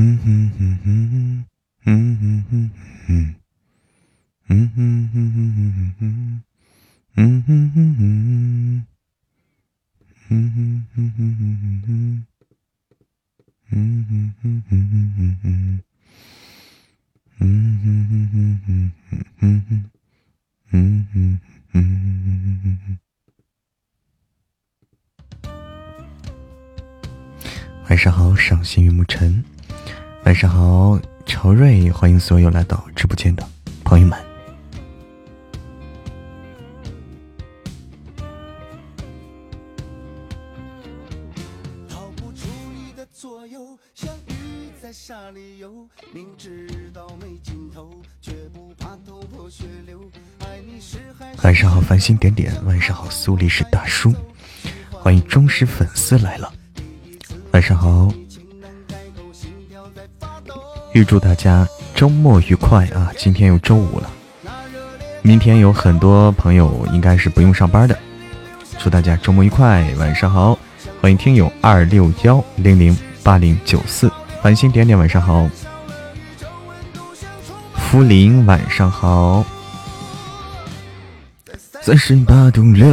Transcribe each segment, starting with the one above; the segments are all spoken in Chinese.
嗯哼哼哼，嗯哼哼哼，嗯哼哼哼哼，哼哼哼，哼哼哼哼，嗯哼哼哼哼哼，嗯哼哼哼哼哼，嗯哼哼哼哼哼。晚上好，赏心悦目晨。晚上好，朝瑞，欢迎所有来到直播间的朋友们。晚上好，繁星点点。晚上好，苏黎世大叔。欢迎忠实粉丝来了。晚上好，预祝大家周末愉快啊！今天又周五了，明天有很多朋友应该是不用上班的，祝大家周末愉快。晚上好，欢迎听友二六幺零零八零九四，繁星点点晚上好，福林晚上好，三十八度六。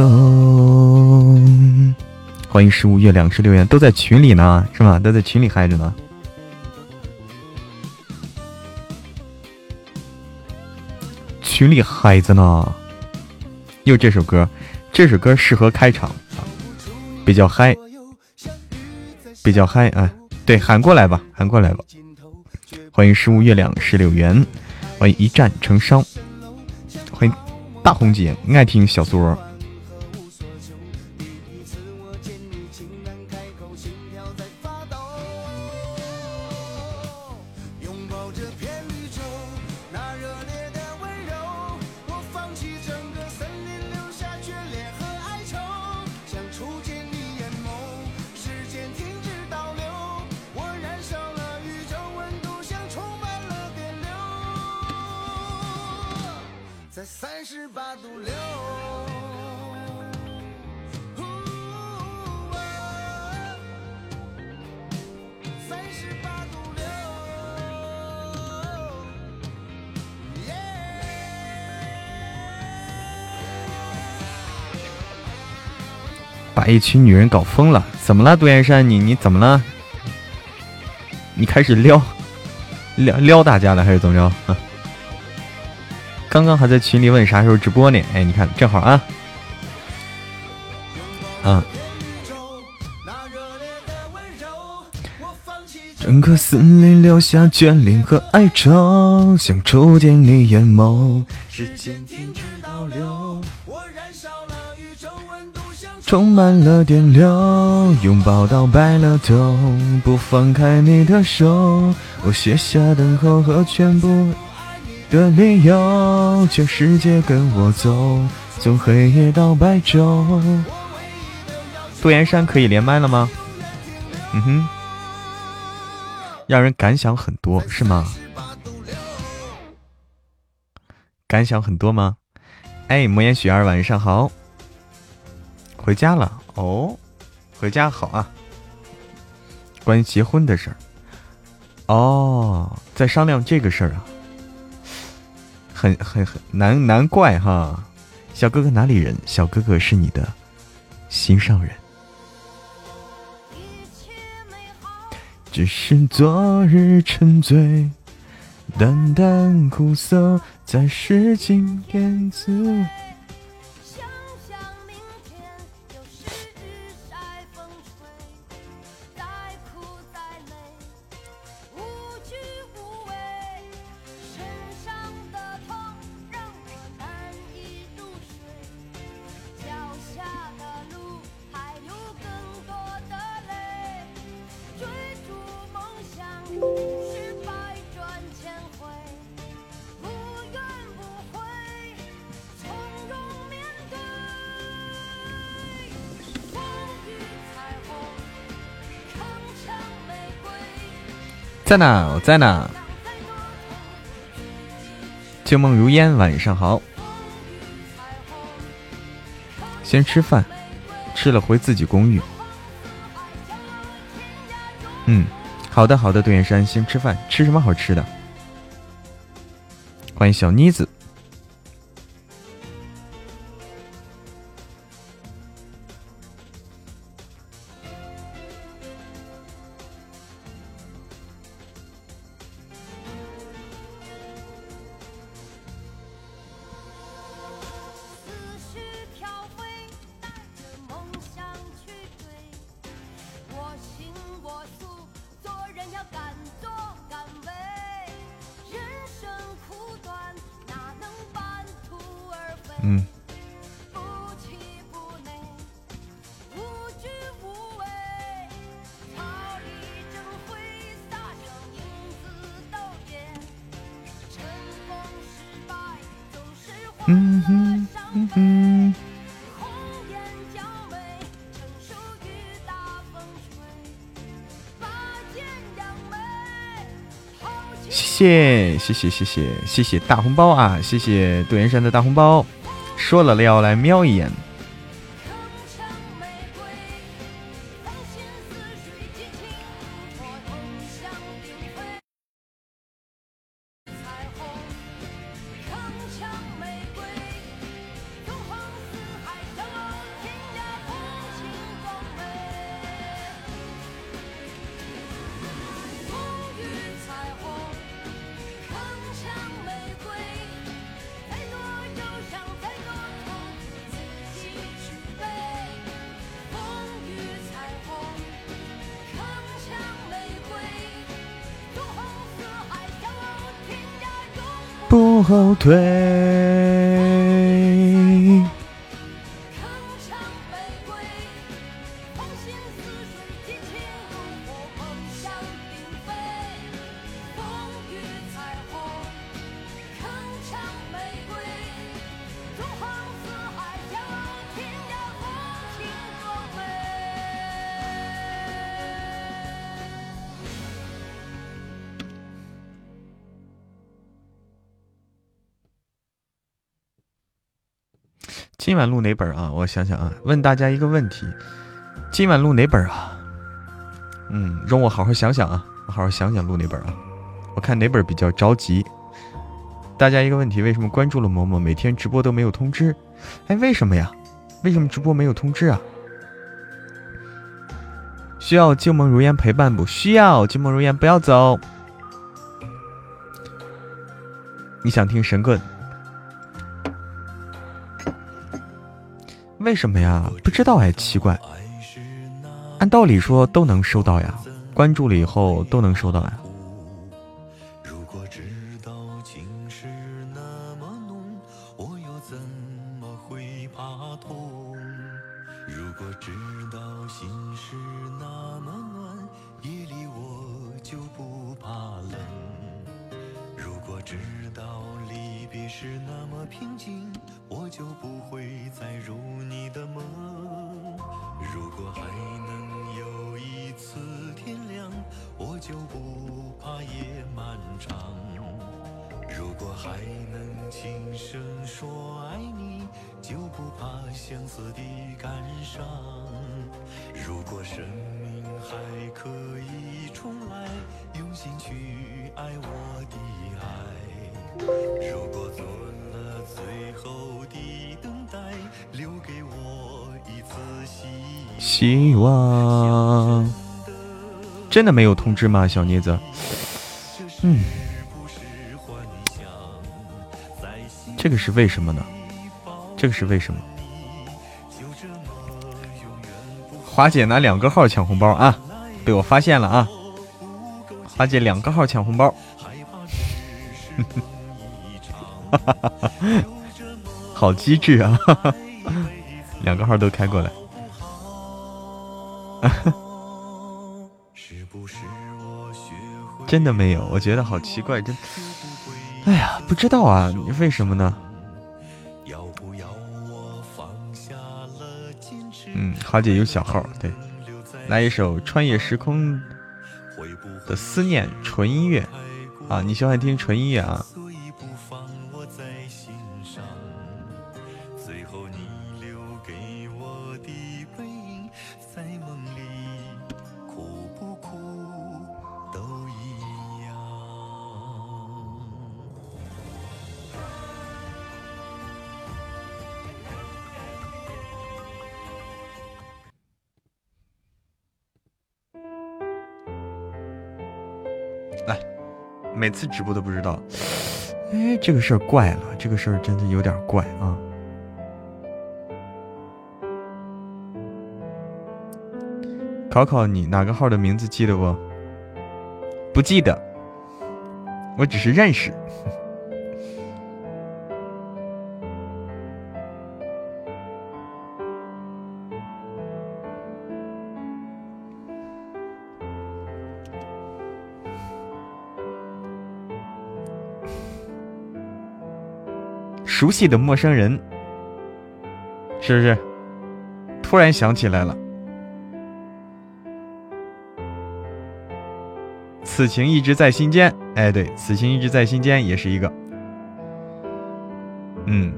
欢迎十五月两十六元，都在群里呢，是吗？都在群里嗨着呢。群里嗨着呢。又这首歌，这首歌适合开场啊，比较嗨，比较嗨啊。对，喊过来吧，喊过来吧。欢迎十五月亮十六元，欢迎一战成伤，欢迎大红姐，爱听小苏。一群女人搞疯了，怎么了？杜岩山，你你怎么了？你开始撩撩撩大家了，还是怎么着？刚刚还在群里问啥时候直播呢？哎，你看，正好啊，啊。整个森林留下眷恋和哀愁，想触见你眼眸，时间停止倒流。我燃烧了充满了电流，拥抱到白了头，不放开你的手。我卸下等候和全部的理由，全世界跟我走，从黑夜到白昼。杜岩山可以连麦了吗？嗯哼，让人感想很多是吗？感想很多吗？哎，魔岩雪儿晚上好。回家了哦，回家好啊。关于结婚的事儿，哦，在商量这个事儿啊，很很很难难怪哈。小哥哥哪里人？小哥哥是你的心上人。只是昨日沉醉，淡淡苦涩，再是今天滋。在呢，我在呢。旧梦如烟，晚上好。先吃饭，吃了回自己公寓。嗯，好的好的，杜岩山先吃饭，吃什么好吃的？欢迎小妮子。谢谢谢谢谢谢谢谢大红包啊！谢谢杜岩山的大红包，说了要来瞄一眼。后退。今晚录哪本啊？我想想啊，问大家一个问题：今晚录哪本啊？嗯，容我好好想想啊，我好好想想录哪本啊？我看哪本比较着急。大家一个问题：为什么关注了嬷嬷，每天直播都没有通知？哎，为什么呀？为什么直播没有通知啊？需要旧梦如烟陪伴不？需要旧梦如烟，不要走。你想听神棍？为什么呀？不知道哎，奇怪。按道理说都能收到呀，关注了以后都能收到呀。真的没有通知吗，小妮子？嗯，这个是为什么呢？这个是为什么？华姐拿两个号抢红包啊，被我发现了啊！华姐两个号抢红包，好机智啊！两个号都开过来。真的没有，我觉得好奇怪，真，哎呀，不知道啊，为什么呢？嗯，好姐有小号，对，来一首《穿越时空的思念》纯音乐啊，你喜欢听纯音乐啊？直播都不知道。哎，这个事儿怪了，这个事儿真的有点怪啊。考考你，哪个号的名字记得不？不记得，我只是认识。熟悉的陌生人，是不是？突然想起来了，此情一直在心间。哎，对，此情一直在心间也是一个。嗯，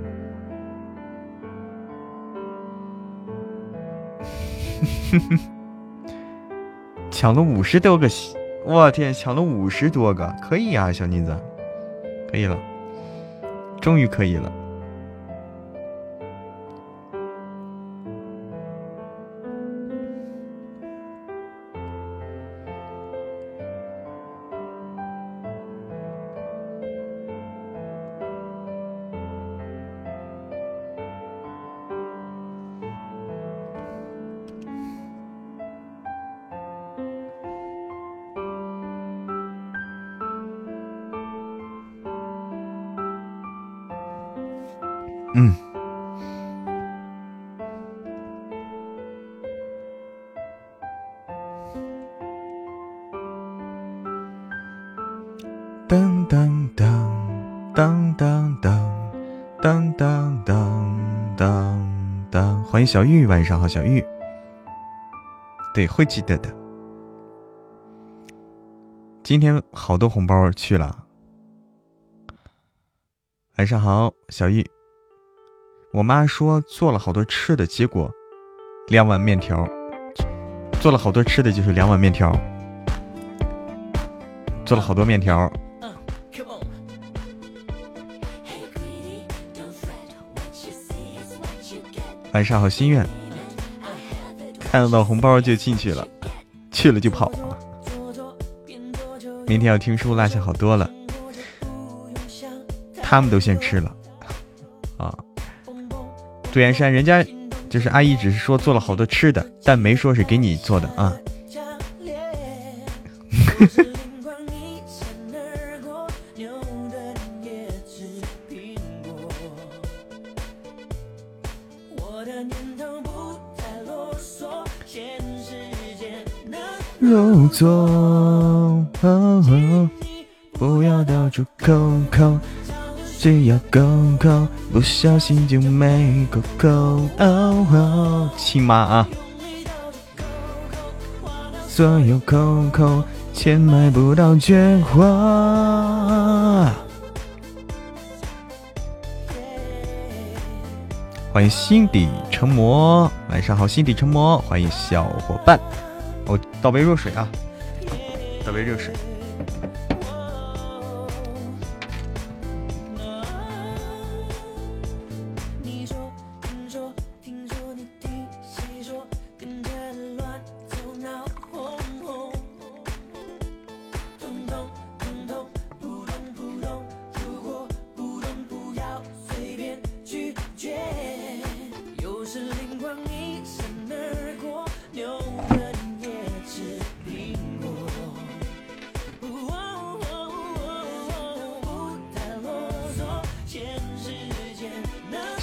抢了五十多个，我天，抢了五十多个，可以啊，小妮子，可以了。终于可以了。小玉，晚上好，小玉。对，会记得的。今天好多红包去了。晚上好，小玉。我妈说做了好多吃的，结果两碗面条，做了好多吃的，就是两碗面条，做了好多面条。晚上好，心愿，看到红包就进去了，去了就跑。明天要听书，落下好多了，他们都先吃了啊。杜岩山，人家就是阿姨，只是说做了好多吃的，但没说是给你做的啊。入座，不要到处扣扣。只要够够，不小心就没够够。亲妈啊！所有扣扣，钱买不到绝活。欢迎心底成魔，晚上好，心底成魔，欢迎小伙伴。我倒杯热水啊，倒杯热水。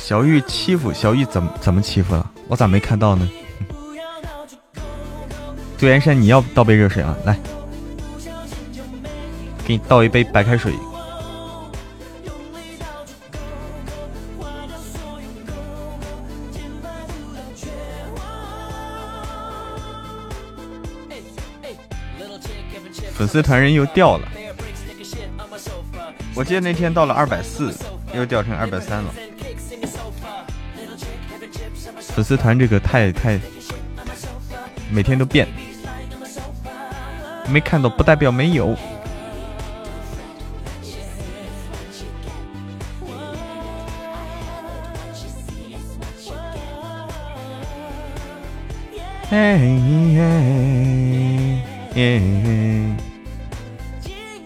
小玉欺负小玉怎么怎么欺负了？我咋没看到呢？杜岩山，你要倒杯热水啊！来，给你倒一杯白开水。粉丝团人又掉了，我记得那天到了二百四，又掉成二百三了。粉丝团这个太太，每天都变，没看到不代表没有。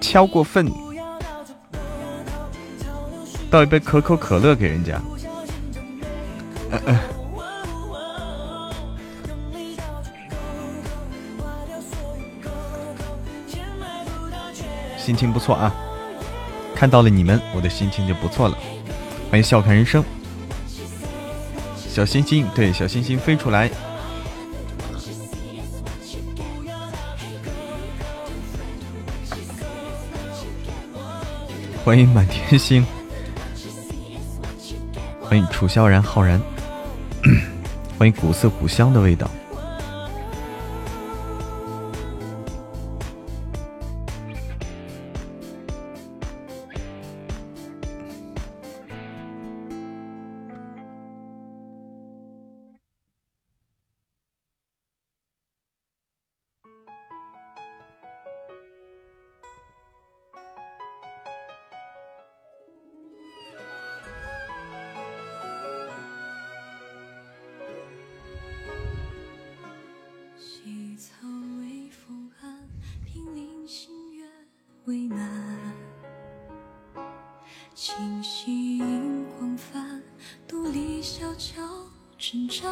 敲过分，倒一杯可口可乐给人家。心情不错啊，看到了你们，我的心情就不错了。欢迎笑看人生，小星星，对，小星星飞出来。欢迎满天星，欢迎楚萧然浩然，欢迎古色古香的味道。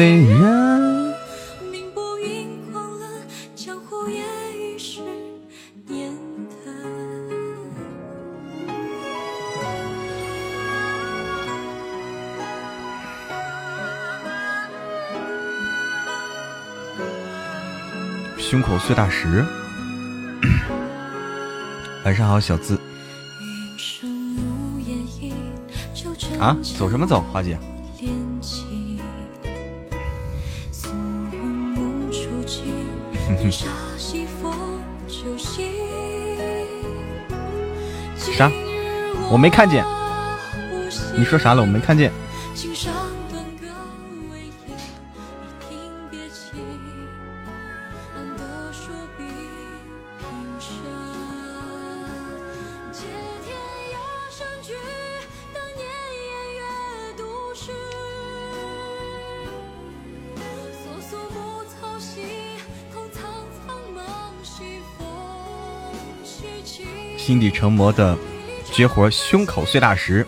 恋人。胸口碎大石。晚上好，小资。啊，走什么走，花姐？我没看见。你说啥了？我没看见。心底成魔的绝活——胸口碎大石。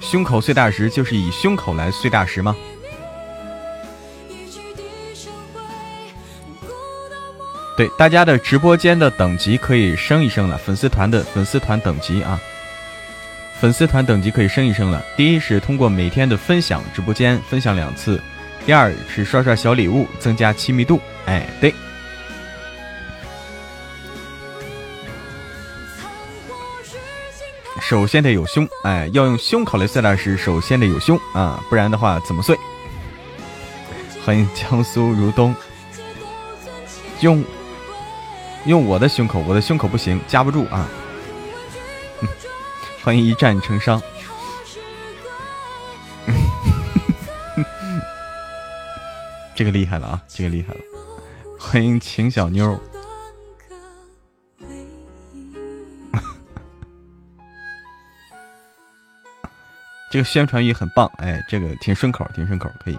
胸口碎大石就是以胸口来碎大石吗？对，大家的直播间的等级可以升一升了。粉丝团的粉丝团等级啊，粉丝团等级可以升一升了。第一是通过每天的分享，直播间分享两次；第二是刷刷小礼物，增加亲密度。哎，对。首先得有胸，哎，要用胸口来碎大石，首先得有胸啊，不然的话怎么碎？欢迎江苏如东，用用我的胸口，我的胸口不行，夹不住啊。欢迎一战成伤，这个厉害了啊，这个厉害了。欢迎秦小妞。这个宣传语很棒，哎，这个挺顺口，挺顺口，可以。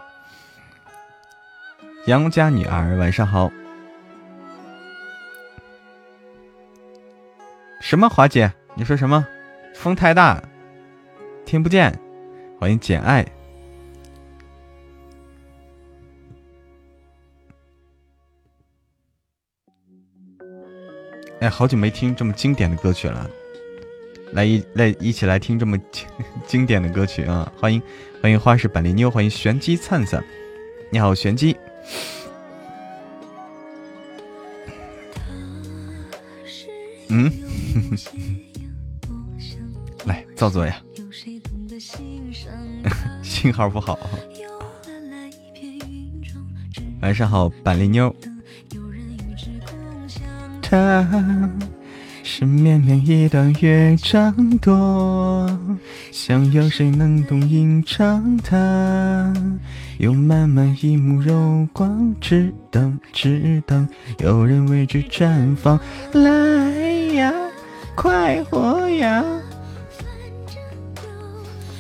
杨家女儿，晚上好。什么华姐？你说什么？风太大，听不见。欢迎简爱。哎，好久没听这么经典的歌曲了。来一来一起来听这么经 经典的歌曲啊！欢迎欢迎花式板栗妞，欢迎玄机灿灿，你好玄机。嗯，来造作呀，信号不好。晚上好，板栗妞。他是绵绵一段乐章多，想有谁能懂吟唱它？有漫漫一幕柔光，只等只等有人为之绽放。来呀，快活呀！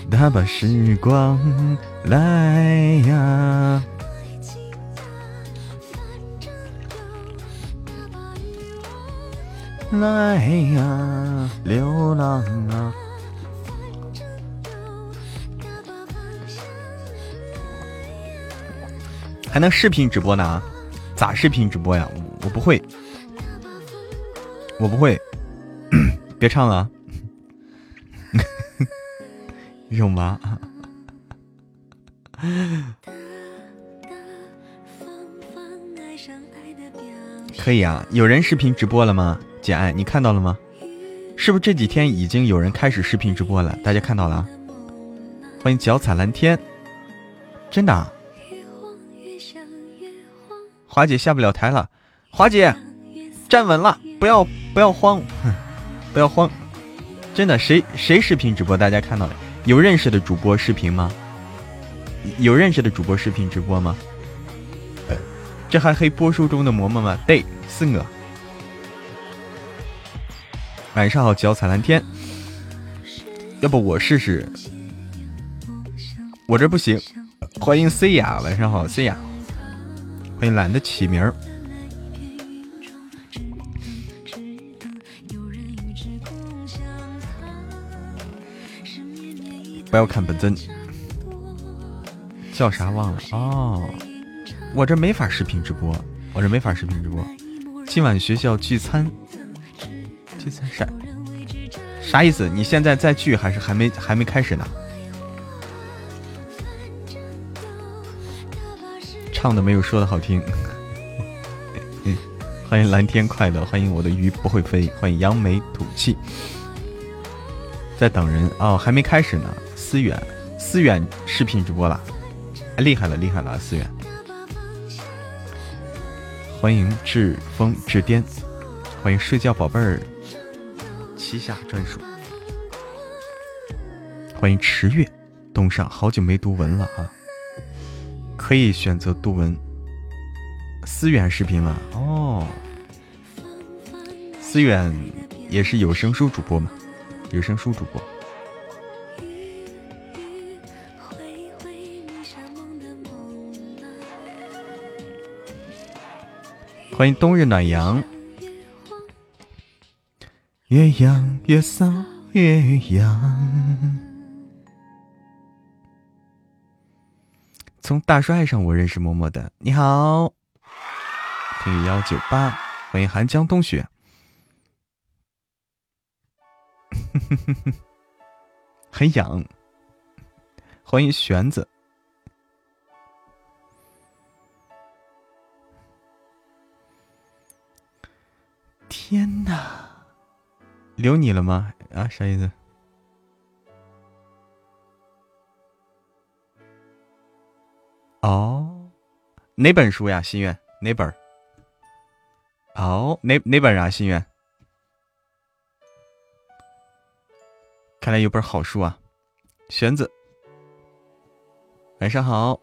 大把时光来呀！来呀，流浪啊！还能视频直播呢？咋视频直播呀？我不会，我不会，别唱了，有吗？可以啊，有人视频直播了吗？简爱，你看到了吗？是不是这几天已经有人开始视频直播了？大家看到了？欢迎脚踩蓝天，真的。啊华姐下不了台了，华姐站稳了，不要不要慌，不要慌，真的。谁谁视频直播？大家看到了？有认识的主播视频吗？有认识的主播视频直播吗？这还黑波叔中的嬷嬷吗？对，四个。晚上好，脚踩蓝天。要不我试试？我这不行。欢迎 C 雅，晚上好，C 雅。欢迎懒得起名儿。不要看本尊，叫啥忘了哦。我这没法视频直播，我这没法视频直播。今晚学校聚餐。这啥啥意思？你现在在聚还是还没还没开始呢？唱的没有说的好听。欢迎蓝天快乐，欢迎我的鱼不会飞，欢迎扬眉吐气。在等人哦，还没开始呢。思远，思远视频直播了，厉害了厉害了，思远。欢迎志峰志巅，欢迎睡觉宝贝儿。旗下专属，欢迎池月东上，好久没读文了啊！可以选择读文。思远视频了哦，思远也是有声书主播嘛，有声书主播。欢迎冬日暖阳。越痒越骚，越痒。从大帅上我认识默默的，你好，听雨幺九八，欢迎寒江冬雪，很痒，欢迎玄子，天哪！留你了吗？啊，啥意思？哦，哪本书呀？心愿哪本？哦，哪哪本啊？心愿，看来有本好书啊。玄子，晚上好。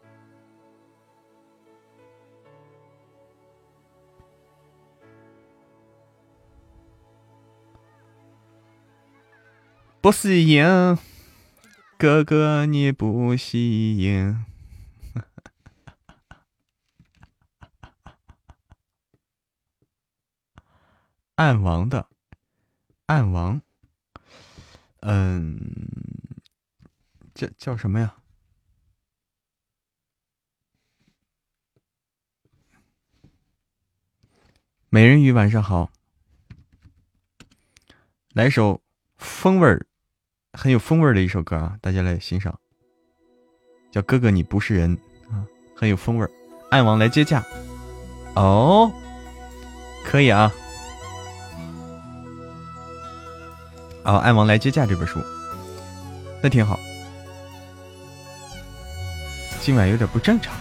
不适应，哥哥你不适应。暗王的，暗王，嗯，这叫什么呀？美人鱼，晚上好，来首风味儿。很有风味的一首歌啊，大家来欣赏。叫哥哥你不是人啊，很有风味。暗王来接驾，哦，可以啊。哦，暗王来接驾这本书，那挺好。今晚有点不正常。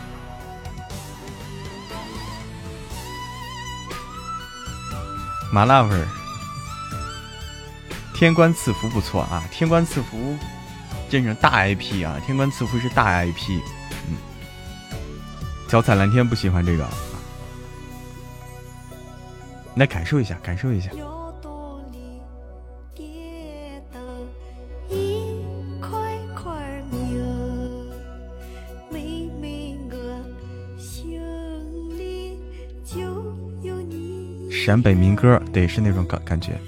麻辣味。天官赐福不错啊，天官赐福，真是大 IP 啊！天官赐福是大 IP，嗯。脚踩蓝天不喜欢这个，来感受一下，感受一下。陕北民歌，对，是那种感感觉。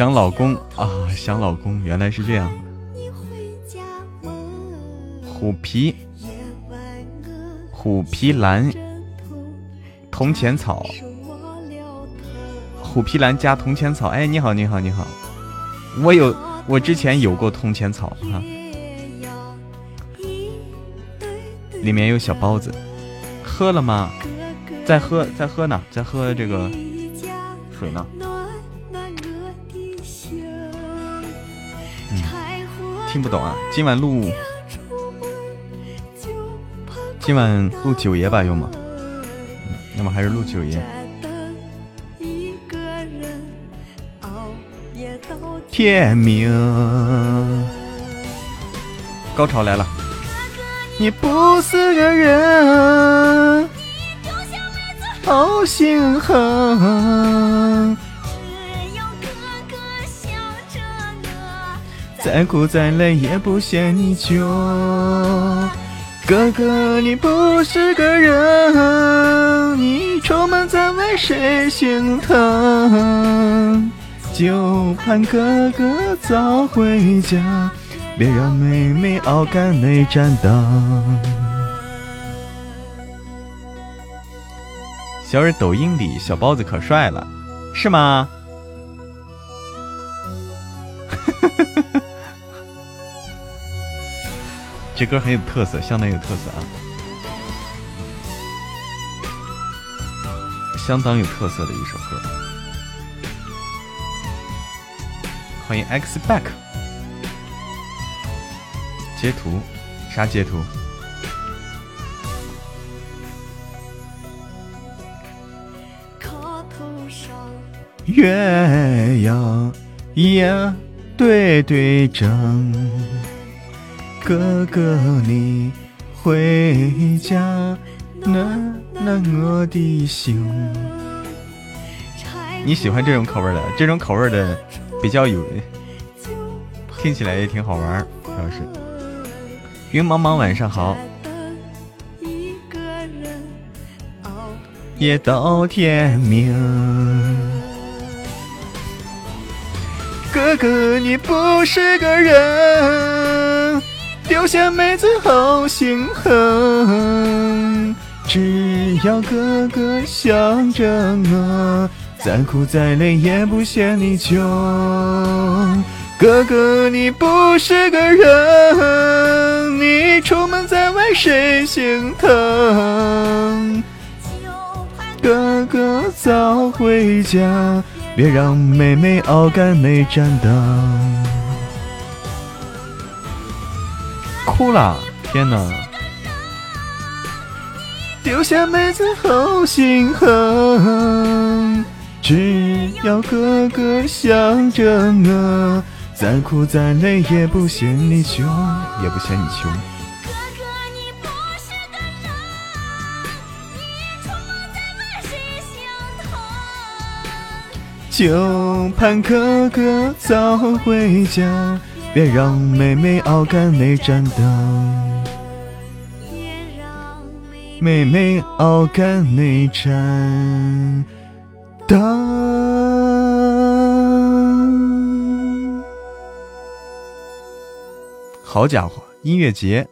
想老公啊，想老公，原来是这样。虎皮，虎皮兰，铜钱草，虎皮兰加铜钱草。哎，你好，你好，你好，我有，我之前有过铜钱草哈，里面有小包子，喝了吗？在喝，在喝呢，在喝这个水呢。听不懂啊。今晚录，今晚录九爷吧，用吗？那么还是录九爷。天明，高潮来了。你不是个人。好心狠，再苦再累也不嫌你穷。哥哥，你不是个人，你出门在外谁心疼？就盼哥哥早回家，别让妹妹熬干内战当。小日抖音里小包子可帅了，是吗？这歌很有特色，相当有特色啊，相当有特色的一首歌。欢迎 X Back，截图，啥截图？月亮也对对正，哥哥你回家暖暖我的心。你喜欢这种口味的？这种口味的比较有，听起来也挺好玩，主要是。云茫茫晚上好，夜到天明。哥哥，你不是个人，丢下妹子好心狠。只要哥哥想着我，再苦再累也不嫌你穷。哥哥，你不是个人，你出门在外谁心疼？哥哥早回家。别让妹妹熬干内战当。哭了，天哪！丢下妹子好心狠，只要哥哥想着我，再苦再累也不嫌你穷，也不嫌你穷。就盼哥哥早回家，别让妹妹熬干那盏灯，别让。妹妹熬干那盏灯。好家伙，音乐节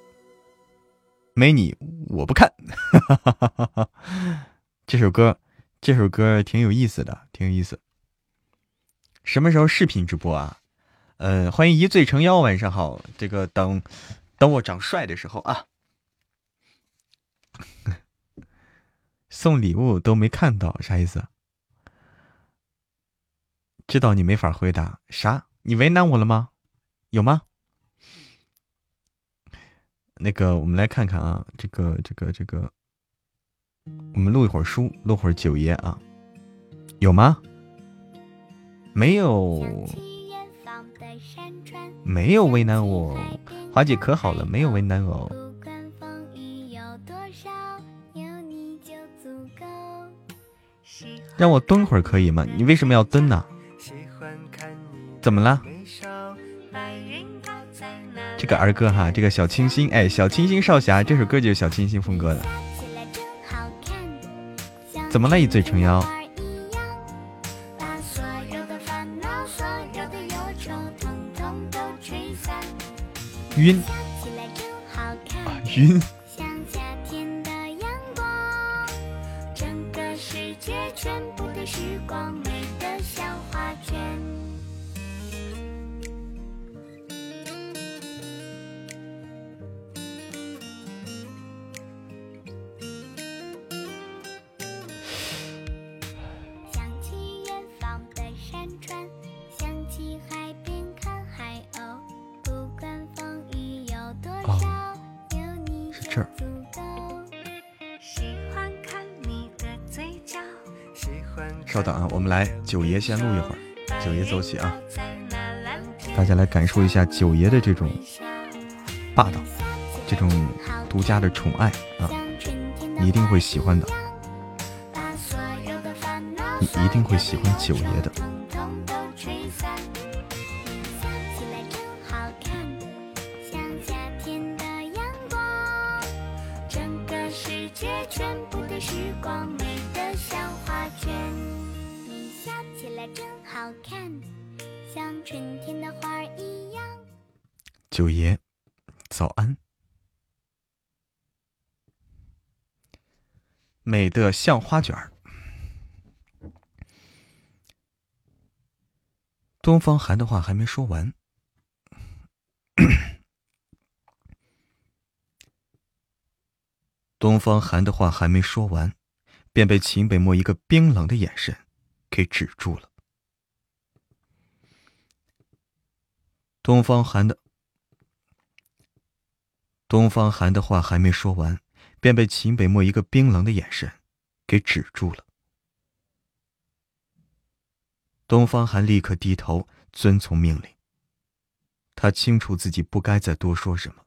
没你我不看。这首歌，这首歌挺有意思的，挺有意思。什么时候视频直播啊？呃，欢迎一醉成妖，晚上好。这个等等我长帅的时候啊，送礼物都没看到，啥意思？知道你没法回答，啥？你为难我了吗？有吗？那个，我们来看看啊，这个，这个，这个，我们录一会儿书，录会儿九爷啊。有吗？没有，没有为难我，华姐可好了，没有为难我。让我蹲会儿可以吗？你为什么要蹲呢？怎么了？这个儿歌哈，这个小清新，哎，小清新少侠这首歌就是小清新风格的。怎么了？一嘴成妖？晕啊，晕。九爷先录一会儿，九爷走起啊！大家来感受一下九爷的这种霸道，这种独家的宠爱啊！你一定会喜欢的，你一定会喜欢九爷的。九爷，早安！美的像花卷儿。东方寒的话还没说完，东方寒的话还没说完，便被秦北漠一个冰冷的眼神给止住了。东方寒的。东方寒的话还没说完，便被秦北漠一个冰冷的眼神给止住了。东方寒立刻低头遵从命令。他清楚自己不该再多说什么。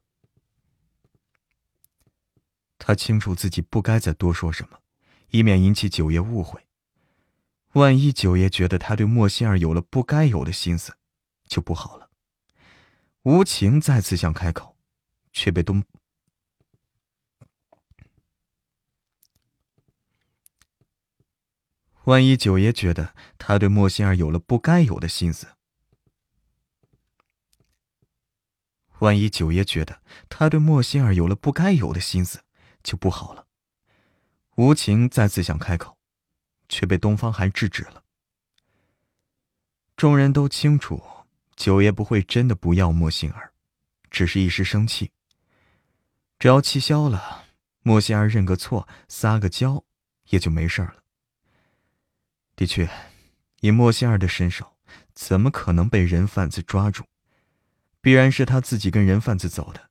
他清楚自己不该再多说什么，以免引起九爷误会。万一九爷觉得他对莫心儿有了不该有的心思，就不好了。无情再次想开口。却被东，万一九爷觉得他对莫心儿有了不该有的心思，万一九爷觉得他对莫心儿有了不该有的心思，就不好了。无情再次想开口，却被东方寒制止了。众人都清楚，九爷不会真的不要莫心儿，只是一时生气。只要气消了，莫心儿认个错、撒个娇，也就没事了。的确，以莫心儿的身手，怎么可能被人贩子抓住？必然是他自己跟人贩子走的。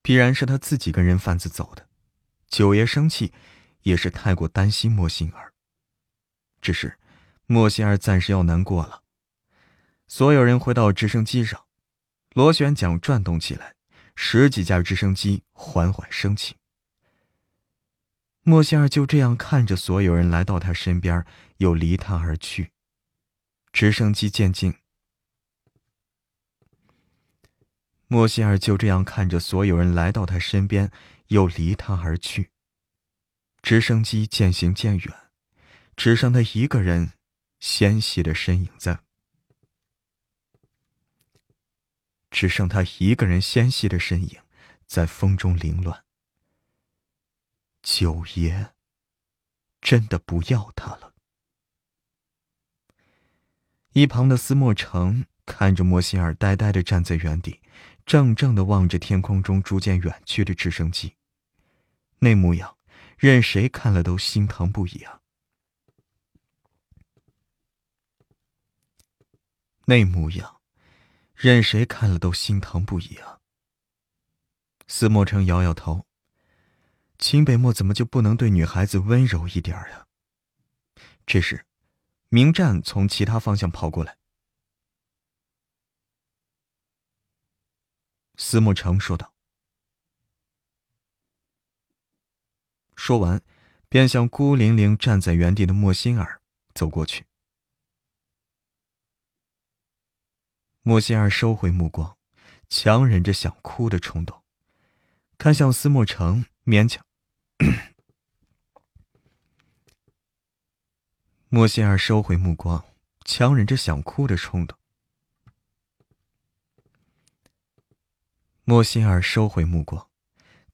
必然是他自己跟人贩子走的。九爷生气，也是太过担心莫心儿。只是，莫心儿暂时要难过了。所有人回到直升机上。螺旋桨转动起来，十几架直升机缓缓升起。莫仙儿就这样看着所有人来到他身边，又离他而去。直升机渐近，莫仙儿就这样看着所有人来到他身边，又离他而去。直升机渐行渐远，只剩他一个人纤细的身影在。只剩他一个人纤细的身影，在风中凌乱。九爷，真的不要他了。一旁的司莫成看着莫心儿呆呆的站在原地，怔怔的望着天空中逐渐远去的直升机，那模样，任谁看了都心疼不已啊！那模样。任谁看了都心疼不已啊！司莫成摇摇头，秦北漠怎么就不能对女孩子温柔一点呀？这时，明湛从其他方向跑过来。司莫成说道。说完，便向孤零零站在原地的莫心儿走过去。莫心儿收回目光，强忍着想哭的冲动，看向司莫成，勉强。莫心儿收回目光，强忍着想哭的冲动。莫心儿收回目光，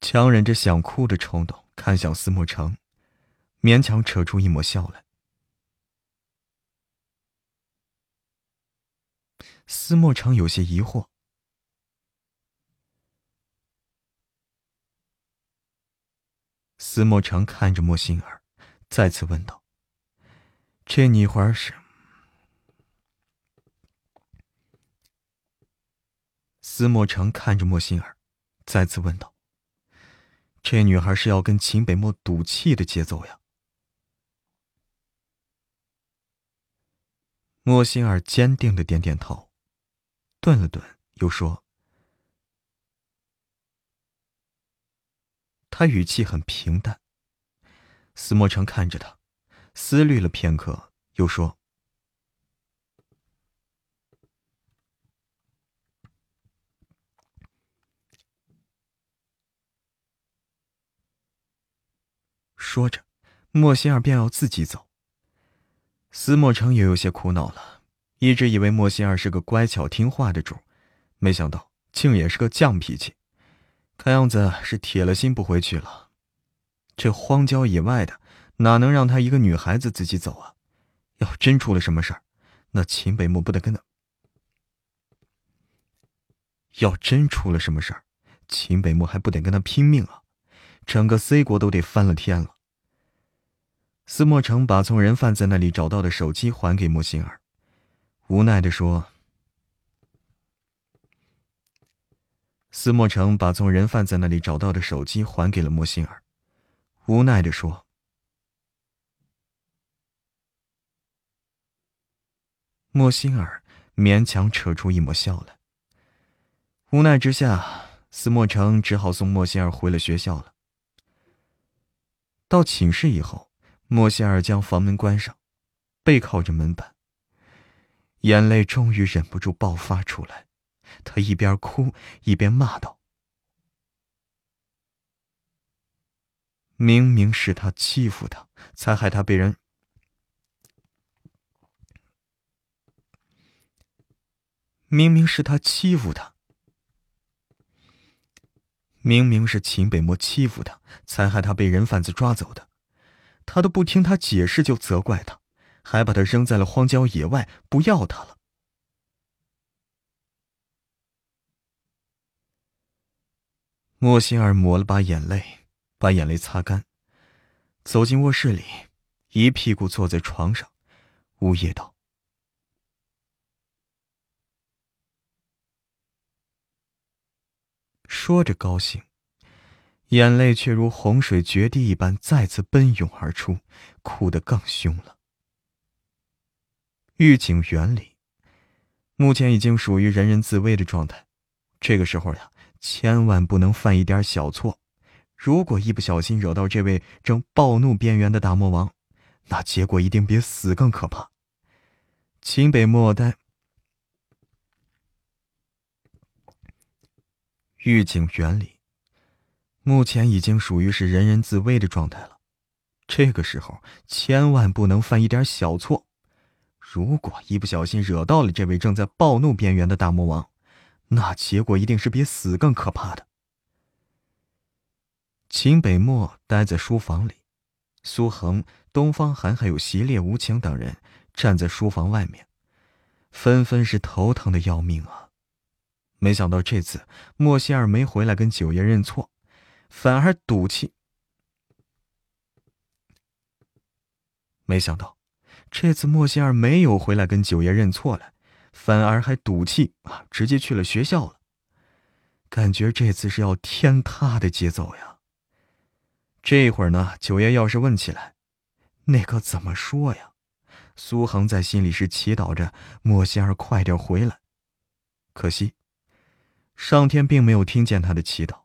强忍着想哭的冲动，看向司莫成，勉强扯出一抹笑来。司莫城有些疑惑。司莫城看着莫心儿，再次问道：“这女孩是？”司莫城看着莫心儿，再次问道：“这女孩是要跟秦北漠赌气的节奏呀？”莫心儿坚定的点点头，顿了顿，又说。他语气很平淡。司莫成看着他，思虑了片刻，又说：“说着，莫心儿便要自己走。司莫成也有些苦恼了，一直以为莫心儿是个乖巧听话的主，没想到竟也是个犟脾气。”看样子是铁了心不回去了。这荒郊野外的，哪能让她一个女孩子自己走啊？要真出了什么事儿，那秦北漠不得跟他……要真出了什么事儿，秦北漠还不得跟他拼命啊？整个 C 国都得翻了天了。司莫成把从人贩子那里找到的手机还给莫心儿，无奈的说。司莫成把从人贩子那里找到的手机还给了莫心儿，无奈的说：“莫心儿勉强扯出一抹笑来。”无奈之下，司莫成只好送莫心儿回了学校了。到寝室以后，莫心儿将房门关上，背靠着门板，眼泪终于忍不住爆发出来。他一边哭一边骂道：“明明是他欺负他，才害他被人……明明是他欺负他，明明是秦北漠欺负他，才害他被人贩子抓走的。他都不听他解释就责怪他，还把他扔在了荒郊野外，不要他了。”莫心儿抹了把眼泪，把眼泪擦干，走进卧室里，一屁股坐在床上，呜咽道：“说着高兴，眼泪却如洪水决堤一般再次奔涌而出，哭得更凶了。”预警园里，目前已经属于人人自危的状态，这个时候呀。千万不能犯一点小错，如果一不小心惹到这位正暴怒边缘的大魔王，那结果一定比死更可怕。秦北莫呆，预警园里，目前已经属于是人人自危的状态了。这个时候千万不能犯一点小错，如果一不小心惹到了这位正在暴怒边缘的大魔王。那结果一定是比死更可怕的。秦北漠待在书房里，苏恒、东方寒还有席烈无情等人站在书房外面，纷纷是头疼的要命啊！没想到这次莫仙儿没回来跟九爷认错，反而赌气。没想到这次莫仙儿没有回来跟九爷认错了。反而还赌气啊，直接去了学校了。感觉这次是要天塌的节奏呀！这会儿呢，九爷要是问起来，那可怎么说呀？苏恒在心里是祈祷着莫仙儿快点回来，可惜，上天并没有听见他的祈祷。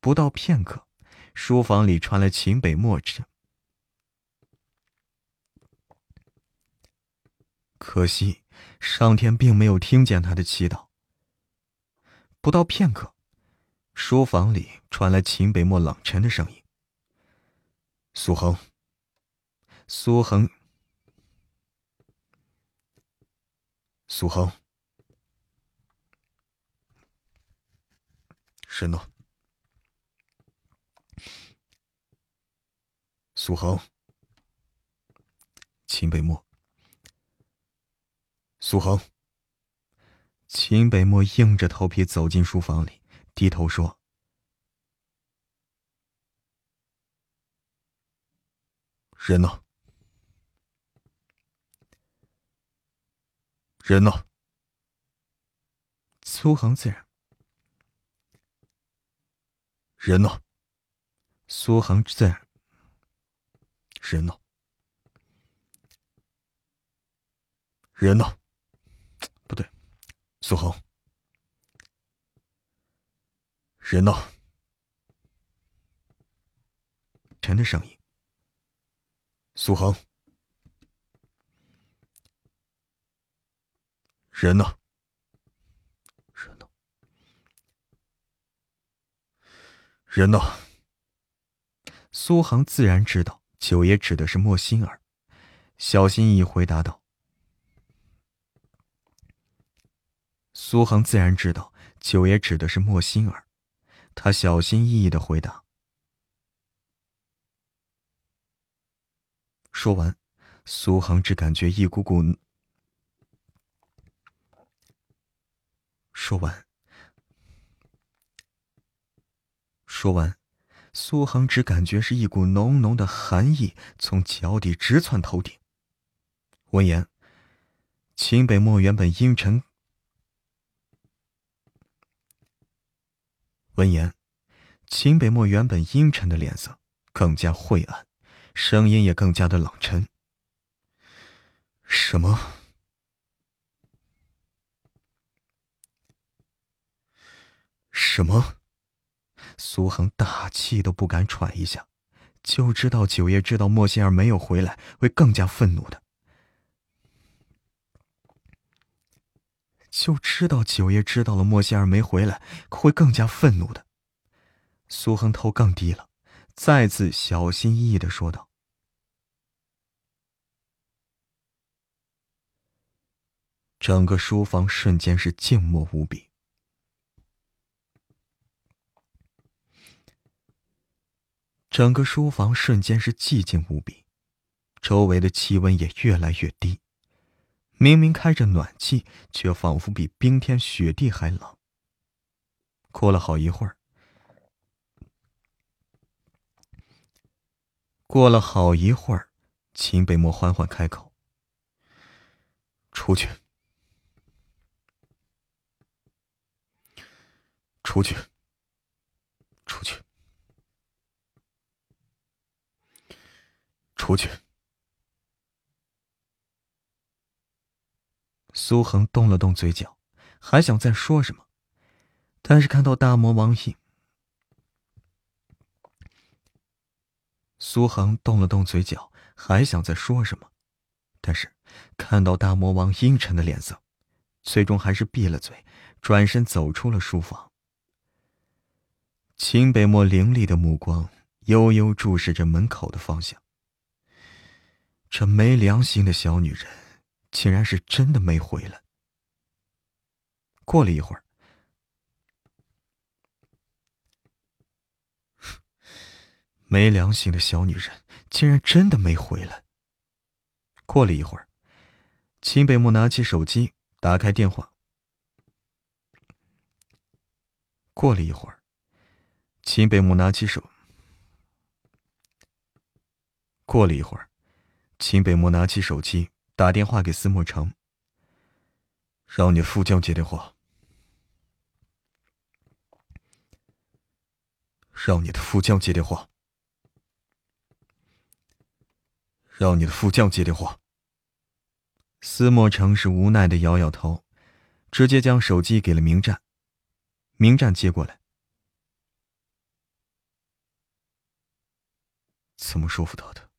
不到片刻，书房里传来秦北漠可惜，上天并没有听见他的祈祷。不到片刻，书房里传来秦北漠冷沉的声音：“苏恒，苏恒。”苏恒，沈诺。苏恒，秦北漠，苏恒。秦北漠硬着头皮走进书房里，低头说：“人呢？”人呢？苏恒自然。人呢？苏恒自然。人呢？人呢？苏恒。人呢？陈的声音。苏恒。人呢？人呢？人呢？苏杭自然知道九爷指的是莫心儿，小心翼翼回答道：“苏杭自然知道九爷指的是莫心儿，他小心翼翼的回答。”说完，苏杭只感觉一股股。说完，说完，苏杭只感觉是一股浓浓的寒意从脚底直窜头顶。闻言，秦北漠原本阴沉，闻言，秦北漠原本阴沉的脸色更加晦暗，声音也更加的冷沉。什么？什么？苏恒大气都不敢喘一下，就知道九爷知道莫仙儿没有回来，会更加愤怒的。就知道九爷知道了莫仙儿没回来，会更加愤怒的。苏恒头更低了，再次小心翼翼的说道：“整个书房瞬间是静默无比。”整个书房瞬间是寂静无比，周围的气温也越来越低。明明开着暖气，却仿佛比冰天雪地还冷。过了好一会儿，过了好一会儿，秦北漠缓缓开口：“出去，出去，出去。”出去。苏恒动了动嘴角，还想再说什么，但是看到大魔王阴，苏恒动了动嘴角，还想再说什么，但是看到大魔王阴沉的脸色，最终还是闭了嘴，转身走出了书房。秦北漠凌厉的目光悠悠注视着门口的方向。这没良心的小女人，竟然是真的没回来。过了一会儿，没良心的小女人竟然真的没回来。过了一会儿，秦北木拿起手机，打开电话。过了一会儿，秦北木拿起手。过了一会儿。秦北木拿起手机，打电话给司莫成，让你的副将接电话。让你的副将接电话。让你的副将接电话。司莫成是无奈的摇摇头，直接将手机给了明战。明战接过来，怎么说服他的？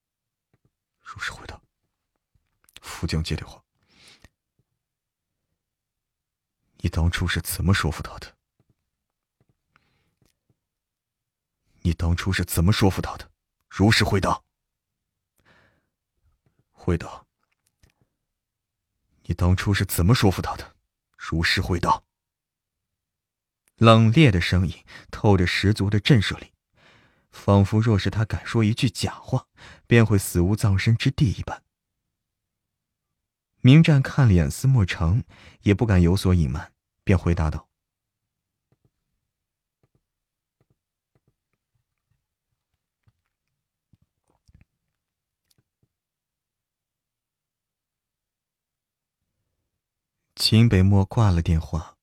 如实回答。副将接电话。你当初是怎么说服他的？你当初是怎么说服他的？如实回答。回答。你当初是怎么说服他的？如实回答。冷冽的声音透着十足的震慑力，仿佛若是他敢说一句假话，便会死无葬身之地一般。明战看了眼司莫成，也不敢有所隐瞒，便回答道：“秦北漠挂了电话，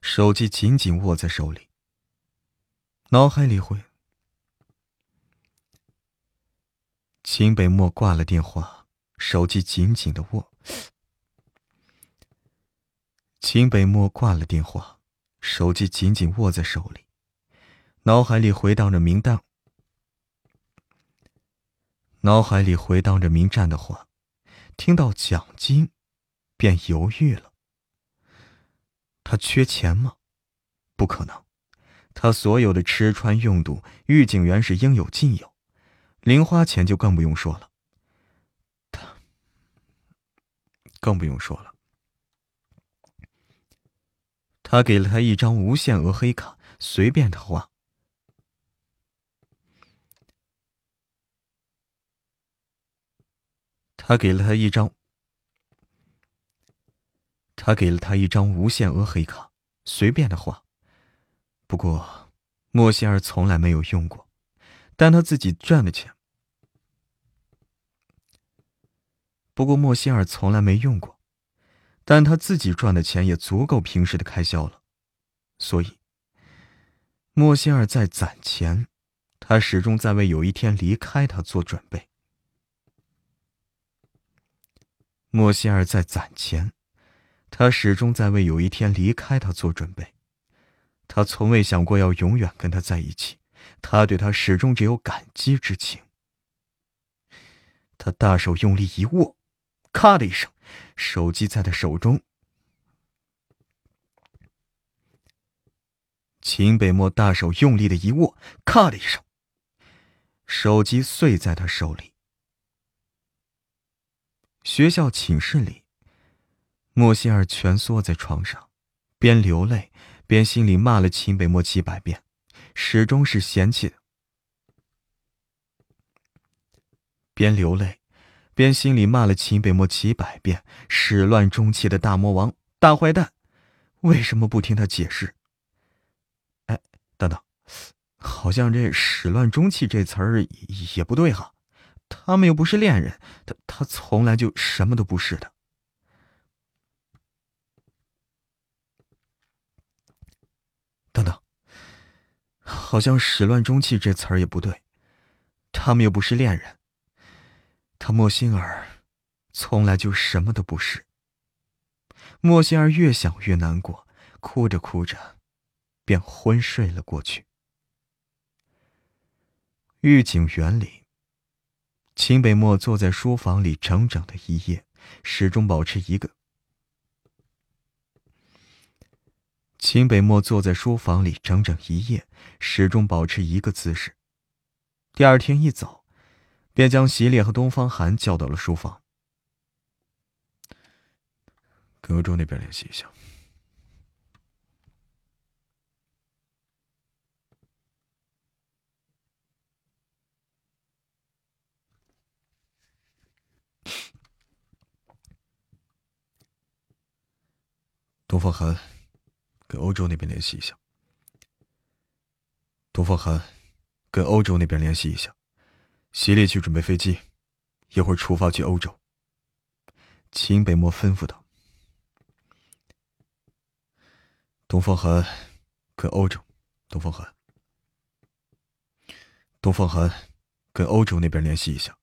手机紧紧握在手里，脑海里回。秦北漠挂了电话，手机紧紧的握。秦北漠挂了电话，手机紧紧握在手里，脑海里回荡着明当，脑海里回荡着明战的话，听到奖金，便犹豫了。他缺钱吗？不可能，他所有的吃穿用度，狱警员是应有尽有，零花钱就更不用说了。他更不用说了。他给了他一张无限额黑卡，随便他花。他给了他一张，他给了他一张无限额黑卡，随便的花。不过，莫仙儿从来没有用过，但他自己赚的钱。不过，莫仙儿从来没用过。但他自己赚的钱也足够平时的开销了，所以莫仙儿在攒钱，他始终在为有一天离开他做准备。莫仙儿在攒钱，他始终在为有一天离开他做准备。他从未想过要永远跟他在一起，他对他始终只有感激之情。他大手用力一握，咔的一声。手机在他手中，秦北漠大手用力的一握，咔的一声，手机碎在他手里。学校寝室里，莫仙儿蜷缩在床上，边流泪边心里骂了秦北漠几百遍，始终是嫌弃的，边流泪。便心里骂了秦北漠几百遍，始乱终弃的大魔王、大坏蛋，为什么不听他解释？哎，等等，好像这“始乱终弃”这词儿也不对哈，他们又不是恋人，他他从来就什么都不是的。等等，好像“始乱终弃”这词儿也不对，他们又不是恋人。他莫心儿，从来就什么都不是。莫心儿越想越难过，哭着哭着，便昏睡了过去。御景园里，秦北漠坐在书房里整整的一夜，始终保持一个。秦北漠坐在书房里整整一夜，始终保持一个姿势。第二天一早。便将席烈和东方寒叫到了书房，跟欧洲那边联系一下。东方寒，跟欧洲那边联系一下。东方寒，跟欧洲那边联系一下。席烈去准备飞机，一会儿出发去欧洲。秦北漠吩咐道：“东方寒，跟欧洲。东方寒，东方寒，跟欧洲那边联系一下，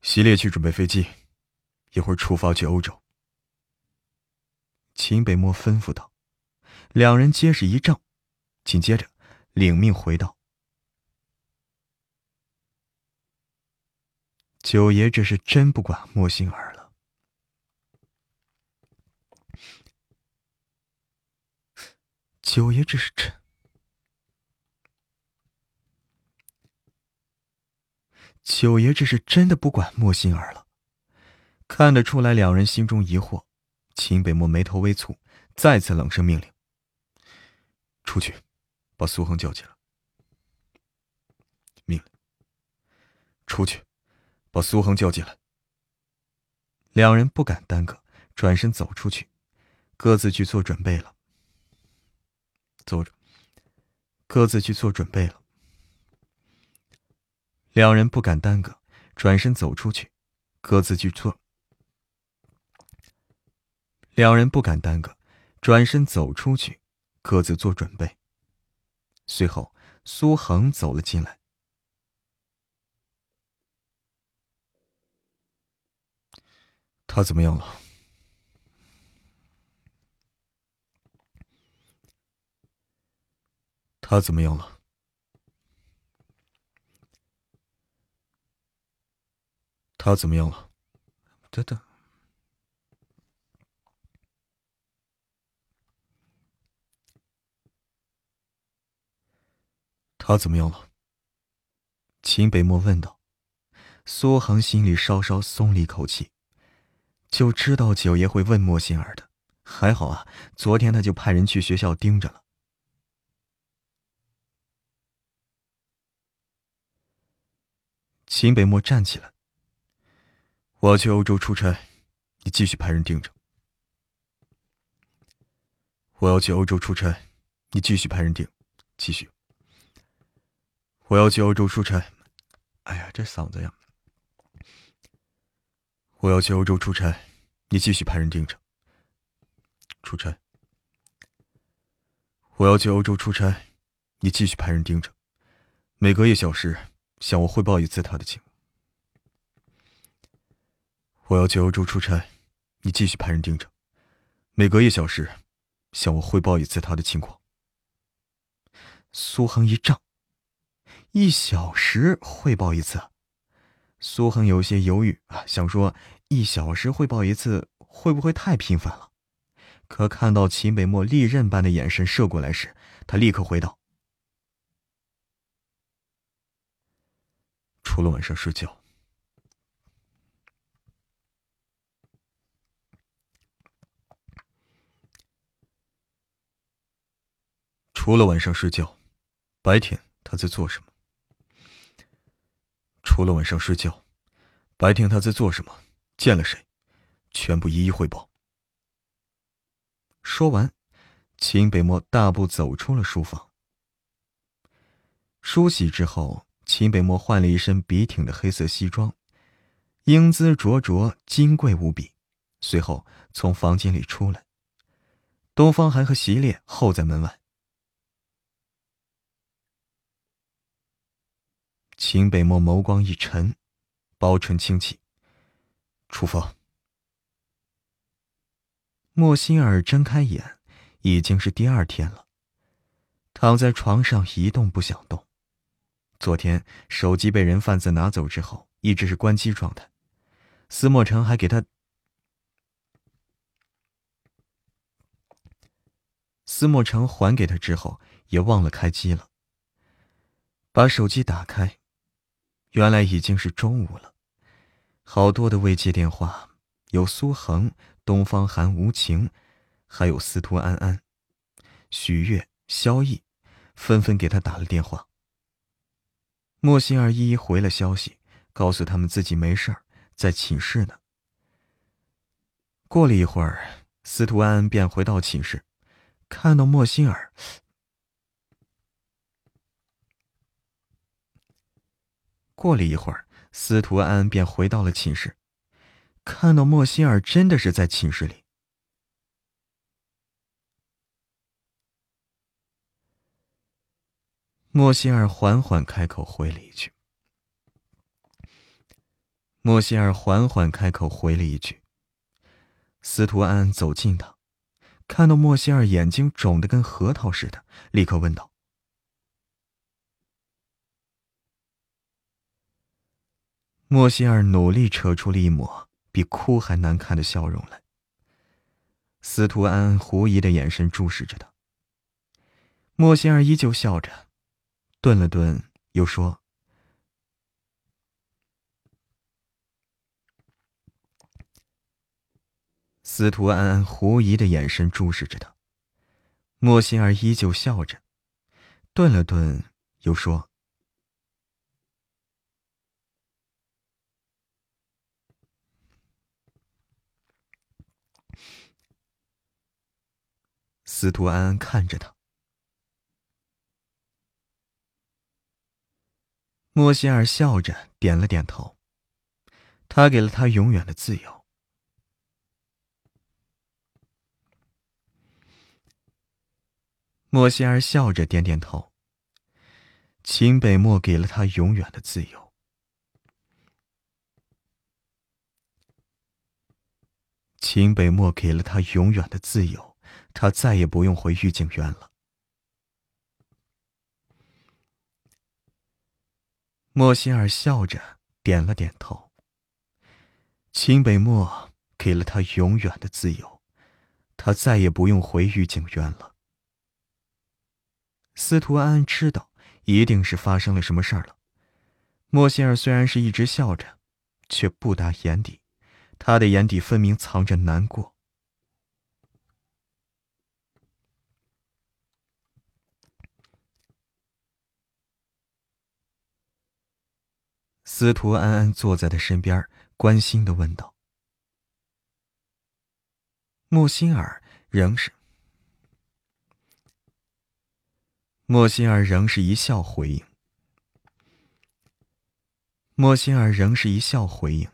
席烈去准备飞机，一会儿出发去欧洲。秦北漠吩咐道。两人皆是一怔，紧接着领命回道：“九爷这是真不管莫心儿了。九爷这是真，九爷这是真的不管莫心儿了。”看得出来，两人心中疑惑。秦北漠眉头微蹙，再次冷声命令。出去，把苏恒叫起来。命令。出去，把苏恒叫进来。两人不敢耽搁，转身走出去，各自去做准备了。走着，各自去做准备了。两人不敢耽搁，转身走出去，各自去做。两人不敢耽搁，转身走出去。各自做准备。随后，苏恒走了进来。他怎么样了？他怎么样了？他怎么样了？等等。他怎么样了？秦北漠问道。苏杭心里稍稍松了一口气，就知道九爷会问莫心儿的。还好啊，昨天他就派人去学校盯着了。秦北漠站起来。我要去欧洲出差，你继续派人盯着。我要去欧洲出差，你继续派人盯，继续。我要去欧洲出差，哎呀，这嗓子呀！我要去欧洲出差，你继续派人盯着。出差。我要去欧洲出差，你继续派人盯着，每隔一小时向我汇报一次他的情况。我要去欧洲出差，你继续派人盯着，每隔一小时向我汇报一次他的情况。苏恒一怔。一小时汇报一次，苏恒有些犹豫啊，想说一小时汇报一次会不会太频繁了？可看到秦北漠利刃般的眼神射过来时，他立刻回道：“除了晚上睡觉，除了晚上睡觉，白天他在做什么？”除了晚上睡觉，白天他在做什么？见了谁？全部一一汇报。说完，秦北漠大步走出了书房。梳洗之后，秦北漠换了一身笔挺的黑色西装，英姿灼灼，金贵无比。随后从房间里出来，东方寒和席烈候在门外。秦北漠眸光一沉，薄唇轻启，出发。莫心儿睁开眼，已经是第二天了，躺在床上一动不想动。昨天手机被人贩子拿走之后，一直是关机状态。司莫成还给他，司莫成还给他之后，也忘了开机了。把手机打开。原来已经是中午了，好多的未接电话，有苏恒、东方寒、无情，还有司徒安安、许月、萧逸，纷纷给他打了电话。莫心儿一一回了消息，告诉他们自己没事儿，在寝室呢。过了一会儿，司徒安安便回到寝室，看到莫心儿。过了一会儿，司徒安便回到了寝室，看到莫心儿真的是在寝室里。莫西尔缓缓开口回了一句。莫西尔缓缓开口回了一句。司徒安走近他，看到莫西尔眼睛肿得跟核桃似的，立刻问道。莫西尔努力扯出了一抹比哭还难看的笑容来。司徒安安狐疑的眼神注视着他。莫西尔依旧笑着，顿了顿，又说：“司徒安安狐疑的眼神注视着他。”莫西尔依旧笑着，顿了顿，又说。司徒安安看着他，莫西尔笑着点了点头。他给了他永远的自由。莫西尔笑着点点头。秦北漠给了他永远的自由。秦北漠给了他永远的自由。他再也不用回御景园了。莫西尔笑着点了点头。秦北漠给了他永远的自由，他再也不用回御景园了。司徒安安知道，一定是发生了什么事儿了。莫西尔虽然是一直笑着，却不达眼底，他的眼底分明藏着难过。司徒安安坐在他身边，关心的问道：“莫心儿仍是……”莫心儿仍是一笑回应。莫心儿仍是一笑回应。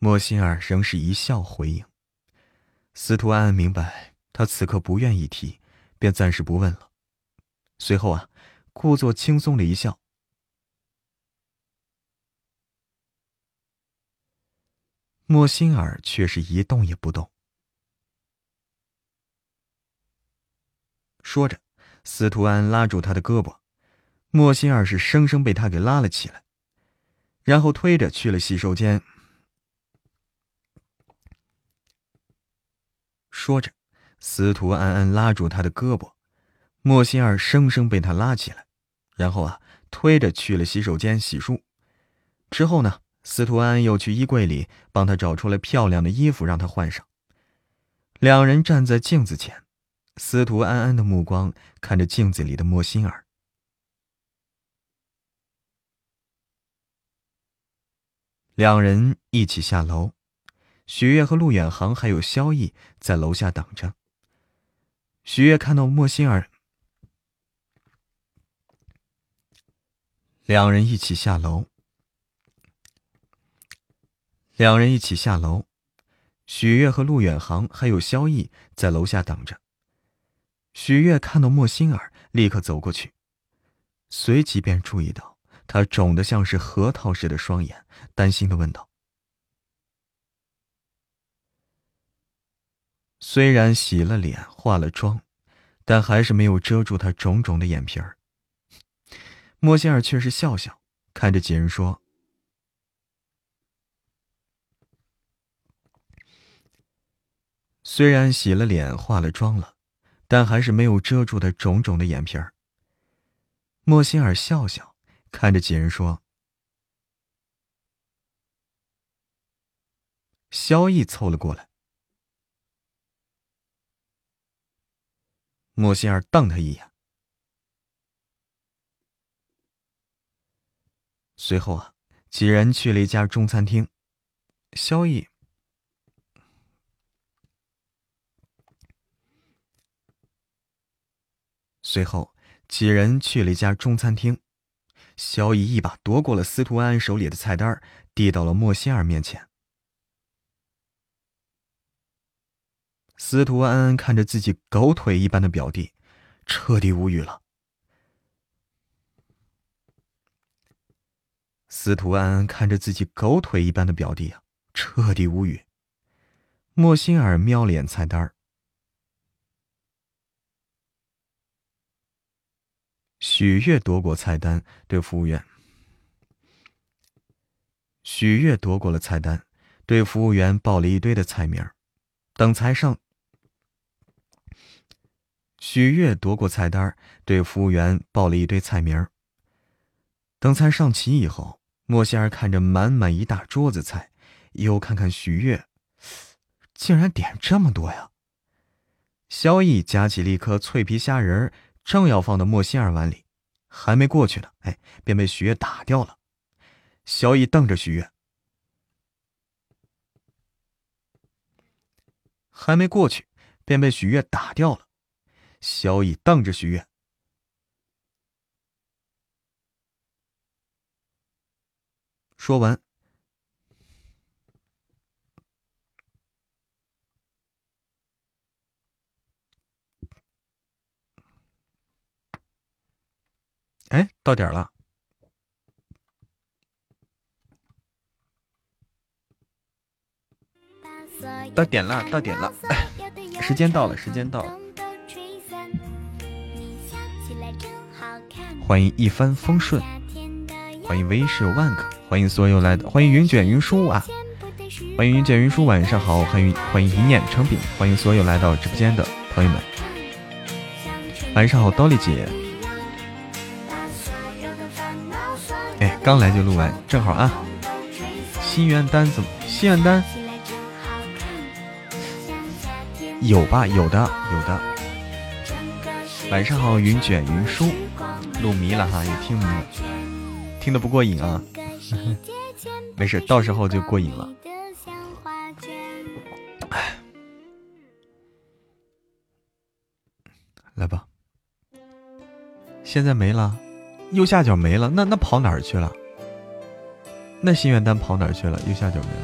莫心儿仍是一笑回应。司徒安安明白他此刻不愿意提，便暂时不问了。随后啊。故作轻松的一笑，莫心儿却是一动也不动。说着，司徒安拉住他的胳膊，莫心儿是生生被他给拉了起来，然后推着去了洗手间。说着，司徒安安拉住他的胳膊。莫心儿生生被他拉起来，然后啊，推着去了洗手间洗漱。之后呢，司徒安又去衣柜里帮他找出了漂亮的衣服让他换上。两人站在镜子前，司徒安安的目光看着镜子里的莫心儿。两人一起下楼，许月和陆远航还有萧逸在楼下等着。许月看到莫心儿。两人一起下楼。两人一起下楼，许月和陆远航还有萧逸在楼下等着。许月看到莫心儿，立刻走过去，随即便注意到她肿得像是核桃似的双眼，担心的问道：“虽然洗了脸、化了妆，但还是没有遮住她肿肿的眼皮儿。”莫仙儿却是笑笑，看着几人说：“虽然洗了脸、化了妆了，但还是没有遮住的肿肿的眼皮儿。”莫仙儿笑笑，看着几人说：“萧逸凑了过来。”莫仙儿瞪他一眼。随后啊，几人去了一家中餐厅。萧逸。随后，几人去了一家中餐厅。萧逸一把夺过了司徒安手里的菜单，递到了莫心儿面前。司徒安安看着自己狗腿一般的表弟，彻底无语了。司徒安安看着自己狗腿一般的表弟啊，彻底无语。莫心儿瞄了眼菜单，许月夺过菜单，对服务员。许月夺过了菜单，对服务员报了一堆的菜名。等菜上，许月夺过菜单，对服务员报了一堆菜名。等菜上齐以后。莫仙儿看着满满一大桌子菜，又看看许月，竟然点这么多呀！萧逸夹起了一颗脆皮虾仁，正要放到莫仙儿碗里，还没过去呢，哎，便被许月打掉了。萧逸瞪着许月，还没过去，便被许月打掉了。萧逸瞪着许月。说完，哎，到点了，到点了，到点了，时间到了，时间到了，欢迎一帆风顺，欢迎威士万可。欢迎所有来的，欢迎云卷云舒啊！欢迎云卷云舒，晚上好！欢迎欢迎一念成饼，欢迎所有来到直播间的朋友们，晚上好，刀力姐。哎，刚来就录完，正好啊。心愿单怎么？心愿单有吧？有的，有的。晚上好，云卷云舒，录迷了哈，也听迷了，听的不过瘾啊。没事，到时候就过瘾了。来吧，现在没了，右下角没了，那那跑哪儿去了？那心愿单跑哪儿去了？右下角没了。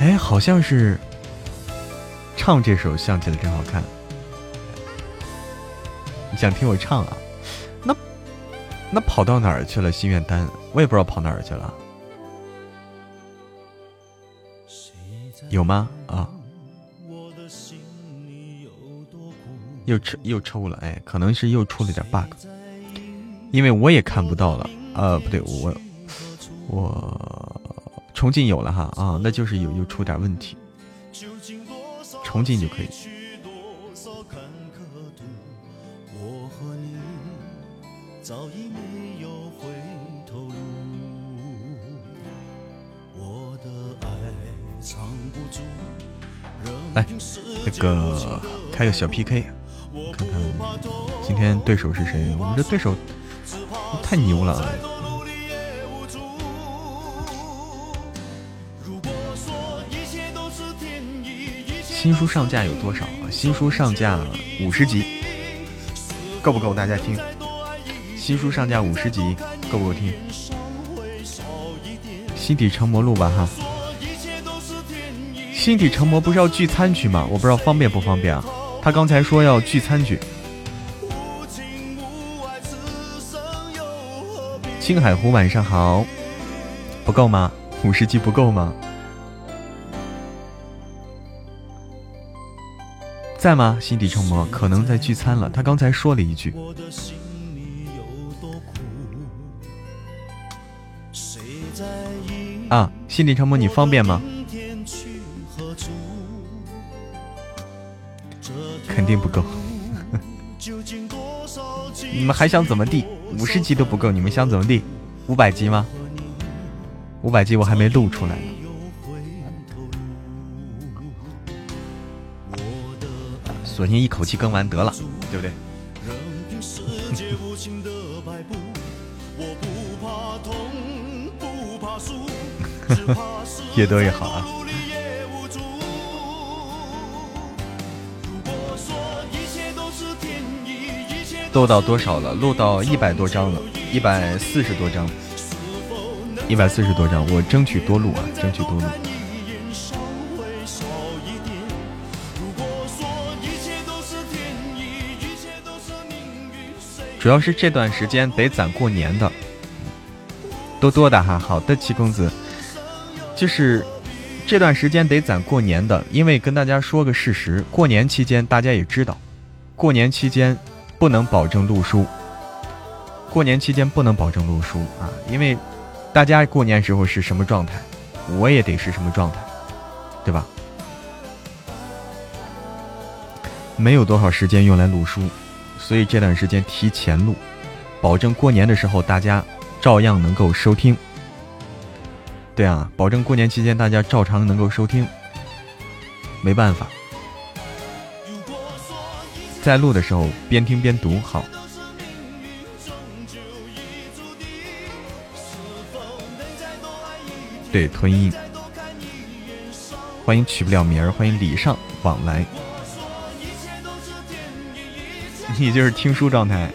哎，好像是唱这首想起来真好看。你想听我唱啊？那跑到哪儿去了？心愿单我也不知道跑哪儿去了。有吗？啊，又抽又抽了，哎，可能是又出了点 bug，因为我也看不到了。呃，不对，我我重进有了哈啊，那就是有又出点问题，重进就可以。早已来，那个开个小 PK，看看今天对手是谁？我们这对手太牛了！新书上架有多少啊？新书上架五十集，够不够大家听？新书上架五十集，够不够听？心底成魔录吧哈。心底成魔不是要聚餐去吗？我不知道方便不方便啊。他刚才说要聚餐去。青海湖晚上好，不够吗？五十级不够吗？在吗？心底成魔可能在聚餐了。他刚才说了一句。啊，心底成魔，你方便吗？肯定不够，你们还想怎么地？五十级都不够，你们想怎么地？五百级吗？五百级我还没录出来呢。索性一口气更完得了，对不对？越多越好啊！录到多少了？录到一百多张了，一百四十多张，一百四十多张，我争取多录啊，争取多录。主要是这段时间得攒过年的，多多的哈。好的，七公子，就是这段时间得攒过年的，因为跟大家说个事实，过年期间大家也知道，过年期间不能保证录书，过年期间不能保证录书啊，因为大家过年时候是什么状态，我也得是什么状态，对吧？没有多少时间用来录书。所以这段时间提前录，保证过年的时候大家照样能够收听。对啊，保证过年期间大家照常能够收听。没办法，在录的时候边听边读好。对，吞音。欢迎取不了名儿，欢迎礼尚往来。你就是听书状态，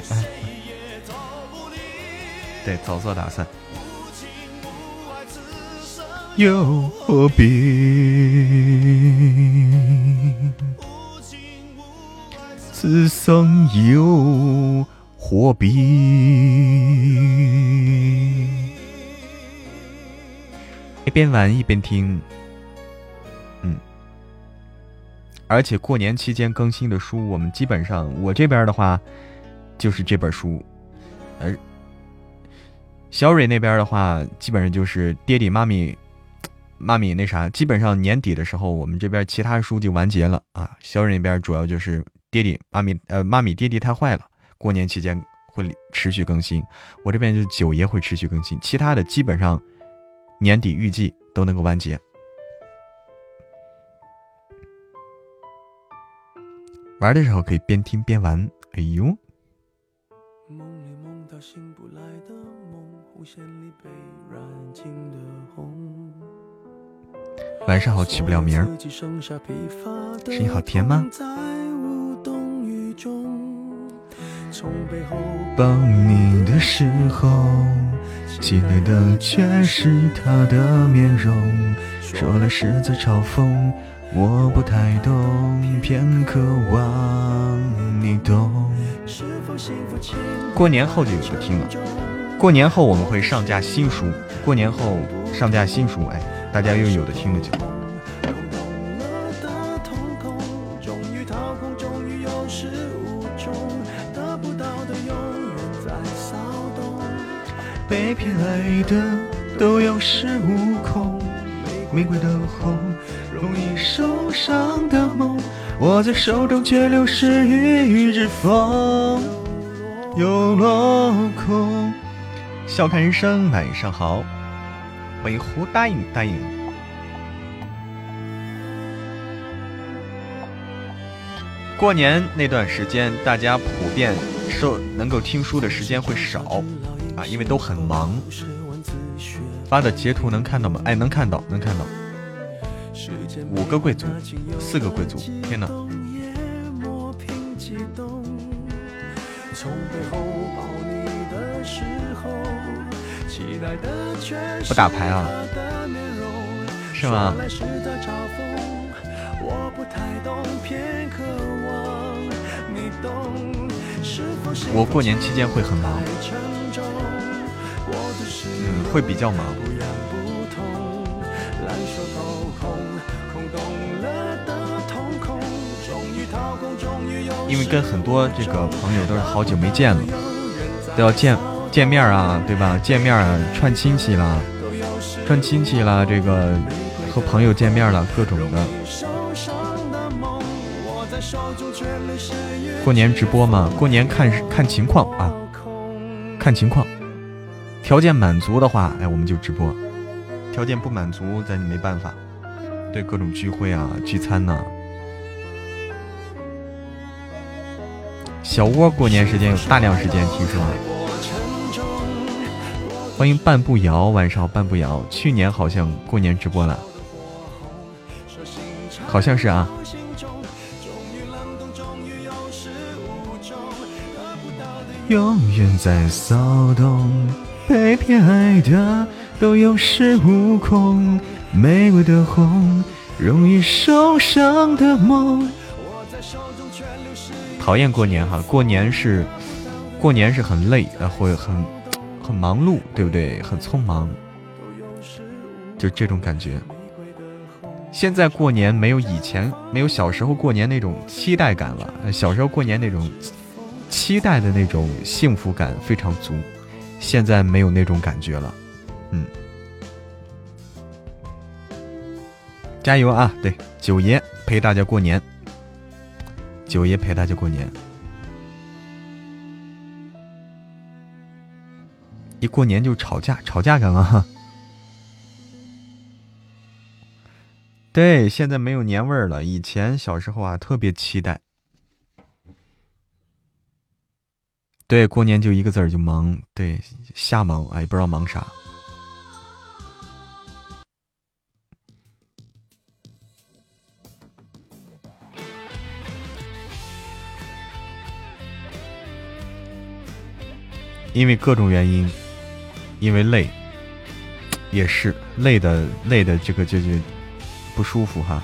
对，早做打算。又何必？此生又何必？一边玩一边听。嗯而且过年期间更新的书，我们基本上我这边的话，就是这本书，而小蕊那边的话，基本上就是爹地妈咪，妈咪那啥，基本上年底的时候，我们这边其他书就完结了啊。小蕊那边主要就是爹地妈咪，呃，妈咪爹地太坏了，过年期间会持续更新。我这边就九爷会持续更新，其他的基本上年底预计都能够完结。玩的时候可以边听边玩。哎呦！晚上好，起不了名儿。声音好甜吗？抱你的时候，记得的却是他的面容，说了是在嘲讽。我不太懂，偏渴望你懂。过年后就有的听了。过年后我们会上架新书。过年后上架新书，哎，大家又有的听了就。的都有恃无恐，玫瑰的红。容易受伤的梦，握在手中却流失于指缝，又落空。笑看人生，晚上好，欢迎胡答应答应。过年那段时间，大家普遍受能够听书的时间会少啊，因为都很忙。发的截图能看到吗？哎，能看到，能看到。五个贵族，四个贵族，天哪！不打牌啊？是吗？我过年期间会很忙，会比较忙。因为跟很多这个朋友都是好久没见了，都要见见面啊，对吧？见面啊，串亲戚啦，串亲戚啦，这个和朋友见面了，各种的。过年直播嘛，过年看看情况啊，看情况，条件满足的话，哎，我们就直播；条件不满足，咱就没办法。对各种聚会啊、聚餐呐。小窝过年时间有大量时间，听说。欢迎半步摇，晚上好，半步摇。去年好像过年直播了，好像是啊。永远在骚动，被偏爱的都有恃无恐，玫瑰的红，容易受伤的梦。讨厌过年哈，过年是过年是很累，呃，会很很忙碌，对不对？很匆忙，就这种感觉。现在过年没有以前没有小时候过年那种期待感了，小时候过年那种期待的那种幸福感非常足，现在没有那种感觉了，嗯。加油啊！对，九爷陪大家过年，九爷陪大家过年。一过年就吵架，吵架干嘛？对，现在没有年味儿了。以前小时候啊，特别期待。对，过年就一个字儿，就忙。对，瞎忙，哎，不知道忙啥。因为各种原因，因为累，也是累的累的，这个就就不舒服哈。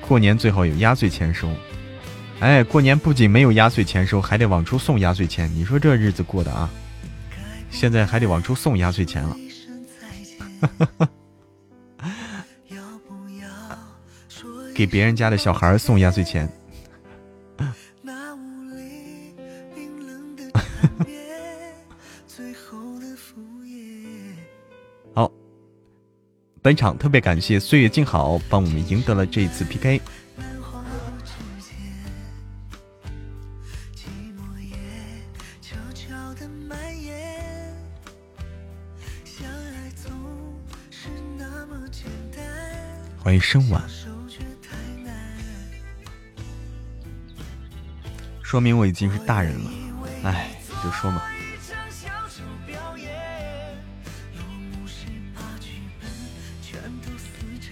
过年最好有压岁钱收，哎，过年不仅没有压岁钱收，还得往出送压岁钱。你说这日子过的啊？现在还得往出送压岁钱了，哈哈哈给别人家的小孩送压岁钱。好，本场特别感谢岁月静好帮我们赢得了这一次 PK。欢迎深晚，说明我已经是大人了。哎，就说嘛。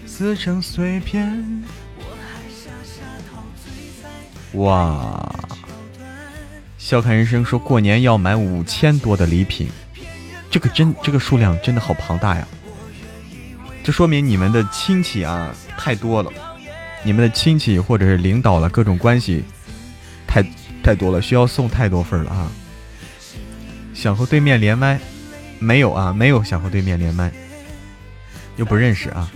撕成碎片。哇！笑看人生说过年要买五千多的礼品，这个真这个数量真的好庞大呀！这说明你们的亲戚啊太多了，你们的亲戚或者是领导了各种关系太太多了，需要送太多份了啊！想和对面连麦？没有啊，没有想和对面连麦，又不认识啊。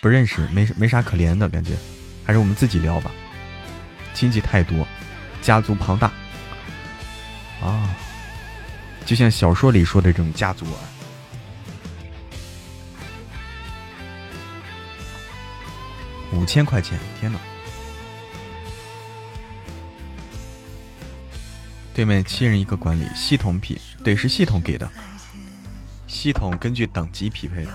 不认识，没没啥可怜的感觉，还是我们自己聊吧。亲戚太多，家族庞大啊，就像小说里说的这种家族啊。五千块钱，天哪！对面七人一个管理，系统匹对，是系统给的，系统根据等级匹配的。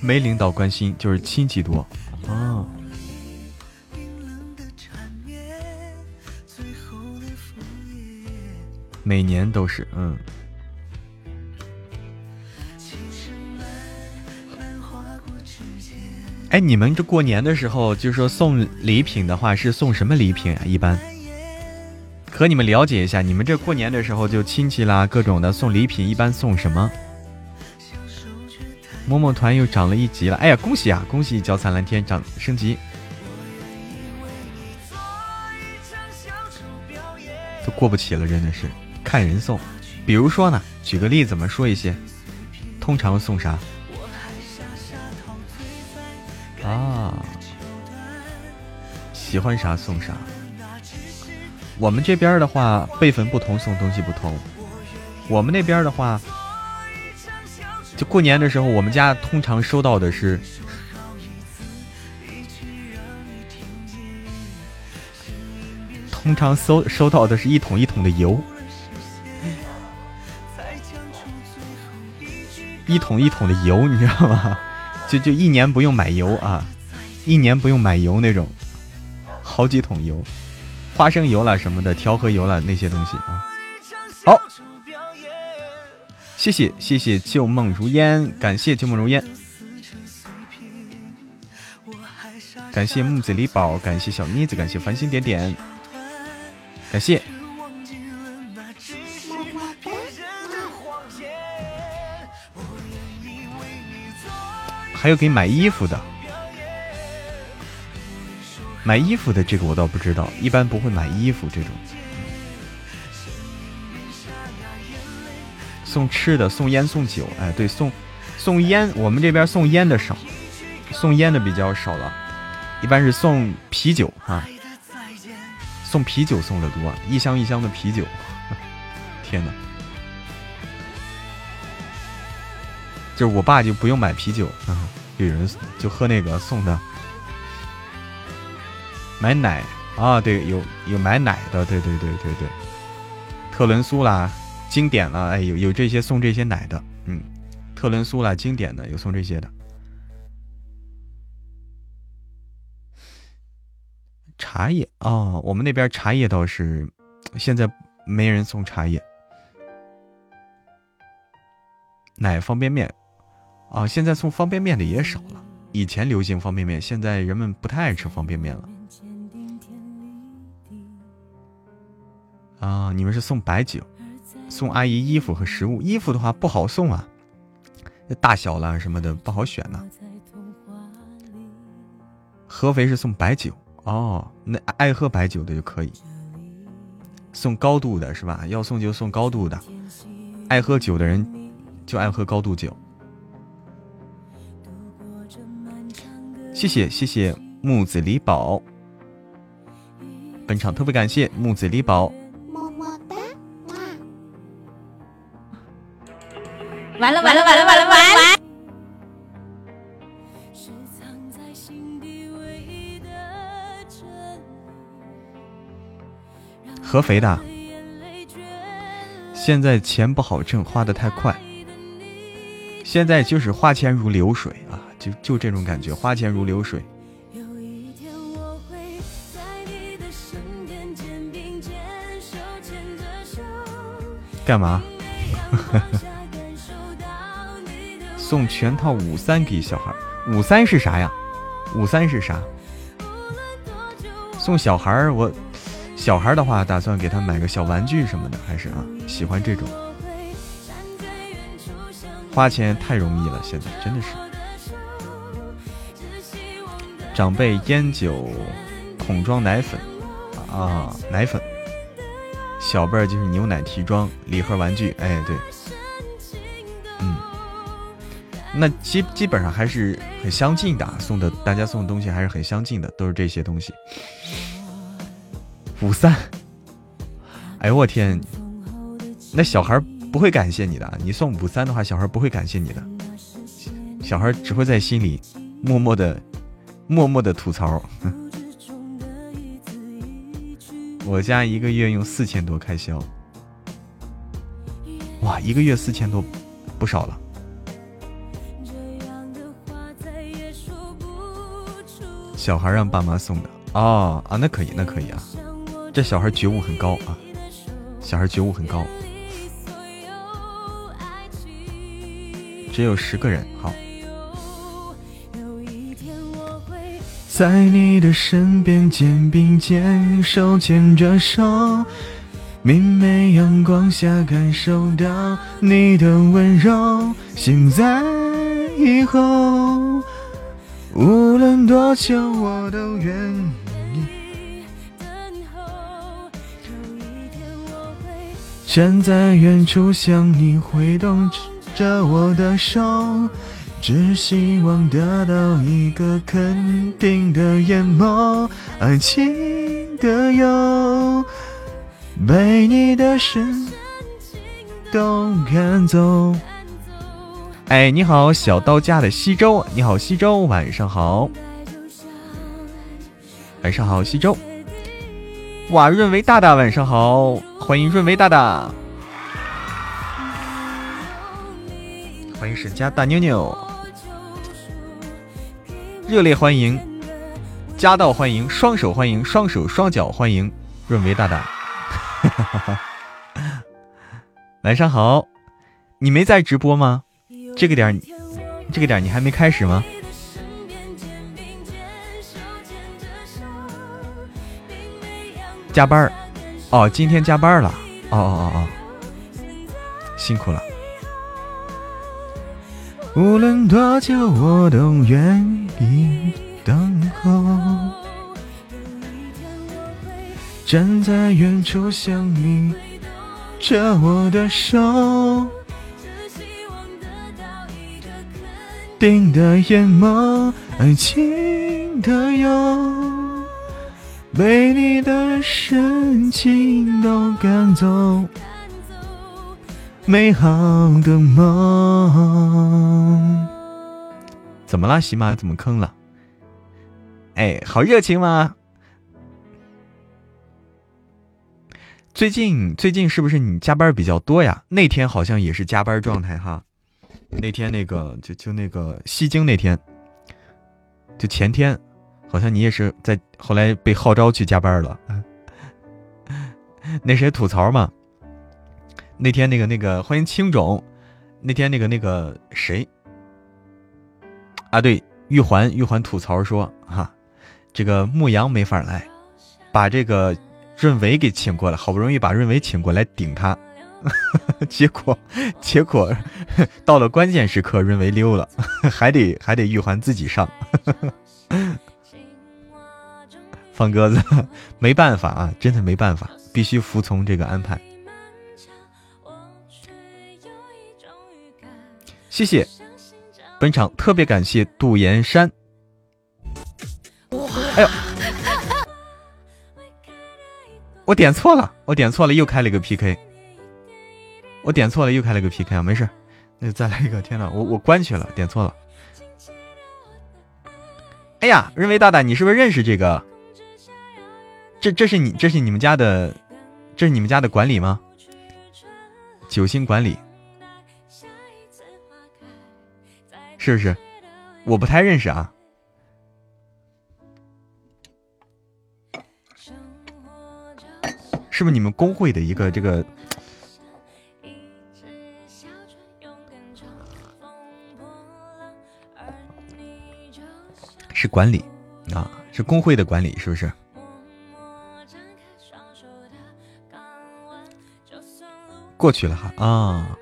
没领导关心，就是亲戚多啊。每年都是，嗯。哎，你们这过年的时候，就说送礼品的话，是送什么礼品啊？一般，和你们了解一下，你们这过年的时候就亲戚啦，各种的送礼品，一般送什么？某某团又涨了一级了，哎呀，恭喜啊！恭喜脚踩蓝天涨升级，都过不起了，真的是看人送。比如说呢，举个例子嘛，说一些，通常送啥？啊，喜欢啥送啥。我们这边的话，辈分不同，送东西不同。我们那边的话。就过年的时候，我们家通常收到的是，通常收收到的是一桶一桶的油，一桶一桶的油，你知道吗？就就一年不用买油啊，一年不用买油那种，好几桶油，花生油了什么的，调和油了那些东西啊，好。谢谢谢谢旧梦如烟，感谢旧梦如烟，感谢木子李宝，感谢小妮子，感谢繁星点点，感谢，还有给买衣服的，买衣服的这个我倒不知道，一般不会买衣服这种。送吃的，送烟，送酒。哎，对，送送烟，我们这边送烟的少，送烟的比较少了，一般是送啤酒啊，送啤酒送的多，一箱一箱的啤酒。天哪！就是我爸就不用买啤酒啊，有人就喝那个送的。买奶。啊，对，有有买奶的，对对对对对，特仑苏啦，经典了，哎，有有这些送这些奶的，嗯，特仑苏啦，经典的有送这些的。茶叶哦，我们那边茶叶倒是现在没人送茶叶，奶方便面啊，现在送方便面的也少了，以前流行方便面，现在人们不太爱吃方便面了。啊，你们是送白酒，送阿姨衣服和食物。衣服的话不好送啊，大小啦什么的不好选呢。合肥是送白酒哦，那爱喝白酒的就可以送高度的是吧？要送就送高度的，爱喝酒的人就爱喝高度酒。谢谢谢谢木子李宝，本场特别感谢木子李宝。么么哒完了完了完了完了完了！合肥的，现在钱不好挣，花的太快。现在就是花钱如流水啊，就就这种感觉，花钱如流水。干嘛？送全套五三给小孩，五三是啥呀？五三是啥？送小孩儿，我小孩的话，打算给他买个小玩具什么的，还是啊，喜欢这种。花钱太容易了，现在真的是。长辈烟酒桶装奶粉啊，奶粉。小辈儿就是牛奶提装礼盒玩具，哎，对。嗯那基基本上还是很相近的，送的大家送的东西还是很相近的，都是这些东西。五三，哎呦我天，那小孩不会感谢你的，你送五三的话，小孩不会感谢你的，小孩只会在心里默默的、默默的吐槽。我家一个月用四千多开销，哇，一个月四千多，不少了。小孩让爸妈送的哦啊，那可以，那可以啊，这小孩觉悟很高啊，小孩觉悟很高，只有十个人，好。在你的身边，肩并肩，手牵着手，明媚阳光下，感受到你的温柔，现在以后。无论多久，我都愿意等候。有一天我会站在远处向你挥动着我的手，只希望得到一个肯定的眼眸。爱情的忧，被你的深都赶走。哎，你好，小刀家的西周，你好，西周，晚上好，晚上好，西周。哇，润维大大，晚上好，欢迎润维大大，欢迎沈家大妞妞，热烈欢迎，夹道欢迎，双手欢迎，双手双脚欢迎润维大大，晚上好，你没在直播吗？这个点，这个点你还没开始吗？加班儿，哦，今天加班了，哦哦哦哦，辛苦了。无论多久，我都愿意等候。站在远处想你着我的手，定的眼眸，爱情的忧。被你的深情都赶走，美好的梦。怎么了，喜马怎么坑了？哎，好热情吗？最近最近是不是你加班比较多呀？那天好像也是加班状态哈。那天那个就就那个西京那天，就前天。好像你也是在后来被号召去加班了。那谁吐槽嘛？那天那个那个欢迎青种，那天那个那个谁啊？对，玉环玉环吐槽说哈，这个牧羊没法来，把这个润维给请过来，好不容易把润维请过来顶他，结果结果 到了关键时刻润维溜了，还得还得玉环自己上。放鸽子，没办法啊，真的没办法，必须服从这个安排。谢谢，本场特别感谢杜岩山。哎呦，我点错了，我点错了，又开了一个 PK。我点错了，又开了个 PK 啊，没事，那再来一个。天呐，我我关去了，点错了。哎呀，认为大大，你是不是认识这个？这这是你这是你们家的，这是你们家的管理吗？九星管理，是不是？我不太认识啊。是不是你们工会的一个这个？是管理啊，是工会的管理，是不是？过去了哈啊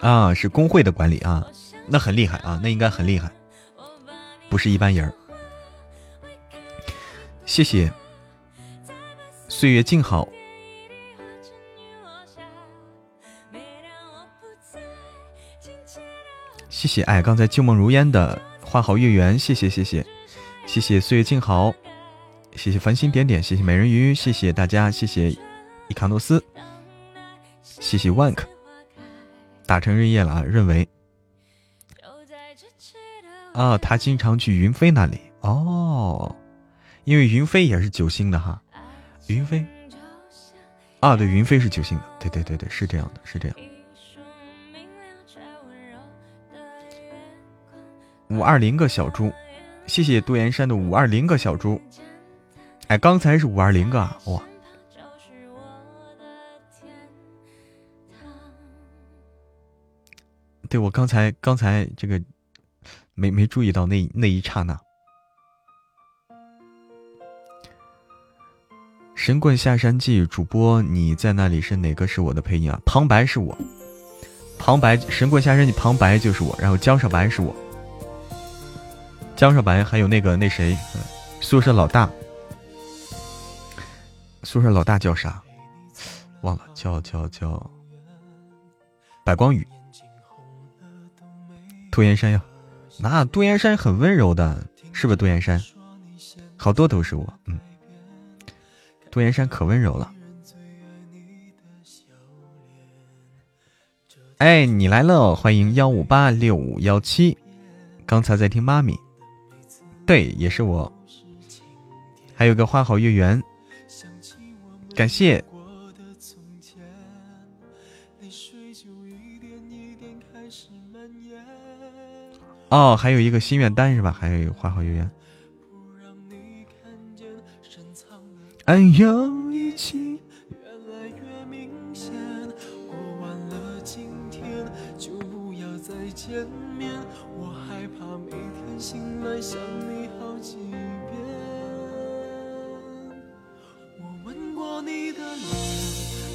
啊，是工会的管理啊，那很厉害啊，那应该很厉害，不是一般人。谢谢岁月静好，谢谢哎，刚才旧梦如烟的花好月圆，谢谢谢谢谢谢岁月静好，谢谢繁星点点，谢谢美人鱼，谢谢大家，谢谢。伊卡诺斯，谢谢 Wank，打成日夜了啊！认为啊，他经常去云飞那里哦，因为云飞也是九星的哈。云飞啊，对，云飞是九星的，对对对对，是这样的，是这样。五二零个小猪，谢谢杜岩山的五二零个小猪。哎，刚才是五二零个啊，哇！对我刚才刚才这个没没注意到那那一刹那。神棍下山记主播你在那里是哪个是我的配音啊？旁白是我，旁白神棍下山记旁白就是我，然后江少白是我，江少白还有那个那谁，宿舍老大，宿舍老大叫啥？忘了，叫叫叫白光宇。杜岩山呀，那杜岩山很温柔的，是不是？杜岩山，好多都是我，嗯，杜岩山可温柔了。哎，你来了，欢迎幺五八六五幺七，刚才在听妈咪，对，也是我，还有个花好月圆，感谢。哦，还有一个心愿单是吧？还有一个花好月圆。爱有一起。越来越明显，过完了今天就不要再见面。我害怕每天醒来想你好几遍。我吻过你的脸，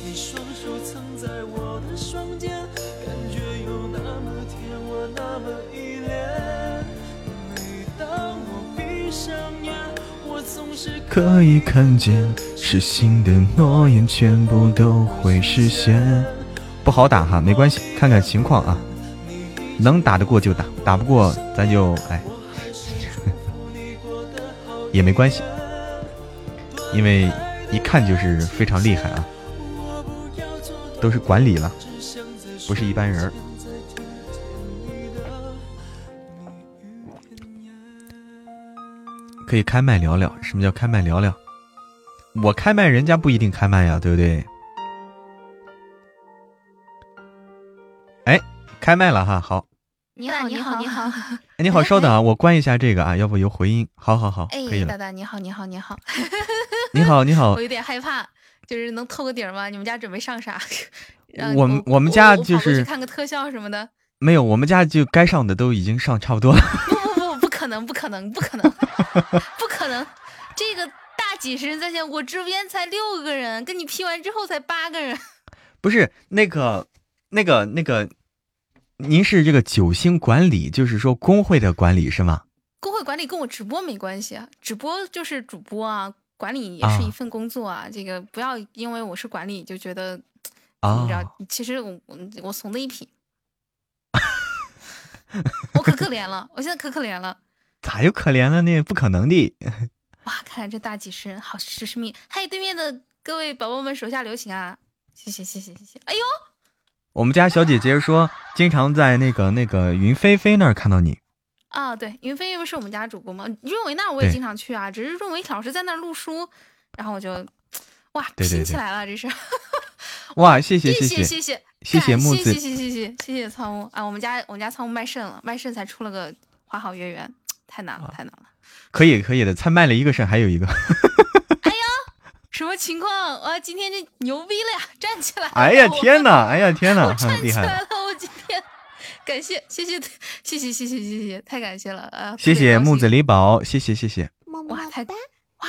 你双手曾在我的双肩，感觉有那么甜，我那么依每当我闭上眼，我可以看见，实心的诺言全部都会实现。不好打哈，没关系，看看情况啊，能打得过就打，打不过咱就哎，也没关系，因为一看就是非常厉害啊，都是管理了，不是一般人。可以开麦聊聊，什么叫开麦聊聊？我开麦，人家不一定开麦呀，对不对？哎，开麦了哈，好。你好，你好，你好。哎，你好，稍等啊，我关一下这个啊，要不有回音。好好好，可以了。大大，你好，你好，你好。你好，你好。我有点害怕，就是能透个底吗？你们家准备上啥？我们我们家就是看个特效什么的。没有，我们家就该上的都已经上差不多了。可能不可能不可能 不可能，这个大几十人在线，我直播间才六个人，跟你 P 完之后才八个人。不是那个那个那个，您是这个九星管理，就是说工会的管理是吗？工会管理跟我直播没关系啊，直播就是主播啊，管理也是一份工作啊。这个不要因为我是管理就觉得，你知道，其实我我我怂的一批，我可可怜了，我现在可可怜了。咋又可怜了呢？不可能的！哇，看来这大几十人好实实命。嗨，对面的各位宝宝们手下留情啊！谢谢谢谢谢谢。哎呦，我们家小姐姐说经常在那个那个云飞飞那儿看到你。啊，对，云飞不是我们家主播吗？润维那我也经常去啊，只是润维老师在那儿录书，然后我就哇拼起来了，这是。哇，谢谢谢谢谢谢谢谢木子，谢谢谢谢谢谢仓屋啊！我们家我们家仓屋卖肾了，卖肾才出了个花好月圆。太难了，太难了。可以，可以的。才卖了一个肾，还有一个。哎呀，什么情况？哇今天这牛逼了呀！站起来！哎呀天哪！哎呀天哪！站起来了！我今天感谢，谢谢，谢谢，谢谢，谢谢，太感谢了啊！谢谢木子李宝，谢谢，谢谢。哇，太哇！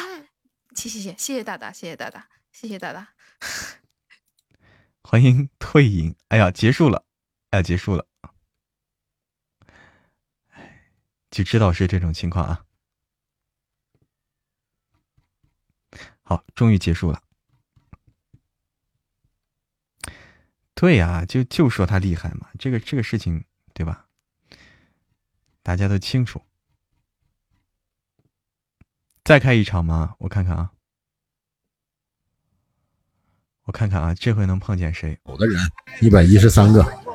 谢谢，谢谢，谢谢大大，谢谢大大，谢谢大大。欢迎退隐。哎呀，结束了，哎呀，结束了。就知道是这种情况啊！好，终于结束了。对呀，就就说他厉害嘛，这个这个事情对吧？大家都清楚。再开一场吗？我看看啊，我看看啊，这回能碰见谁？有的人一百一十三个。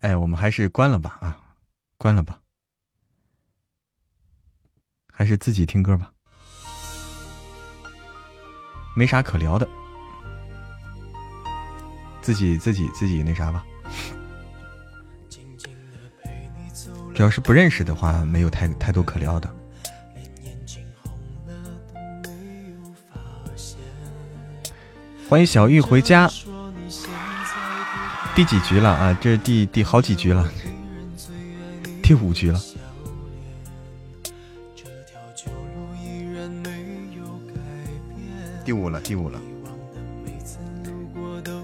哎，我们还是关了吧啊，关了吧，还是自己听歌吧，没啥可聊的，自己自己自己那啥吧。主要是不认识的话，没有太太多可聊的。欢迎小玉回家，第几局了啊？这是第第好几局了，第五局了。第五了，第五了。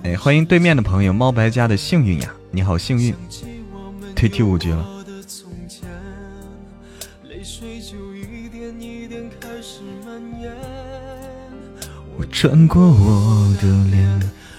哎，欢迎对面的朋友猫白家的幸运呀！你好，幸运，推第五局了。我转过我的脸，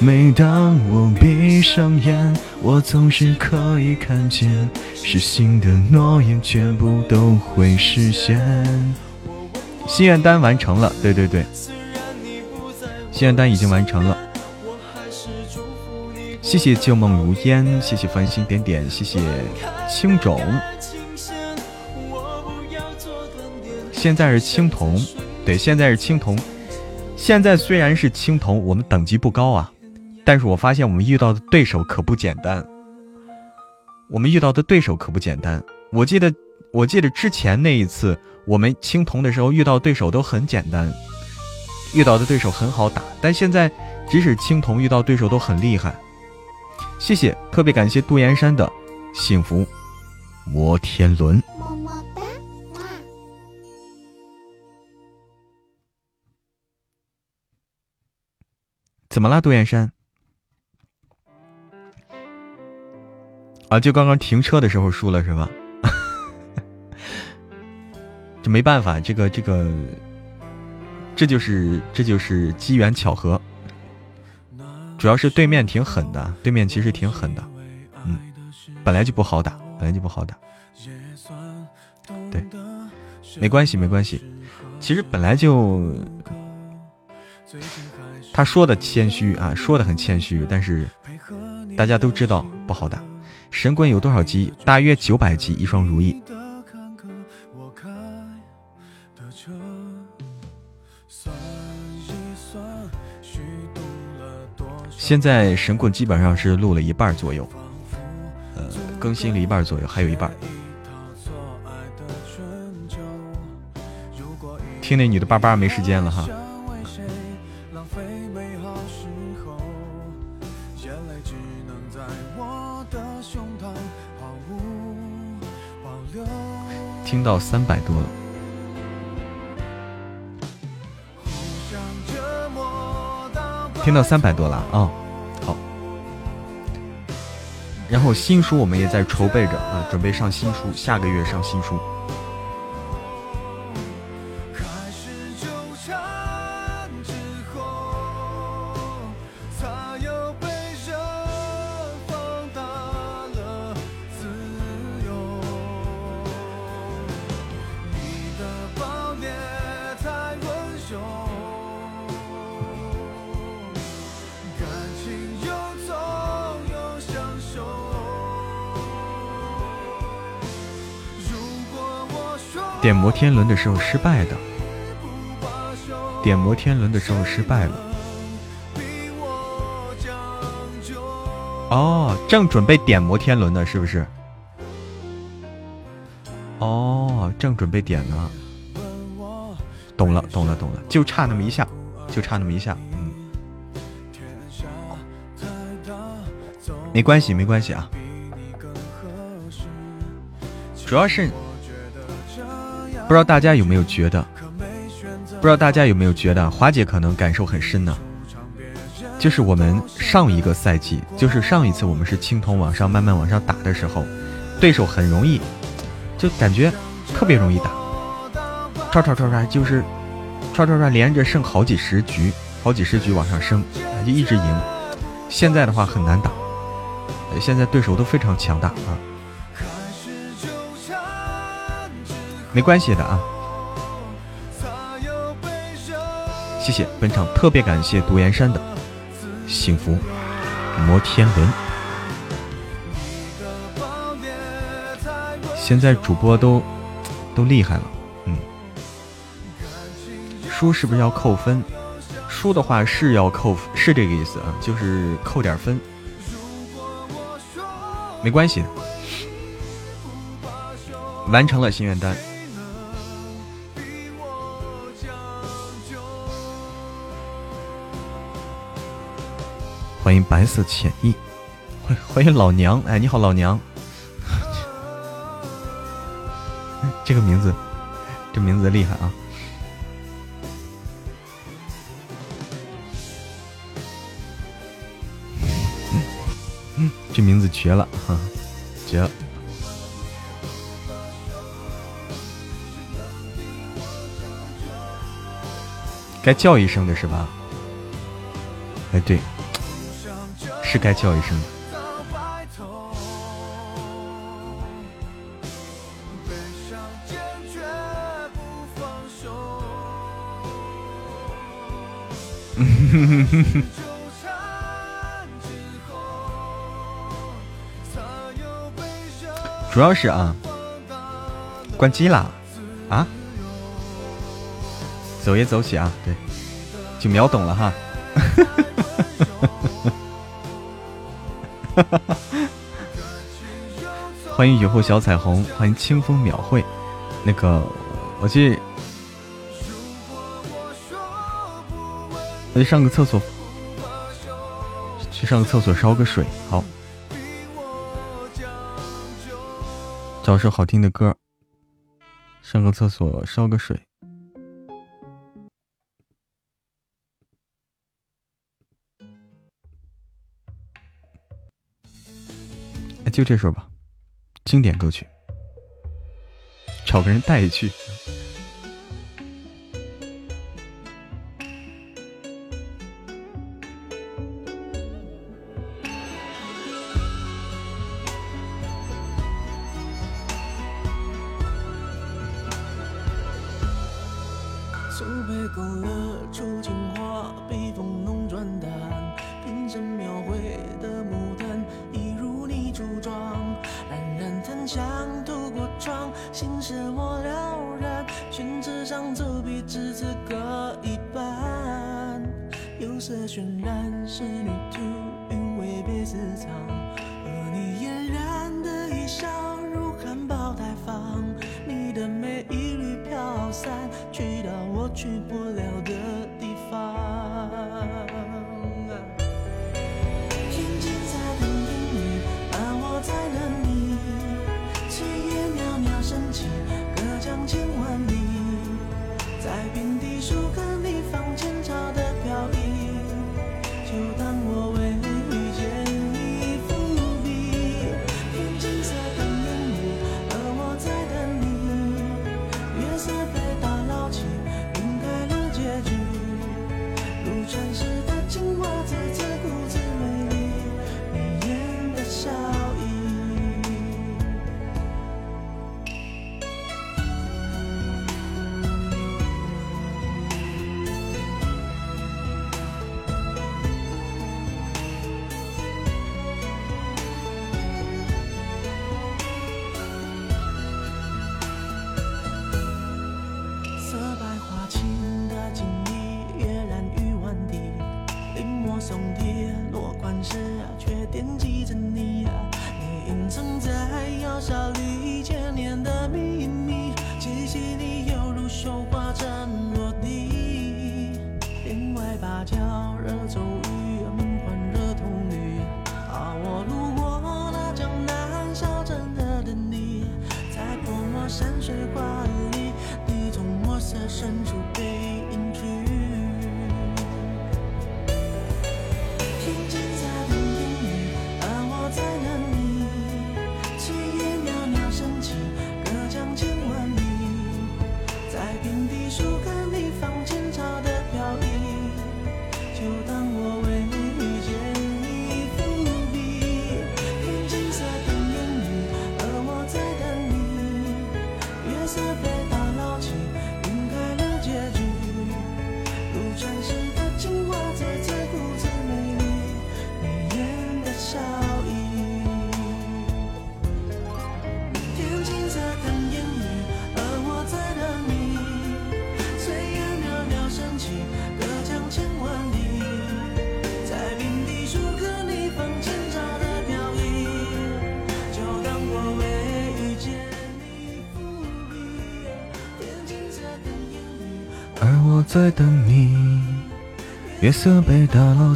每当我闭上眼，我总是可以看见，失信的诺言全部都会实现。心愿单完成了，对对对，心愿单已经完成了。谢谢旧梦如烟，谢谢繁星点点，谢谢青种。现在是青铜，对，现在是青铜。现在虽然是青铜，我们等级不高啊。但是我发现我们遇到的对手可不简单。我们遇到的对手可不简单。我记得，我记得之前那一次我们青铜的时候遇到对手都很简单，遇到的对手很好打。但现在即使青铜遇到对手都很厉害。谢谢，特别感谢杜岩山的幸福摩天轮。怎么了，杜岩山？啊，就刚刚停车的时候输了是吧？这没办法，这个这个，这就是这就是机缘巧合。主要是对面挺狠的，对面其实挺狠的，嗯，本来就不好打，本来就不好打。对，没关系没关系，其实本来就，他说的谦虚啊，说的很谦虚，但是大家都知道不好打。神棍有多少级？大约九百级，一双如意。现在神棍基本上是录了一半左右，呃，更新了一半左右，还有一半。听那女的叭叭，没时间了哈。听到三百多了，听到三百多了啊！好，然后新书我们也在筹备着啊，准备上新书，下个月上新书。点摩天轮的时候失败的，点摩天轮的时候失败了。哦，正准备点摩天轮呢，是不是？哦，正准备点呢。懂了，懂了，懂了，就差那么一下，就差那么一下，嗯。没关系，没关系啊。主要是。不知道大家有没有觉得？不知道大家有没有觉得，华姐可能感受很深呢。就是我们上一个赛季，就是上一次我们是青铜往上慢慢往上打的时候，对手很容易，就感觉特别容易打，唰唰唰唰，就是唰唰唰连着胜好几十局，好几十局往上升，就一直赢。现在的话很难打，现在对手都非常强大啊。没关系的啊，谢谢本场特别感谢独岩山的幸福摩天轮。现在主播都都厉害了，嗯，输是不是要扣分？输的话是要扣，是这个意思啊，就是扣点分，没关系，完成了心愿单。欢迎白色浅意，欢欢迎老娘，哎，你好老娘，这个名字，这名字厉害啊！嗯，这名字绝了，哈，绝了！该叫一声的是吧？哎，对。是该叫一声。主要是啊，关机了啊，走也走起啊，对，就秒懂了哈。欢迎雨后小彩虹，欢迎清风秒会。那个，我去，我去上个厕所，去上个厕所烧个水。好，找首好听的歌，上个厕所烧个水。就这首吧，经典歌曲，找个人带一句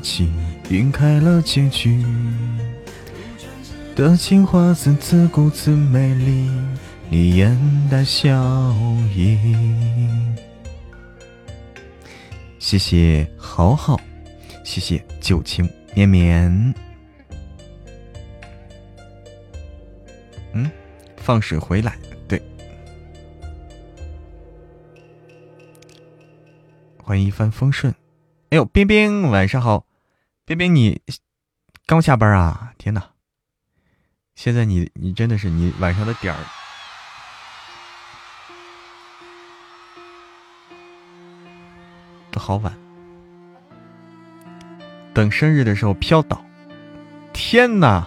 起，晕开了结局。的情话字字顾自美丽，你眼带笑意。谢谢豪豪，谢谢旧情绵绵。嗯，放水回来。对欢迎一帆风顺，哎呦，冰冰晚上好，冰冰你刚下班啊？天哪！现在你你真的是你晚上的点儿都好晚，等生日的时候飘倒。天哪！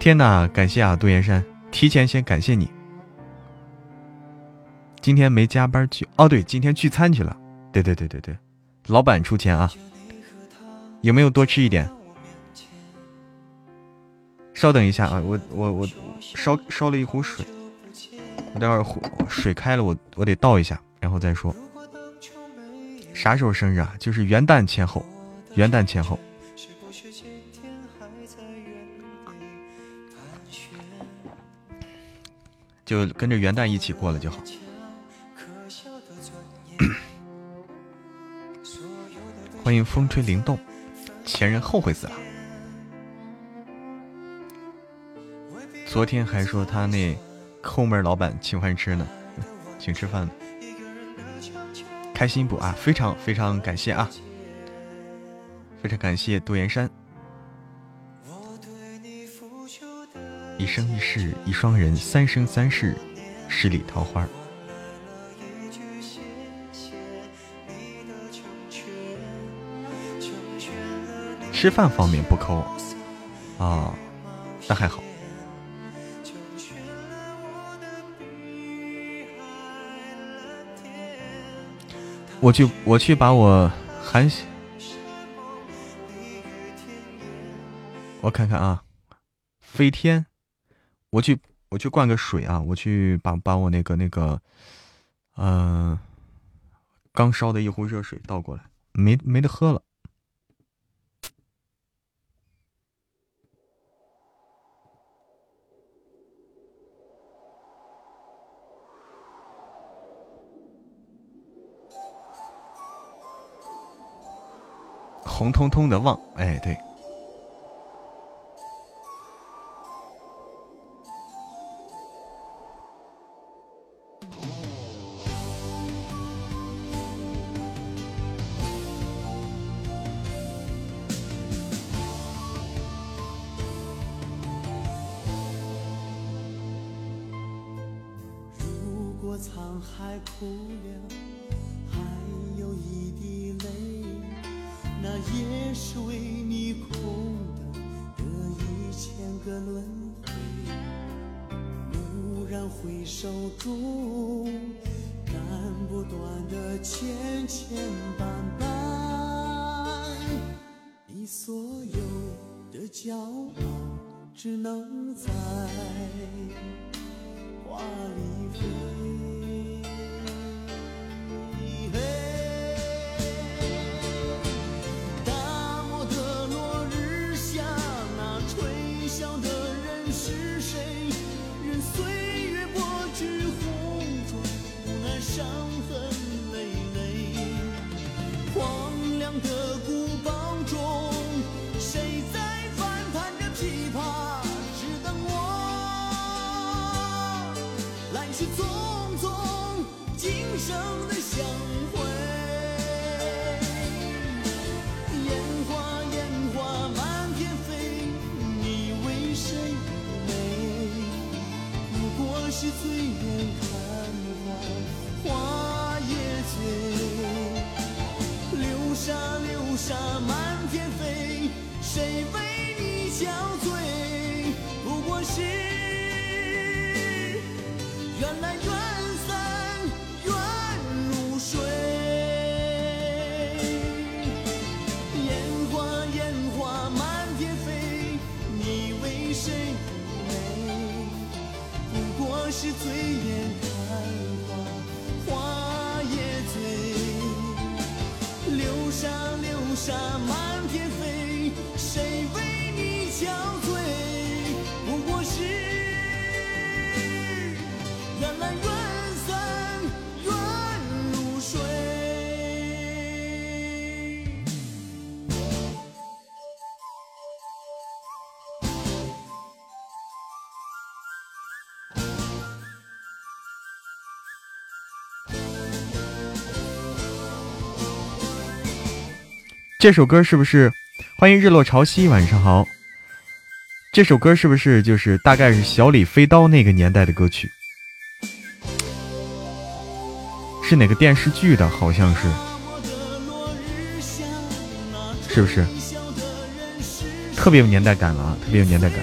天哪！感谢啊，杜岩山，提前先感谢你。今天没加班去哦，对，今天聚餐去了。对对对对对，老板出钱啊！有没有多吃一点？稍等一下啊，我我我烧烧了一壶水，我待会儿壶水开了，我我得倒一下，然后再说。啥时候生日啊？就是元旦前后，元旦前后。就跟着元旦一起过了就好。欢迎风吹灵动，前任后悔死了。昨天还说他那抠门老板请饭吃呢，请吃饭，开心不啊？非常非常感谢啊！非常感谢杜岩山。一生一世一双人，三生三世十里桃花。吃饭方面不抠啊，那还好。我去，我去把我韩，我看看啊，飞天。我去，我去灌个水啊！我去把把我那个那个，嗯，刚烧的一壶热水倒过来，没没得喝了。红彤彤的旺，哎，对。如果沧海枯了。手中斩不断的牵牵绊绊你所有的骄傲只能在画里飞。这首歌是不是？欢迎日落潮汐，晚上好。这首歌是不是就是大概是小李飞刀那个年代的歌曲？是哪个电视剧的？好像是，是不是？特别有年代感了啊！特别有年代感。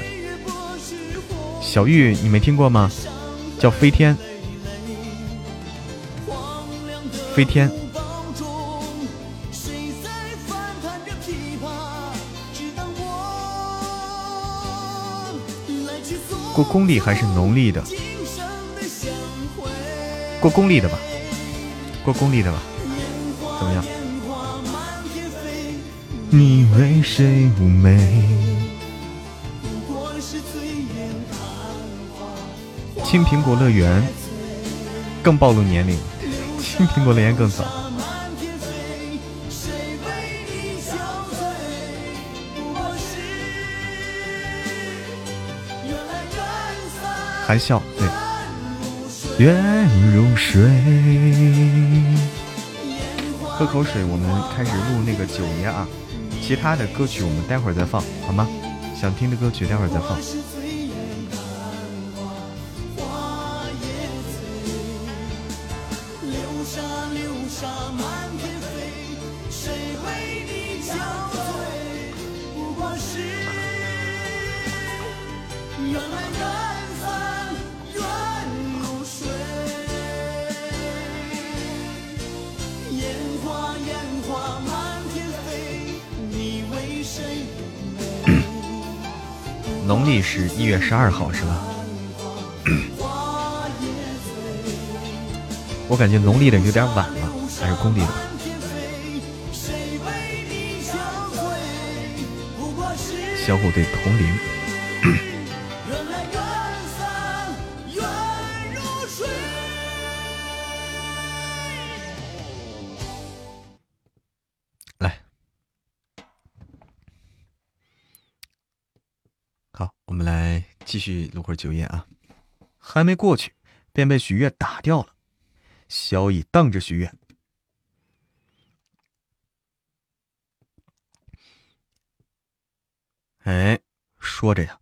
小玉，你没听过吗？叫飞天，飞天。过公历还是农历的？过公历的吧，过公历的吧，怎么样？你为谁妩媚？青苹果乐园更暴露年龄，青苹果乐园更早。含笑，对。愿如水。喝口水，我们开始录那个九爷啊。其他的歌曲我们待会儿再放，好吗？想听的歌曲待会儿再放。是一月十二号，是吧？我感觉农历的有点晚了，还是公历的？相互对同龄。继续录会儿酒宴啊，还没过去，便被许悦打掉了。萧逸瞪着许悦，哎，说着呀，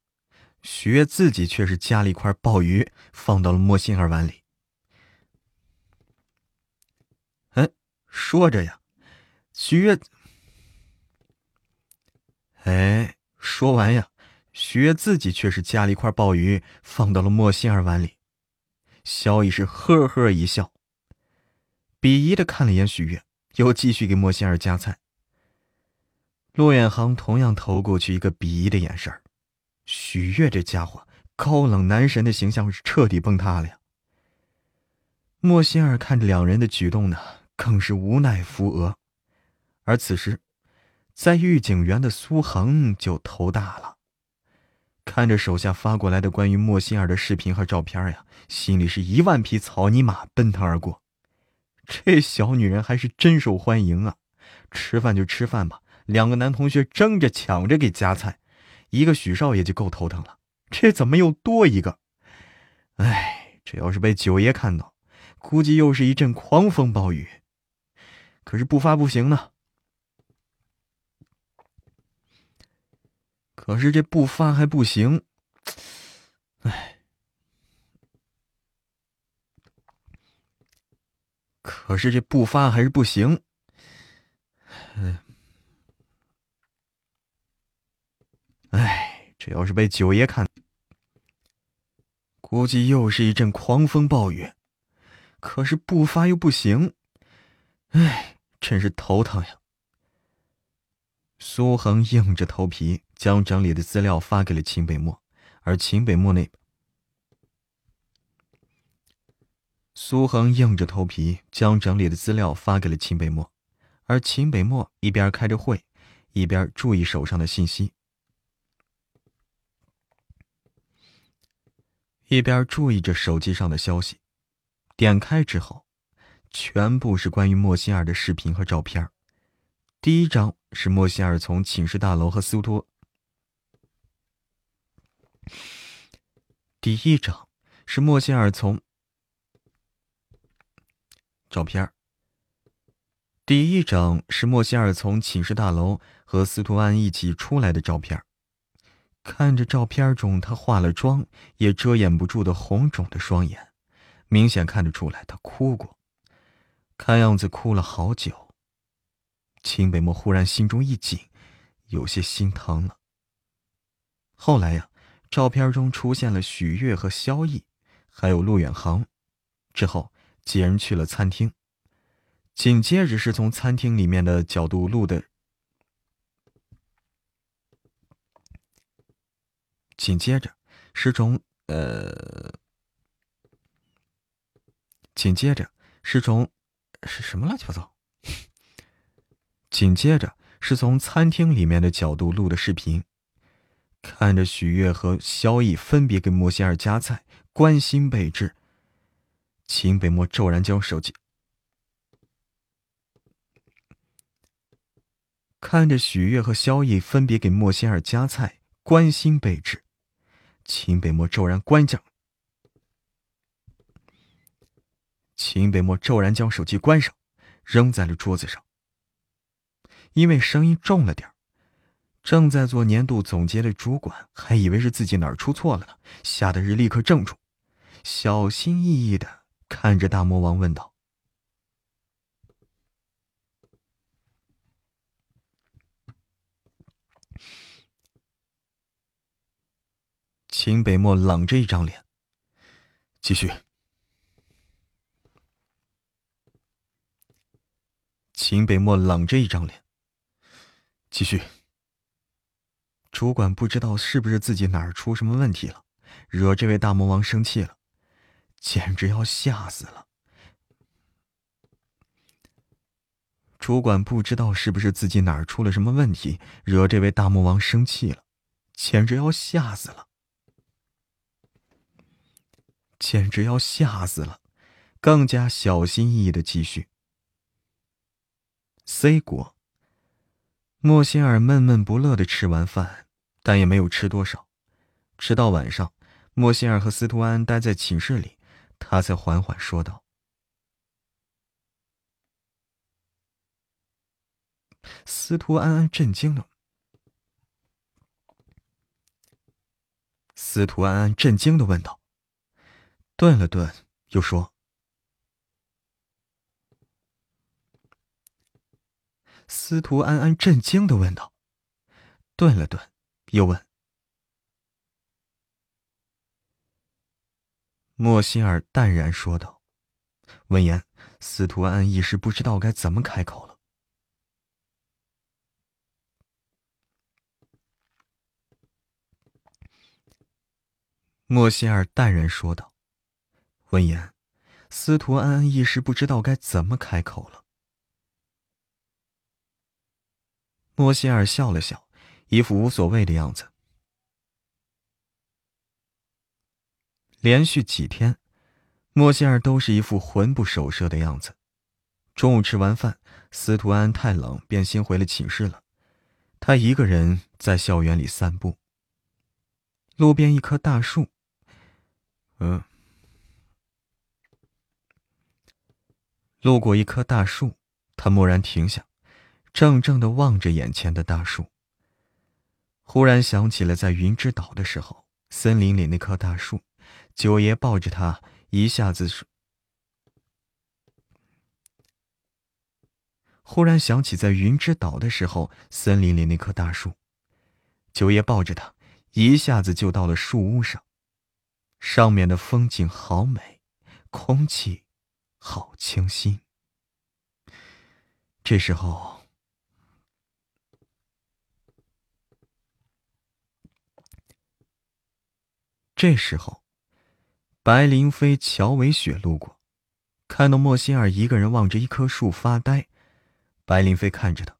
许悦自己却是夹了一块鲍鱼放到了莫心儿碗里。哎，说着呀，许悦，哎，说完呀。许悦自己却是夹了一块鲍鱼放到了莫心儿碗里，萧逸是呵呵一笑，鄙夷的看了一眼许悦，又继续给莫心儿夹菜。陆远航同样投过去一个鄙夷的眼神许悦这家伙高冷男神的形象是彻底崩塌了呀。莫心儿看着两人的举动呢，更是无奈扶额，而此时，在御景园的苏恒就头大了。看着手下发过来的关于莫心儿的视频和照片呀，心里是一万匹草泥马奔腾而过。这小女人还是真受欢迎啊！吃饭就吃饭吧，两个男同学争着抢着给夹菜，一个许少爷就够头疼了，这怎么又多一个？哎，这要是被九爷看到，估计又是一阵狂风暴雨。可是不发不行呢。可是这不发还不行，哎！可是这不发还是不行，哎！这要是被九爷看，估计又是一阵狂风暴雨。可是不发又不行，哎，真是头疼呀！苏恒硬着头皮。将整理的资料发给了秦北漠，而秦北漠那苏恒硬着头皮将整理的资料发给了秦北漠，而秦北漠一边开着会，一边注意手上的信息，一边注意着手机上的消息。点开之后，全部是关于莫心儿的视频和照片。第一张是莫心儿从寝室大楼和苏托。第一张是莫歇尔从照片第一张是莫歇尔从寝室大楼和司徒安一起出来的照片看着照片中他化了妆也遮掩不住的红肿的双眼，明显看得出来他哭过，看样子哭了好久。秦北漠忽然心中一紧，有些心疼了。后来呀。照片中出现了许悦和萧逸，还有陆远航。之后几人去了餐厅。紧接着是从餐厅里面的角度录的。紧接着是从呃，紧接着是从是什么乱七八糟？紧接着是从餐厅里面的角度录的视频，看着许悦和萧逸分别给莫仙儿夹菜，关心备至。秦北漠骤然将手机看着许悦和萧逸分别给莫仙儿夹菜，关心备至。秦北漠骤然关将，秦北漠骤然将手机关上，扔在了桌子上。因为声音重了点正在做年度总结的主管还以为是自己哪儿出错了呢，吓得是立刻怔住，小心翼翼的看着大魔王问道：“秦北漠冷着一张脸，继续。”秦北漠冷着一张脸。继续。主管不知道是不是自己哪儿出什么问题了，惹这位大魔王生气了，简直要吓死了。主管不知道是不是自己哪儿出了什么问题，惹这位大魔王生气了，简直要吓死了，简直要吓死了，更加小心翼翼的继续。C 国。莫仙儿闷闷不乐的吃完饭，但也没有吃多少。直到晚上，莫仙儿和司徒安待在寝室里，他才缓缓说道：“司徒安安震惊了，司徒安安震惊的问道，顿了顿，又说。”司徒安安震惊的问道，顿了顿，又问：“莫心儿淡然说道。”闻言，司徒安安一时不知道该怎么开口了。莫心儿淡然说道。闻言，司徒安安一时不知道该怎么开口了。莫西尔笑了笑，一副无所谓的样子。连续几天，莫歇尔都是一副魂不守舍的样子。中午吃完饭，司徒安太冷，便先回了寝室了。他一个人在校园里散步。路边一棵大树，嗯，路过一棵大树，他蓦然停下。怔怔的望着眼前的大树，忽然想起了在云之岛的时候，森林里那棵大树，九爷抱着他，一下子。忽然想起在云之岛的时候，森林里那棵大树，九爷抱着他，一下子就到了树屋上，上面的风景好美，空气好清新。这时候。这时候，白灵飞、乔伟雪路过，看到莫心儿一个人望着一棵树发呆。白灵飞看着他，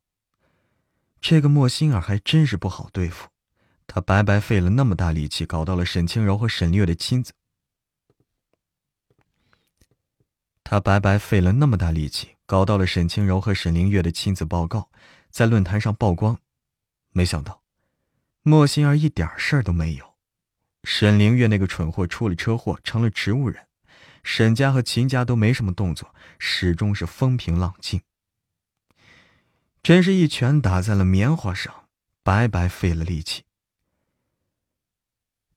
这个莫心儿还真是不好对付。他白白费了那么大力气，搞到了沈清柔和沈月的亲子。他白白费了那么大力气，搞到了沈清柔和沈凌月的亲子报告，在论坛上曝光。没想到，莫心儿一点事儿都没有。沈凌月那个蠢货出了车祸，成了植物人。沈家和秦家都没什么动作，始终是风平浪静。真是一拳打在了棉花上，白白费了力气。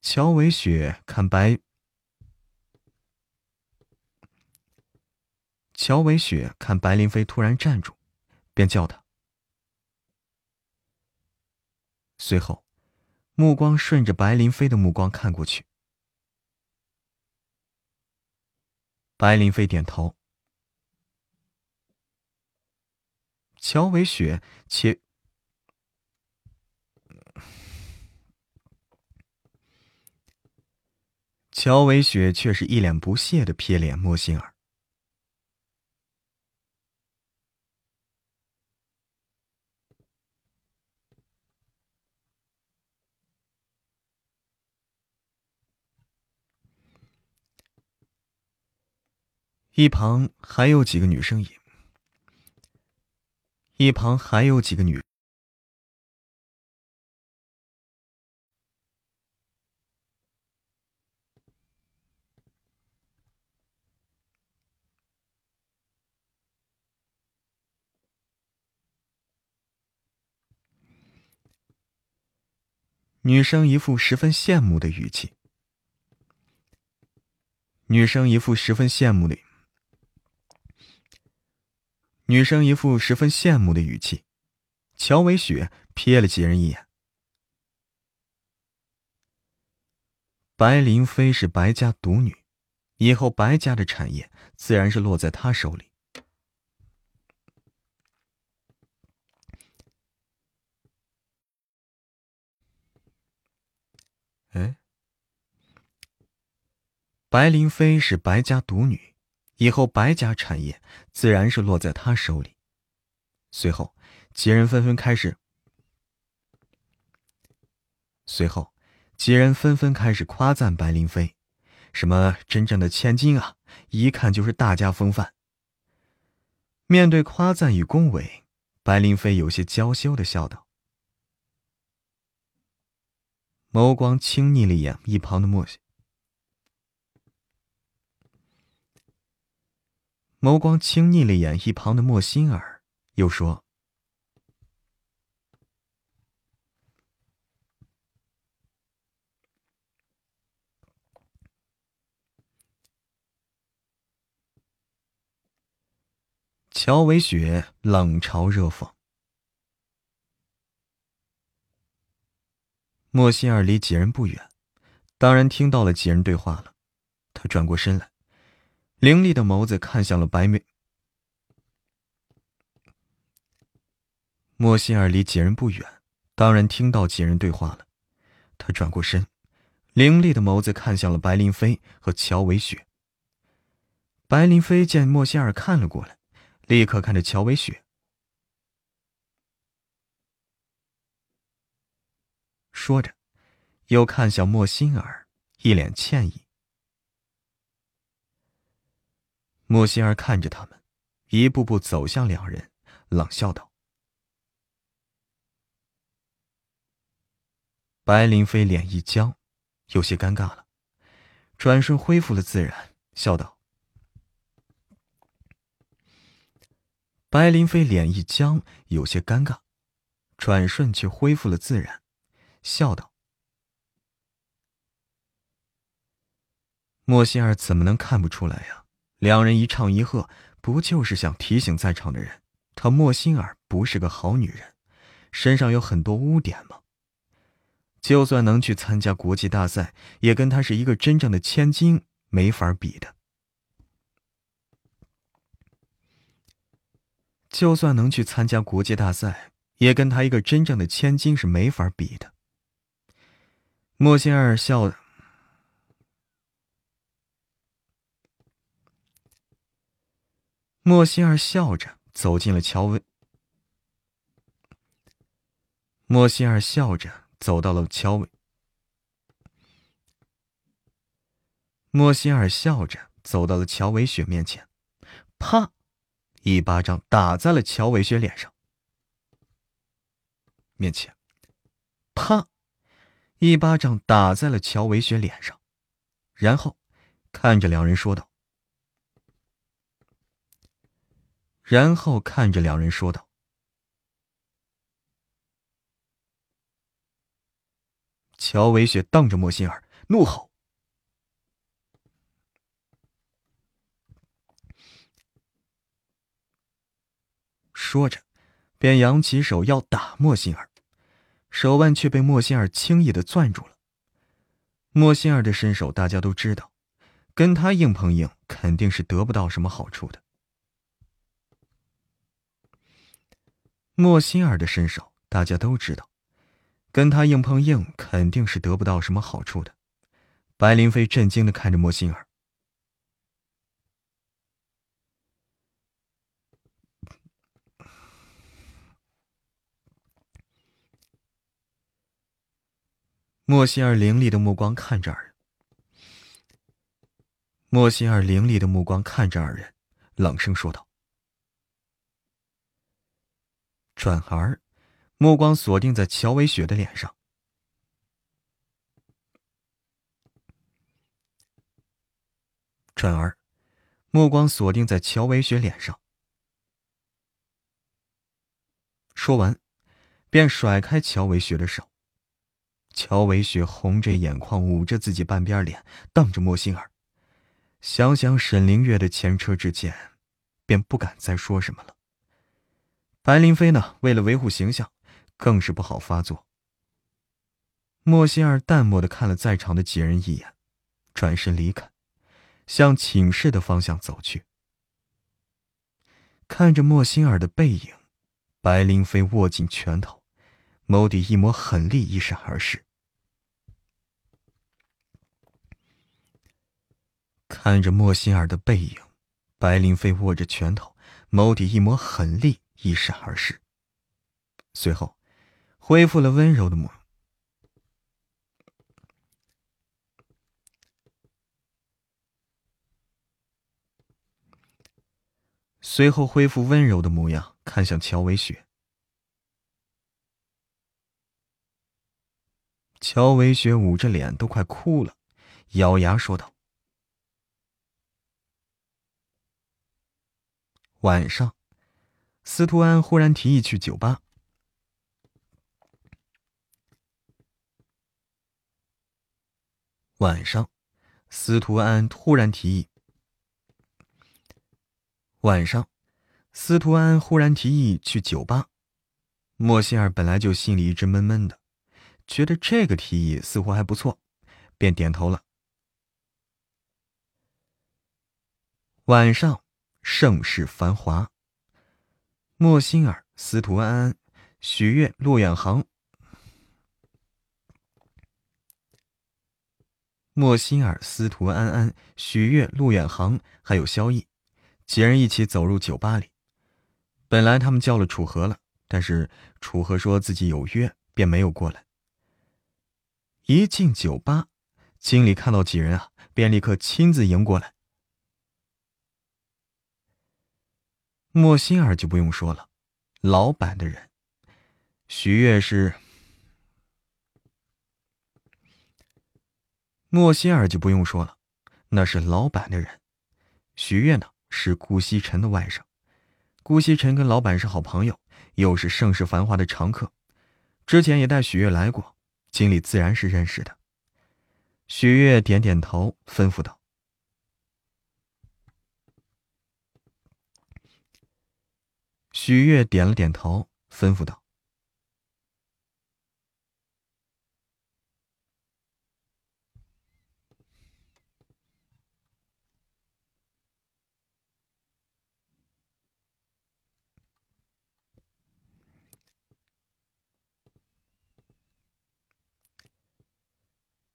乔伟雪看白，乔伟雪看白林飞突然站住，便叫他。随后。目光顺着白林飞的目光看过去，白林飞点头。乔伟雪且乔伟雪却是一脸不屑的瞥脸莫心儿。一旁还有几个女生也，一旁还有几个女。女生一副十分羡慕的语气。女生一副十分羡慕的。女生一副十分羡慕的语气。乔伟雪瞥了几人一眼。白灵飞是白家独女，以后白家的产业自然是落在她手里。哎，白灵飞是白家独女，以后白家产业自然是落在他手里。随后，几人纷纷开始。随后，几人纷纷开始夸赞白灵飞，什么真正的千金啊，一看就是大家风范。面对夸赞与恭维，白灵飞有些娇羞的笑道。眸光轻睨了一眼一旁的墨西，眸光轻睨了眼一旁的莫心儿，又说：“乔伟雪冷嘲热讽。”莫心儿离几人不远，当然听到了几人对话了。他转过身来，凌厉的眸子看向了白眉。莫心儿离几人不远，当然听到几人对话了。他转过身，凌厉的眸子看向了白灵飞和乔伟雪。白灵飞见莫心儿看了过来，立刻看着乔伟雪。说着，又看向莫心儿，一脸歉意。莫心儿看着他们，一步步走向两人，冷笑道：“白灵飞脸一僵，有些尴尬了，转瞬恢复了自然，笑道：‘白灵飞脸一僵，有些尴尬，转瞬却恢复了自然。’”笑道：“莫心儿怎么能看不出来呀？两人一唱一和，不就是想提醒在场的人，她莫心儿不是个好女人，身上有很多污点吗？就算能去参加国际大赛，也跟她是一个真正的千金没法比的。就算能去参加国际大赛，也跟她一个真正的千金是没法比的。”莫心儿笑了。莫心儿笑着走进了乔伟。莫心儿笑着走到了乔伟。莫心儿笑着走到了乔伟雪面前，啪，一巴掌打在了乔伟雪脸上。面前，啪。一巴掌打在了乔伟雪脸上，然后看着两人说道：“然后看着两人说道。”乔伟雪瞪着莫心儿，怒吼，说着，便扬起手要打莫心儿。手腕却被莫心儿轻易的攥住了。莫心儿的身手大家都知道，跟他硬碰硬肯定是得不到什么好处的。莫心儿的身手大家都知道，跟他硬碰硬肯定是得不到什么好处的。白林飞震惊的看着莫心儿。莫心儿凌厉的目光看着二人。莫心儿凌厉的目光看着二人，冷声说道。转而，目光锁定在乔维雪的脸上。转而，目光锁定在乔维雪脸上。说完，便甩开乔维雪的手。乔维雪红着眼眶，捂着自己半边脸，瞪着莫心儿。想想沈凌月的前车之鉴，便不敢再说什么了。白灵飞呢，为了维护形象，更是不好发作。莫心儿淡漠的看了在场的几人一眼，转身离开，向寝室的方向走去。看着莫心儿的背影，白灵飞握紧拳头，眸底一抹狠厉一闪而逝。看着莫心儿的背影，白灵飞握着拳头，眸底一抹狠厉一闪而逝。随后，恢复了温柔的模样。随后恢复温柔的模样，看向乔维雪。乔维雪捂着脸，都快哭了，咬牙说道。晚上，司徒安忽然提议去酒吧。晚上，司徒安突然提议。晚上，司徒安忽然提议去酒吧。莫心儿本来就心里一直闷闷的，觉得这个提议似乎还不错，便点头了。晚上。盛世繁华。莫心儿、司徒安安、许悦、陆远航。莫心儿、司徒安安、许悦、陆远航，还有萧逸，几人一起走入酒吧里。本来他们叫了楚河了，但是楚河说自己有约，便没有过来。一进酒吧，经理看到几人啊，便立刻亲自迎过来。莫心儿就不用说了，老板的人。徐悦是莫心儿就不用说了，那是老板的人。徐悦呢是顾西辰的外甥，顾西辰跟老板是好朋友，又是盛世繁华的常客，之前也带许悦来过，经理自然是认识的。许悦点点头，吩咐道。许悦点了点头，吩咐道：“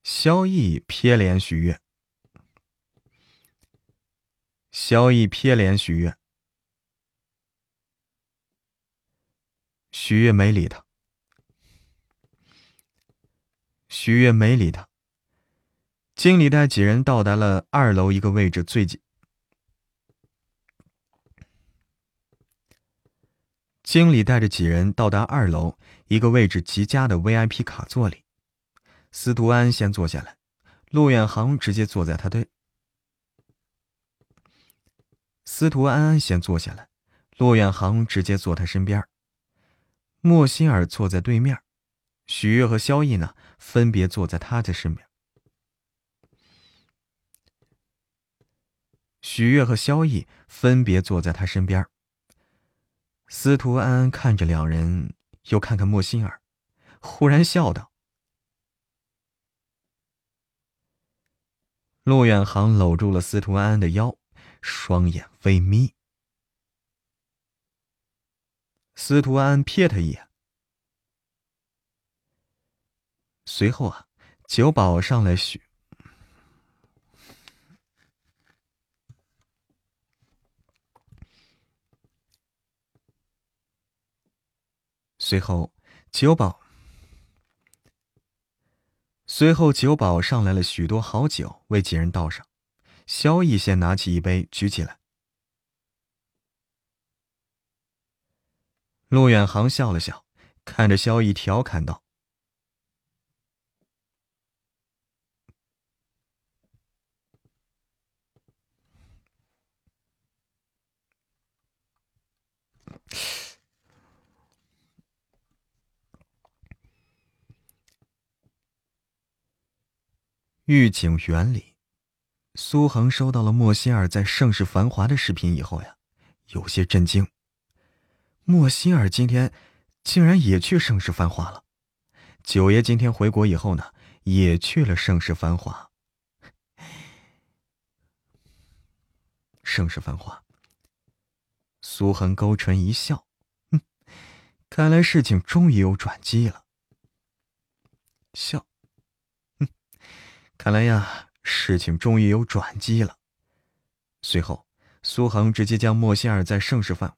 萧逸瞥脸许悦，萧逸瞥脸许悦。”许悦没理他。许悦没理他。经理带几人到达了二楼一个位置最近。经理带着几人到达二楼一个位置极佳的 VIP 卡座里。司徒安先坐下来，陆远航直接坐在他对。司徒安安先坐下来，陆远航直接坐他身边。莫心儿坐在对面，许悦和萧逸呢，分别坐在他的身边。许悦和萧逸分别坐在他身边。司徒安安看着两人，又看看莫心儿，忽然笑道：“陆远航搂住了司徒安安的腰，双眼微眯。”司徒安瞥他一眼。随后啊，九宝上来许。随后，九宝。随后，九宝上来了许多好酒，为几人倒上。萧逸先拿起一杯，举起来。陆远航笑了笑，看着萧逸，调侃道：“御景园里。”苏恒收到了莫希尔在盛世繁华的视频以后呀，有些震惊。莫心儿今天竟然也去盛世繁华了。九爷今天回国以后呢，也去了盛世繁华。盛世繁华。苏恒勾唇一笑，哼，看来事情终于有转机了。笑，哼，看来呀。事情终于有转机了。随后，苏恒直接将莫心儿在盛世繁。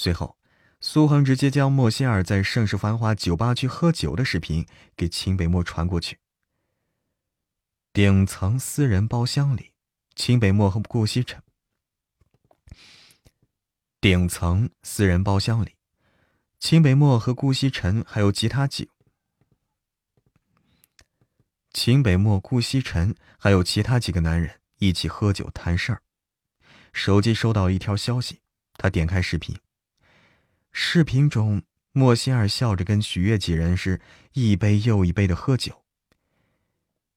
随后，苏恒直接将莫仙儿在盛世繁华酒吧区喝酒的视频给秦北漠传过去。顶层私人包厢里，秦北漠和顾西辰。顶层私人包厢里，秦北漠和顾西辰还有其他几。秦北漠、顾西辰还有其他几个男人一起喝酒谈事儿。手机收到一条消息，他点开视频。视频中，莫心儿笑着跟许悦几人是一杯又一杯的喝酒，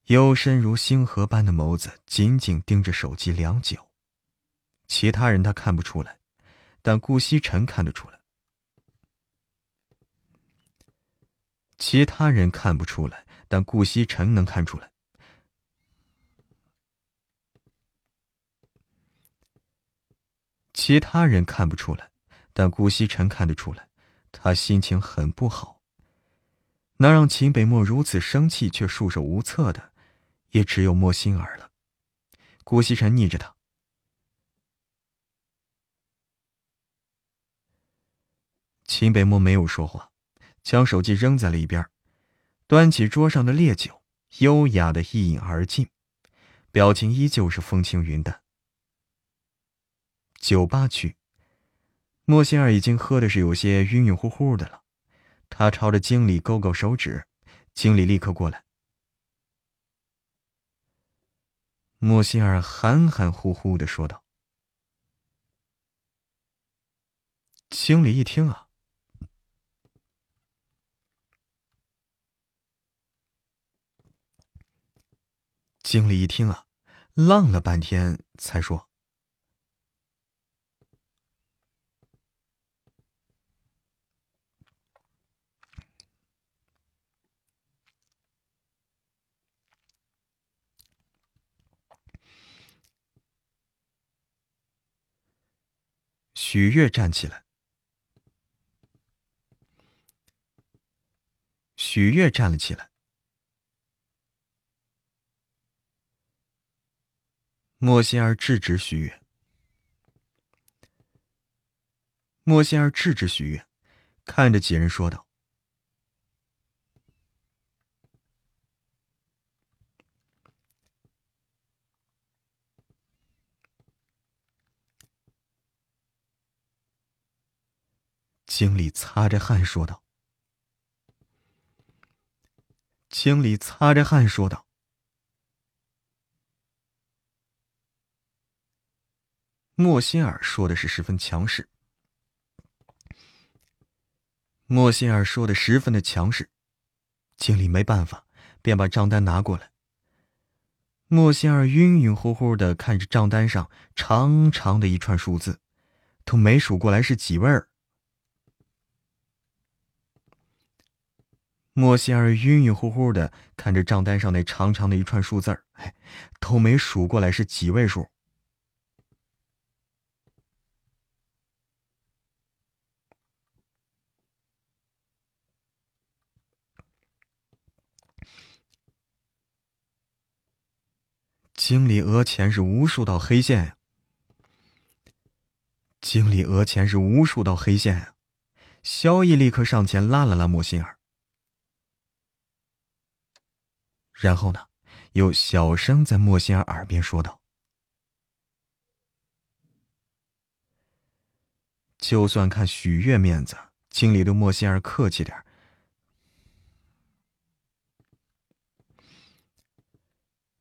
幽深如星河般的眸子紧紧盯着手机良久。其他人他看不出来，但顾西辰看得出来。其他人看不出来。但顾西辰能看出来，其他人看不出来，但顾西辰看得出来，他心情很不好。能让秦北漠如此生气却束手无策的，也只有莫心儿了。顾西辰逆着他，秦北漠没有说话，将手机扔在了一边。端起桌上的烈酒，优雅的一饮而尽，表情依旧是风轻云淡。酒吧区，莫仙儿已经喝的是有些晕晕乎乎的了，他朝着经理勾勾手指，经理立刻过来。莫仙儿含含糊糊的说道：“经理一听啊。”经理一听啊，愣了半天，才说：“许月站起来。”许月站了起来。莫仙儿制止许月。莫仙儿制止许悦，看着几人说道：“经理擦着汗说道。”经理擦着汗说道。莫心儿说的是十分强势。莫心儿说的十分的强势，经理没办法，便把账单拿过来。莫心儿晕晕乎乎的看着账单上长长的一串数字，都没数过来是几位儿。莫心儿晕晕乎乎的看着账单上那长长的一串数字儿，哎，都没数过来是几位数。经理额前是无数道黑线呀！经理额前是无数道黑线啊！萧毅立刻上前拉了拉莫心儿，然后呢，又小声在莫心儿耳边说道：“就算看许月面子，经理对莫心儿客气点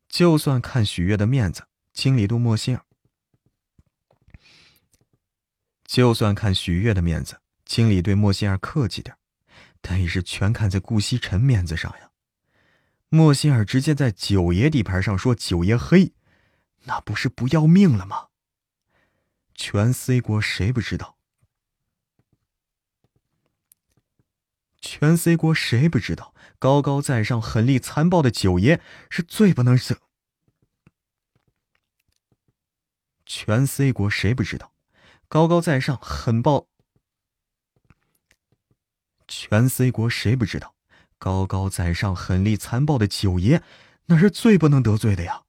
就算看许月的面子，经理对莫心儿。就算看许月的面子，经理对莫心儿客气点但也是全看在顾惜辰面子上呀。莫心儿直接在九爷地盘上说九爷黑，那不是不要命了吗？全 C 国谁不知道？全 C 国谁不知道？高高在上、狠厉残暴的九爷是最不能惹。全 C 国谁不知道？高高在上、狠暴。全 C 国谁不知道？高高在上、狠厉残暴的九爷，那是最不能得罪的呀。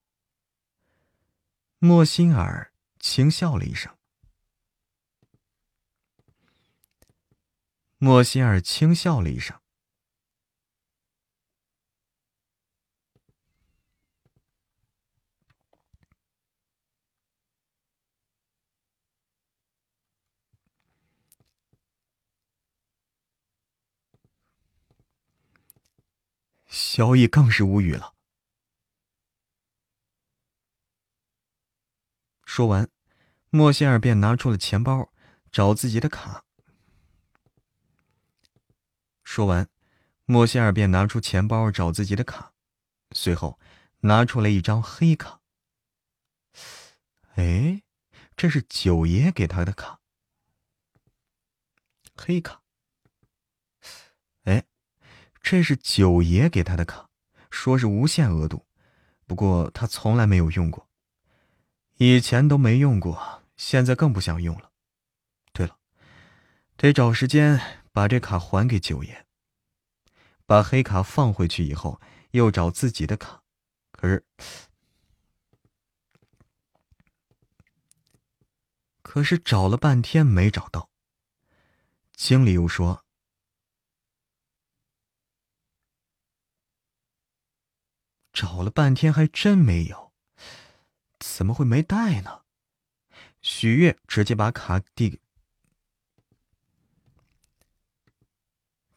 莫心儿轻笑了一声。莫心儿轻笑了一声。萧逸更是无语了。说完，莫歇尔便拿出了钱包，找自己的卡。说完，莫歇尔便拿出钱包找自己的卡，随后拿出了一张黑卡。哎，这是九爷给他的卡，黑卡。这是九爷给他的卡，说是无限额度，不过他从来没有用过，以前都没用过，现在更不想用了。对了，得找时间把这卡还给九爷。把黑卡放回去以后，又找自己的卡，可是，可是找了半天没找到。经理又说。找了半天还真没有，怎么会没带呢？许月直接把卡递给。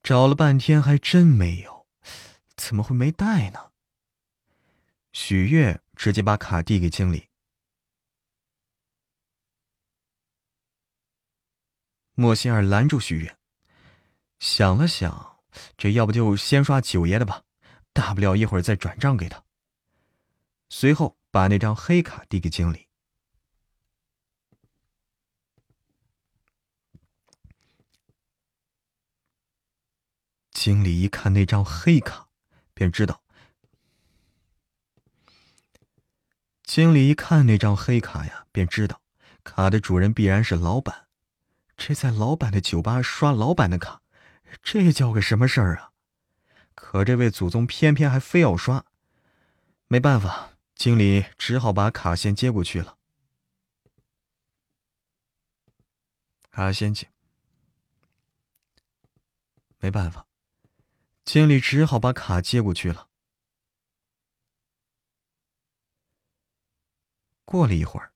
找了半天还真没有，怎么会没带呢？许月直接把卡递给经理。莫心儿拦住许月，想了想，这要不就先刷九爷的吧。大不了一会儿再转账给他。随后把那张黑卡递给经理。经理一看那张黑卡，便知道。经理一看那张黑卡呀，便知道卡的主人必然是老板。这在老板的酒吧刷老板的卡，这叫个什么事儿啊？可这位祖宗偏偏还非要刷，没办法，经理只好把卡先接过去了。卡先接，没办法，经理只好把卡接过去了。过了一会儿，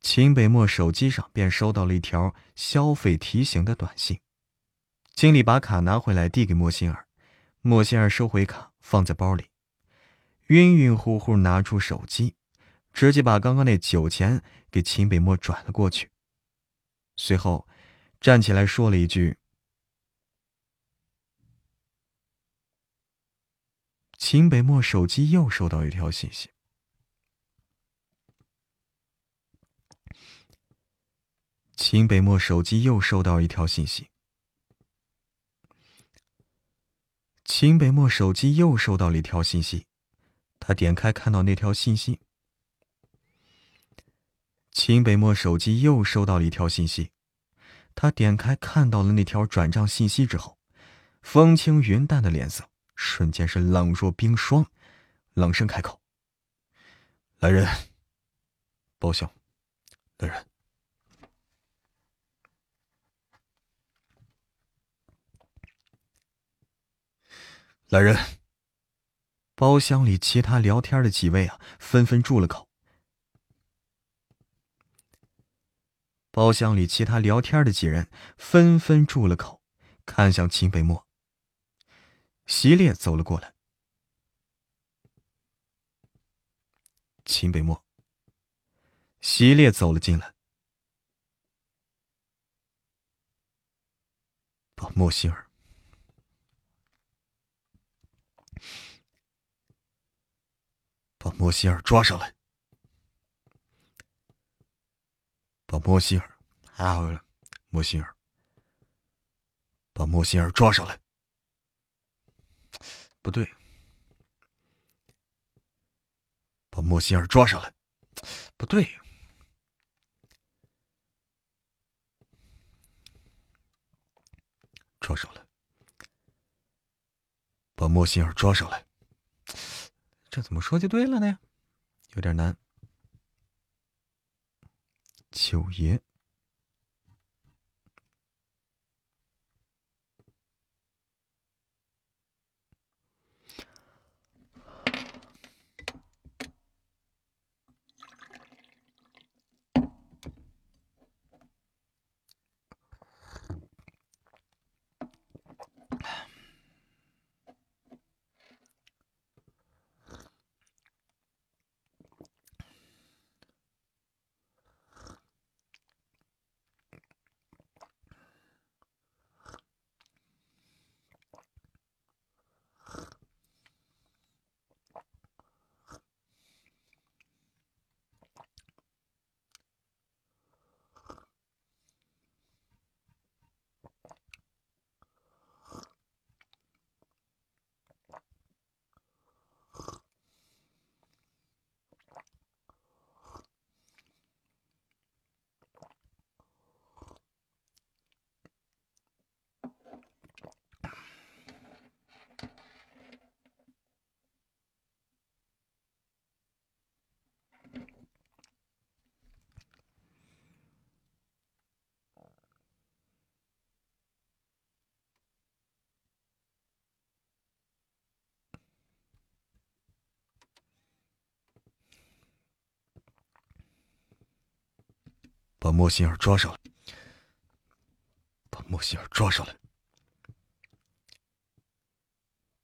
秦北漠手机上便收到了一条消费提醒的短信。经理把卡拿回来，递给莫心儿。莫仙儿收回卡，放在包里，晕晕乎乎拿出手机，直接把刚刚那酒钱给秦北漠转了过去。随后，站起来说了一句：“秦北漠手机又收到一条信息。”秦北漠手机又收到一条信息。秦北漠手机又收到了一条信息，他点开看到那条信息。秦北漠手机又收到了一条信息，他点开看到了那条转账信息之后，风轻云淡的脸色瞬间是冷若冰霜，冷声开口：“来人，包厢，来人。”来人！包厢里其他聊天的几位啊，纷纷住了口。包厢里其他聊天的几人纷纷住了口，看向秦北漠。席烈走了过来。秦北漠。席烈走了进来。把莫心儿，把莫心儿抓上来。把莫心儿，啊，莫心儿，把莫心儿抓上来。不对，把莫心儿抓上来。不对。抓上来，把莫心儿抓上来。这怎么说就对了呢？有点难。九爷。把莫心儿抓上来！把莫心儿抓上来！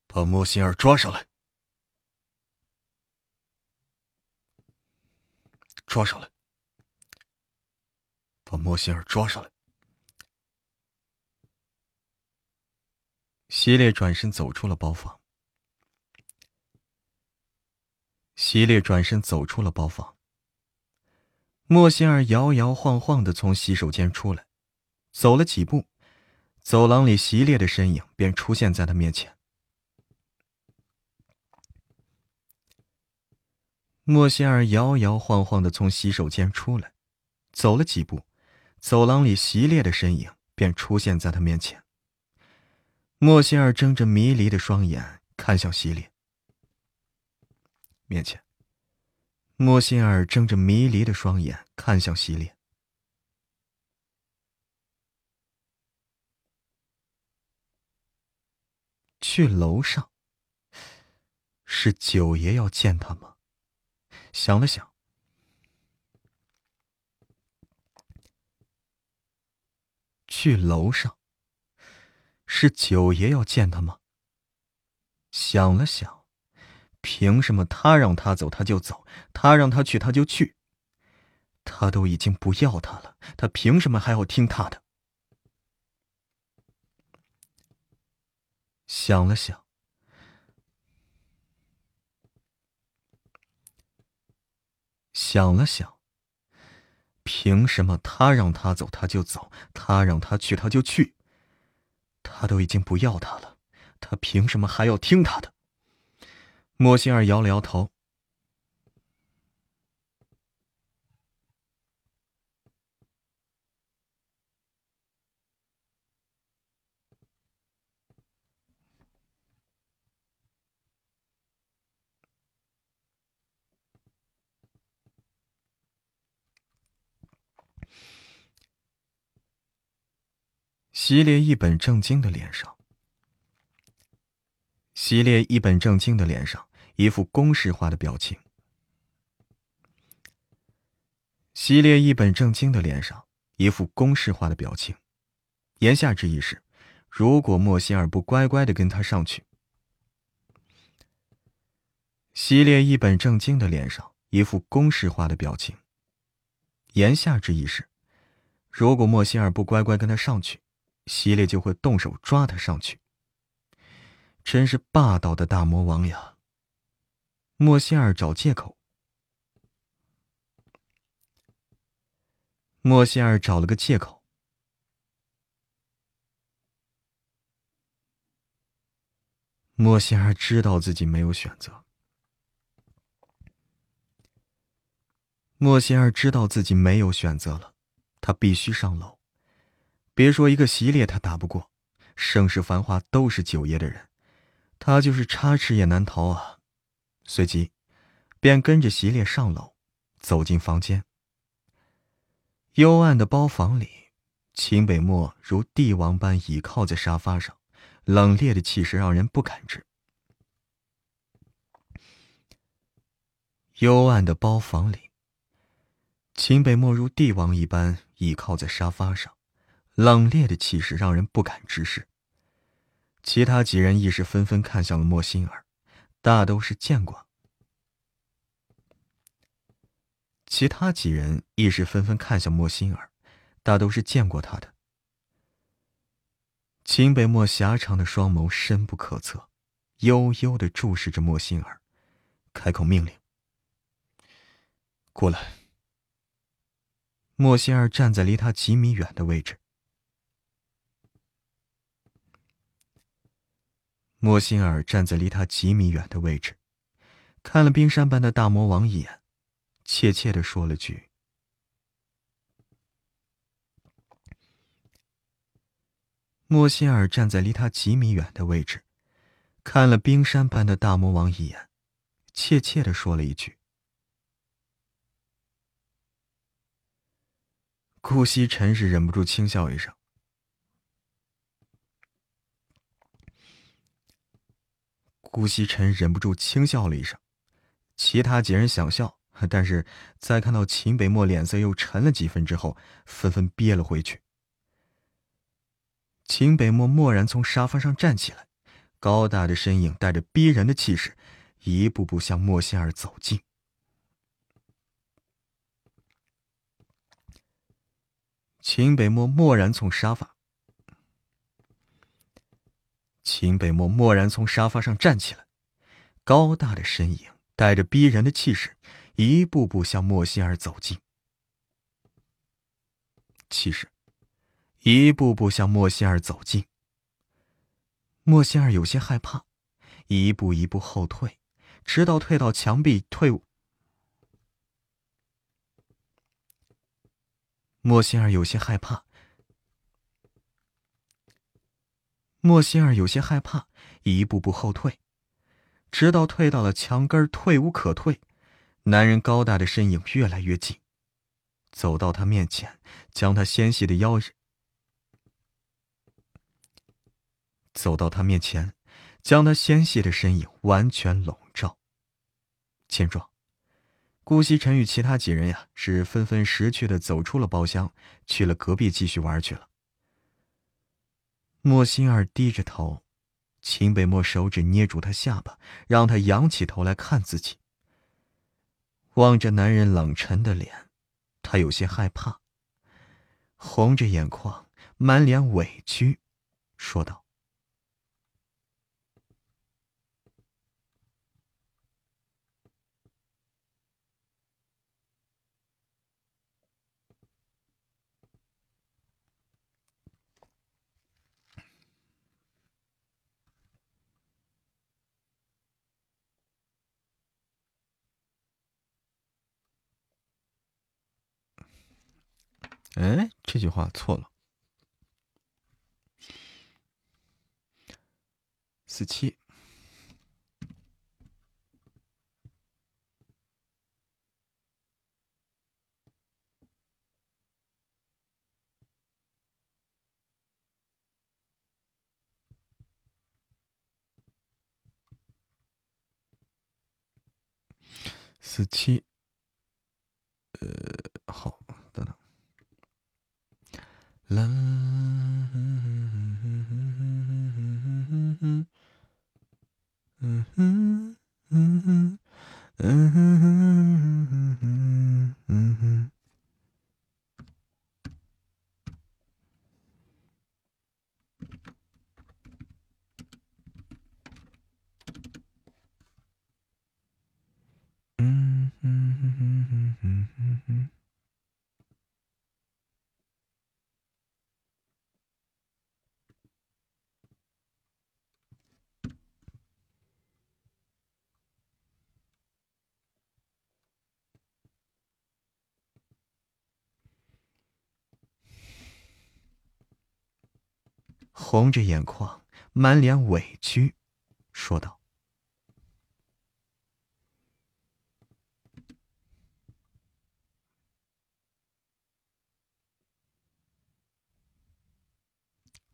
把莫心儿抓上来！抓上来！把莫心儿抓上来！希烈转身走出了包房。希烈转身走出了包房。莫仙儿摇摇晃晃的从洗手间出来，走了几步，走廊里席烈的身影便出现在他面前。莫仙儿摇摇晃晃的从洗手间出来，走了几步，走廊里席烈的身影便出现在他面前。莫仙儿睁着迷离的双眼看向席烈，面前。莫心儿睁着迷离的双眼看向席烈。去楼上，是九爷要见他吗？想了想，去楼上，是九爷要见他吗？想了想。凭什么他让他走他就走，他让他去他就去？他都已经不要他了，他凭什么还要听他的？想了想，想了想，凭什么他让他走他就走，他让他去他就去？他都已经不要他了，他凭什么还要听他的？莫心儿摇了摇头。席烈一本正经的脸上，希烈一本正经的脸上一副公式化的表情。希烈一本正经的脸上一副公式化的表情，言下之意是，如果莫仙儿不乖乖的跟他上去。希烈一本正经的脸上一副公式化的表情，言下之意是，如果莫仙儿不乖乖跟他上去，希烈就会动手抓他上去。真是霸道的大魔王呀！莫歇尔找借口。莫歇尔找了个借口。莫歇尔知道自己没有选择。莫歇尔知道自己没有选择了，他必须上楼。别说一个席列他打不过，盛世繁华都是九爷的人，他就是插翅也难逃啊！随即，便跟着席烈上楼，走进房间。幽暗的包房里，秦北漠如帝王般倚靠在沙发上，冷冽的气势让人不敢直。幽暗的包房里。秦北漠如帝王一般倚靠在沙发上，冷冽的气势让人不敢直视。其他几人亦是纷纷看向了莫心儿，大都是见过。其他几人亦是纷纷看向莫心儿，大都是见过他的。秦北漠狭长的双眸深不可测，悠悠的注视着莫心儿，开口命令：“过来。”莫心儿站在离他几米远的位置。莫仙儿站在离他几米远的位置，看了冰山般的大魔王一眼，怯怯的说了句：“莫仙儿站在离他几米远的位置，看了冰山般的大魔王一眼，怯怯的说了一句。”顾惜尘是忍不住轻笑一声。顾惜尘忍不住轻笑了一声，其他几人想笑，但是在看到秦北漠脸色又沉了几分之后，纷纷憋了回去。秦北漠蓦然从沙发上站起来，高大的身影带着逼人的气势，一步步向莫仙儿走近。秦北漠蓦然从沙发，秦北漠蓦然从沙发上站起来，高大的身影带着逼人的气势，一步步向莫心儿走近。气势，一步步向莫心儿走近。莫心儿有些害怕，一步一步后退，直到退到墙壁退。莫心儿有些害怕，莫心儿有些害怕，一步步后退，直到退到了墙根退无可退。男人高大的身影越来越近，走到他面前，将他纤细的腰，走到他面前，将他纤细的身影完全笼罩。见状。顾惜尘与其他几人呀，是纷纷识趣的走出了包厢，去了隔壁继续玩去了。莫心儿低着头，秦北漠手指捏住他下巴，让他仰起头来看自己。望着男人冷沉的脸，他有些害怕，红着眼眶，满脸委屈，说道。哎，这句话错了。四七，四七，呃，好，啦，嗯红着眼眶，满脸委屈，说道：“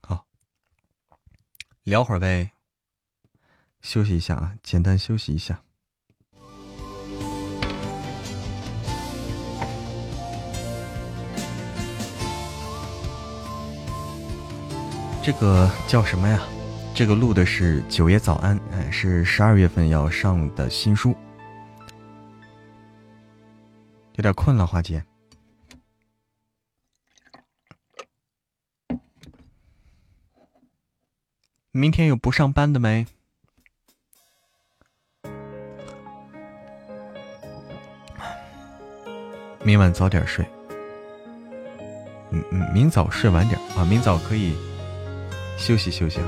好，聊会儿呗，休息一下啊，简单休息一下。”这个叫什么呀？这个录的是九爷早安，哎，是十二月份要上的新书。有点困了，花姐。明天有不上班的没？明晚早点睡。嗯嗯，明早睡晚点啊，明早可以。休息休息啊，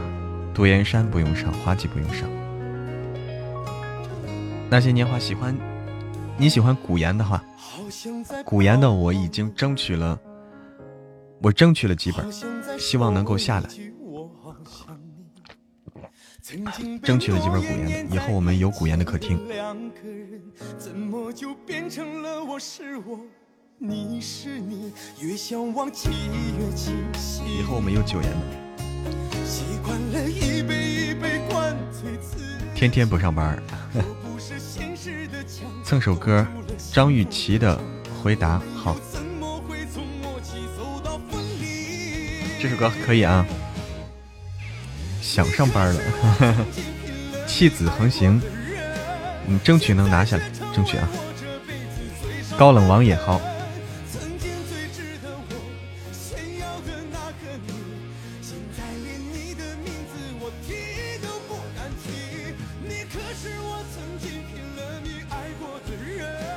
杜岩山不用上，花季不用上。那些年华喜欢，你喜欢古言的话，古言的我已经争取了，我争取了几本，希望能够下来。争取了几本古言的，以后我们有古言的客厅。以后我们有九言的。天天不上班，蹭首歌，张雨绮的回答好。这首歌可以啊，想上班了，弃子横行，你，争取能拿下来，争取啊。高冷王也好。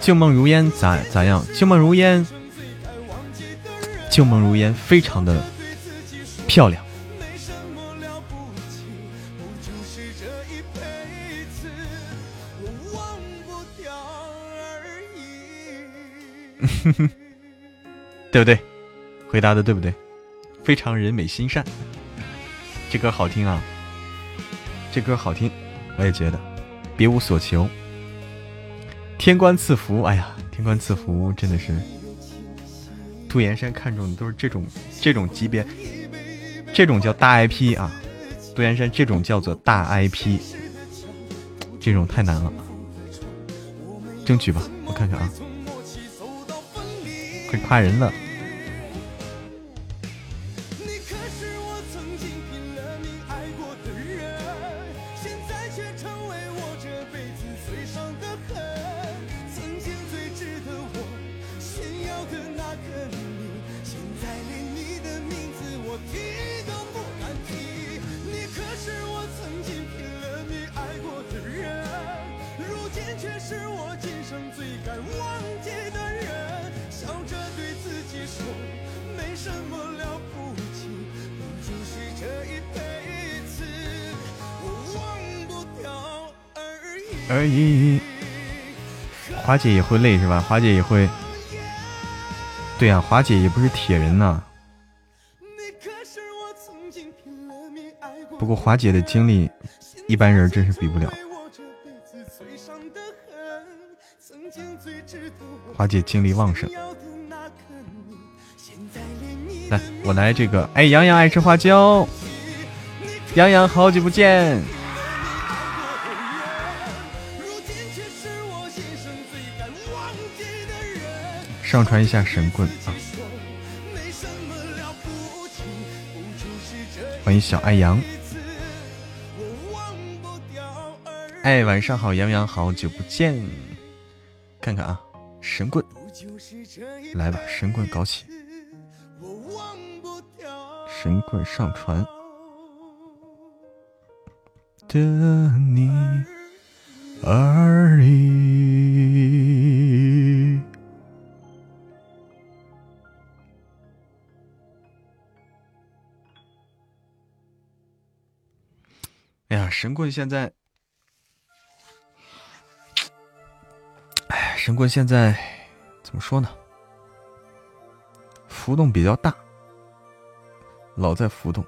旧梦如烟咋咋样？旧梦如烟，旧梦如烟，非常的漂亮。对不对？回答的对不对？非常人美心善，这歌好听啊！这歌好听，我也觉得。别无所求。天官赐福，哎呀，天官赐福真的是，杜岩山看中的都是这种这种级别，这种叫大 IP 啊，杜岩山这种叫做大 IP，这种太难了，争取吧，我看看啊，快夸人了。华姐也会累是吧？华姐也会，对呀，华姐也不是铁人呐。不过华姐的经历，一般人真是比不了。华姐精力旺盛。来，我来这个。哎，洋洋爱吃花椒。洋洋，好久不见。上传一下神棍啊！欢迎小爱羊。哎，晚上好，杨洋，好久不见。看看啊，神棍，来吧，神棍搞起。神棍上传的你而已。哎呀，神棍现在。哎神棍现在怎么说呢？浮动比较大，老在浮动，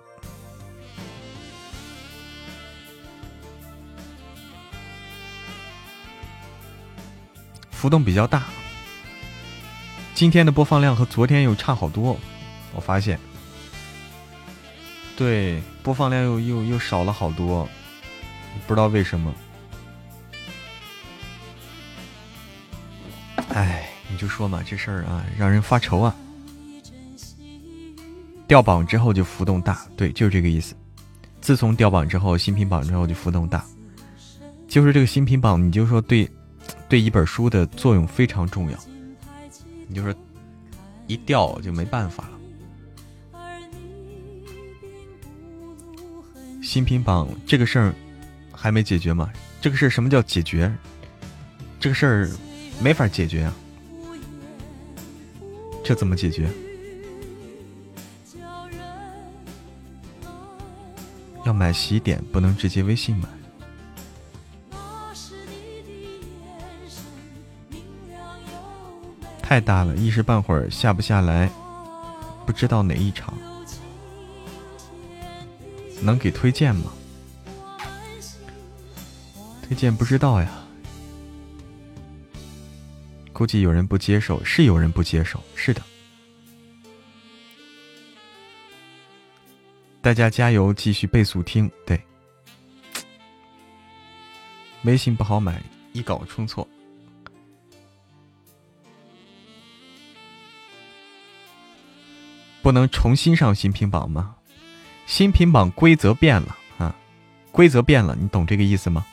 浮动比较大。今天的播放量和昨天又差好多，我发现，对，播放量又又又少了好多，不知道为什么。哎，你就说嘛，这事儿啊，让人发愁啊。掉榜之后就浮动大，对，就是这个意思。自从掉榜之后，新品榜之后就浮动大，就是这个新品榜，你就说对，对一本书的作用非常重要。你就说一掉就没办法了。新品榜这个事儿还没解决吗？这个事儿什么叫解决？这个事儿。没法解决啊！这怎么解决？要买洗点，不能直接微信买。太大了，一时半会儿下不下来，不知道哪一场。能给推荐吗？推荐不知道呀。估计有人不接受，是有人不接受，是的。大家加油，继续倍速听。对，微信不好买，一搞冲错。不能重新上新品榜吗？新品榜规则变了啊，规则变了，你懂这个意思吗？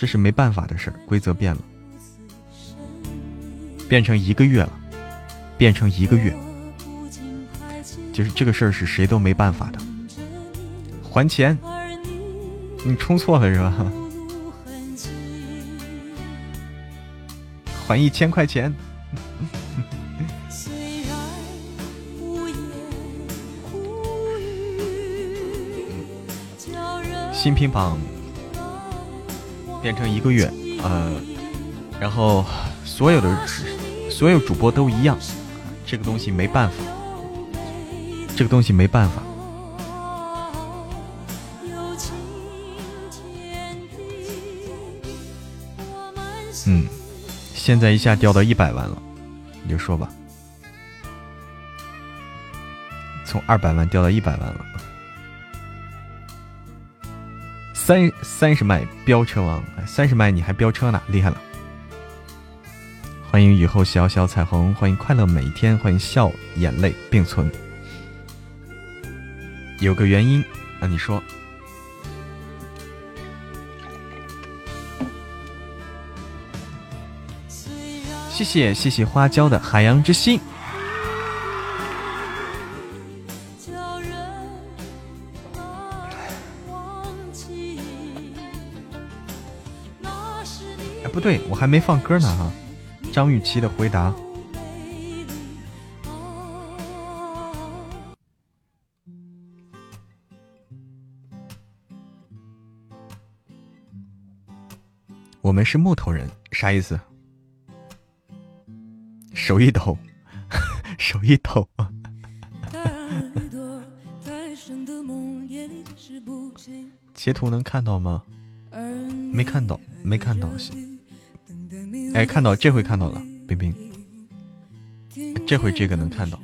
这是没办法的事儿，规则变了，变成一个月了，变成一个月，就是这个事儿是谁都没办法的。还钱，你充错了是吧？还一千块钱。新品榜。变成一个月，呃，然后所有的所有主播都一样，这个东西没办法，这个东西没办法。嗯，现在一下掉到一百万了，你就说吧，从二百万掉到一百万了。三三十迈飙车王，三十迈你还飙车呢，厉害了！欢迎雨后小小彩虹，欢迎快乐每一天，欢迎笑眼泪并存。有个原因，那你说？谢谢谢谢花椒的海洋之心。不对我还没放歌呢哈，张雨绮的回答。我们是木头人，啥意思？手一抖，手一抖。截图能看到吗？没看到，没看到。哎，看到这回看到了，冰冰，这回这个能看到，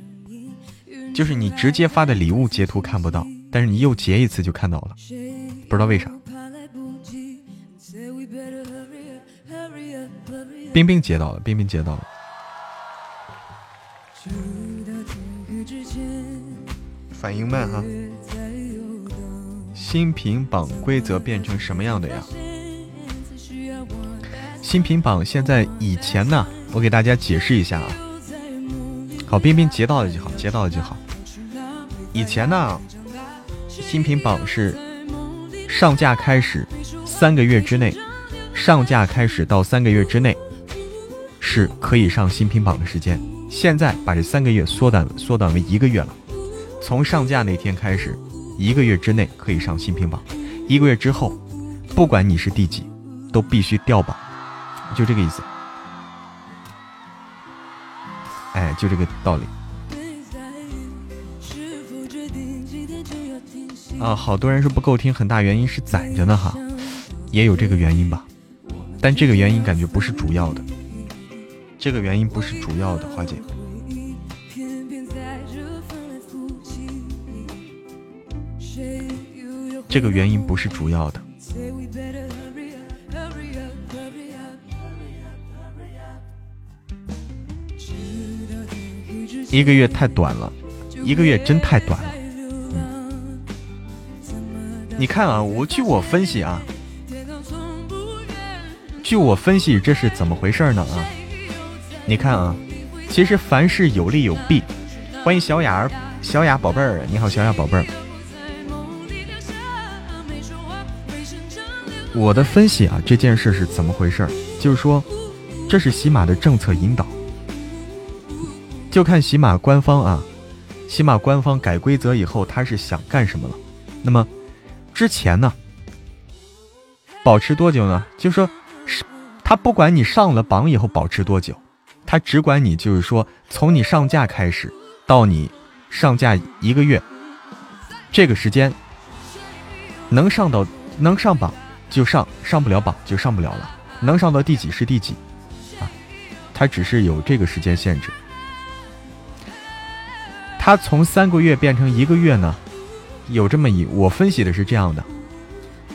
就是你直接发的礼物截图看不到，但是你又截一次就看到了，不知道为啥。冰冰截到了，冰冰截到了。反应慢哈。新品榜规则变成什么样的呀？新品榜现在以前呢，我给大家解释一下啊。好，冰冰截到了就好，截到了就好。以前呢，新品榜是上架开始三个月之内，上架开始到三个月之内是可以上新品榜的时间。现在把这三个月缩短缩短为一个月了，从上架那天开始。一个月之内可以上新品榜，一个月之后，不管你是第几，都必须掉榜，就这个意思。哎，就这个道理。啊，好多人说不够听，很大原因是攒着呢哈，也有这个原因吧，但这个原因感觉不是主要的，这个原因不是主要的，花姐。这个原因不是主要的，一个月太短了，一个月真太短了。你看啊，我据我分析啊，据我分析这是怎么回事呢啊？你看啊，其实凡事有利有弊。欢迎小雅儿，小雅宝贝儿，你好，小雅宝贝儿。我的分析啊，这件事是怎么回事？就是说，这是喜马的政策引导，就看喜马官方啊，喜马官方改规则以后，他是想干什么了？那么之前呢，保持多久呢？就说是他不管你上了榜以后保持多久，他只管你就是说从你上架开始到你上架一个月，这个时间能上到能上榜。就上上不了榜就上不了了，能上到第几是第几，啊，他只是有这个时间限制。它从三个月变成一个月呢，有这么一我分析的是这样的：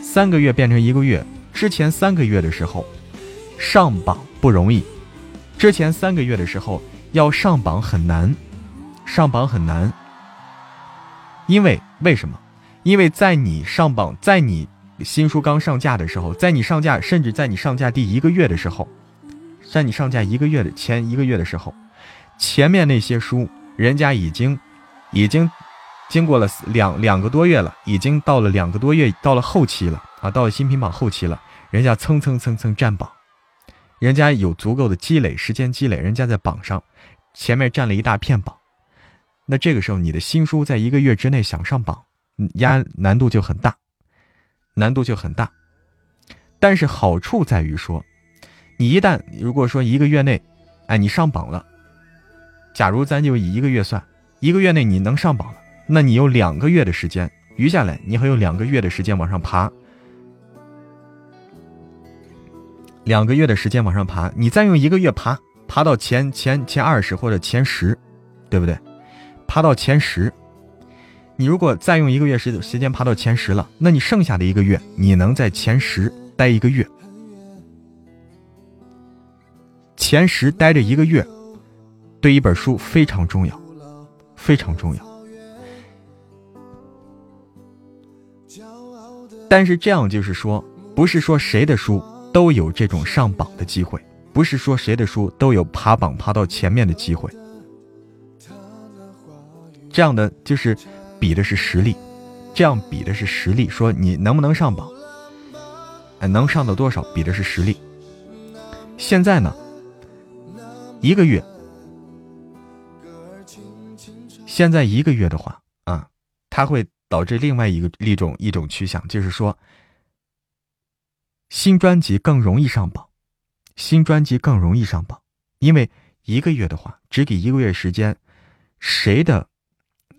三个月变成一个月，之前三个月的时候上榜不容易，之前三个月的时候要上榜很难，上榜很难，因为为什么？因为在你上榜，在你。新书刚上架的时候，在你上架，甚至在你上架第一个月的时候，在你上架一个月的前一个月的时候，前面那些书，人家已经，已经经过了两两个多月了，已经到了两个多月，到了后期了啊，到了新品榜后期了，人家蹭蹭蹭蹭占榜，人家有足够的积累，时间积累，人家在榜上前面占了一大片榜，那这个时候你的新书在一个月之内想上榜，压难度就很大。难度就很大，但是好处在于说，你一旦如果说一个月内，哎，你上榜了，假如咱就以一个月算，一个月内你能上榜了，那你有两个月的时间，余下来你还有两个月的时间往上爬，两个月的时间往上爬，你再用一个月爬，爬到前前前二十或者前十，对不对？爬到前十。你如果再用一个月时时间爬到前十了，那你剩下的一个月，你能在前十待一个月，前十待着一个月，对一本书非常重要，非常重要。但是这样就是说，不是说谁的书都有这种上榜的机会，不是说谁的书都有爬榜爬到前面的机会，这样的就是。比的是实力，这样比的是实力。说你能不能上榜，哎，能上到多少，比的是实力。现在呢，一个月，现在一个月的话啊，它会导致另外一个一种一种趋向，就是说，新专辑更容易上榜，新专辑更容易上榜，因为一个月的话，只给一个月时间，谁的？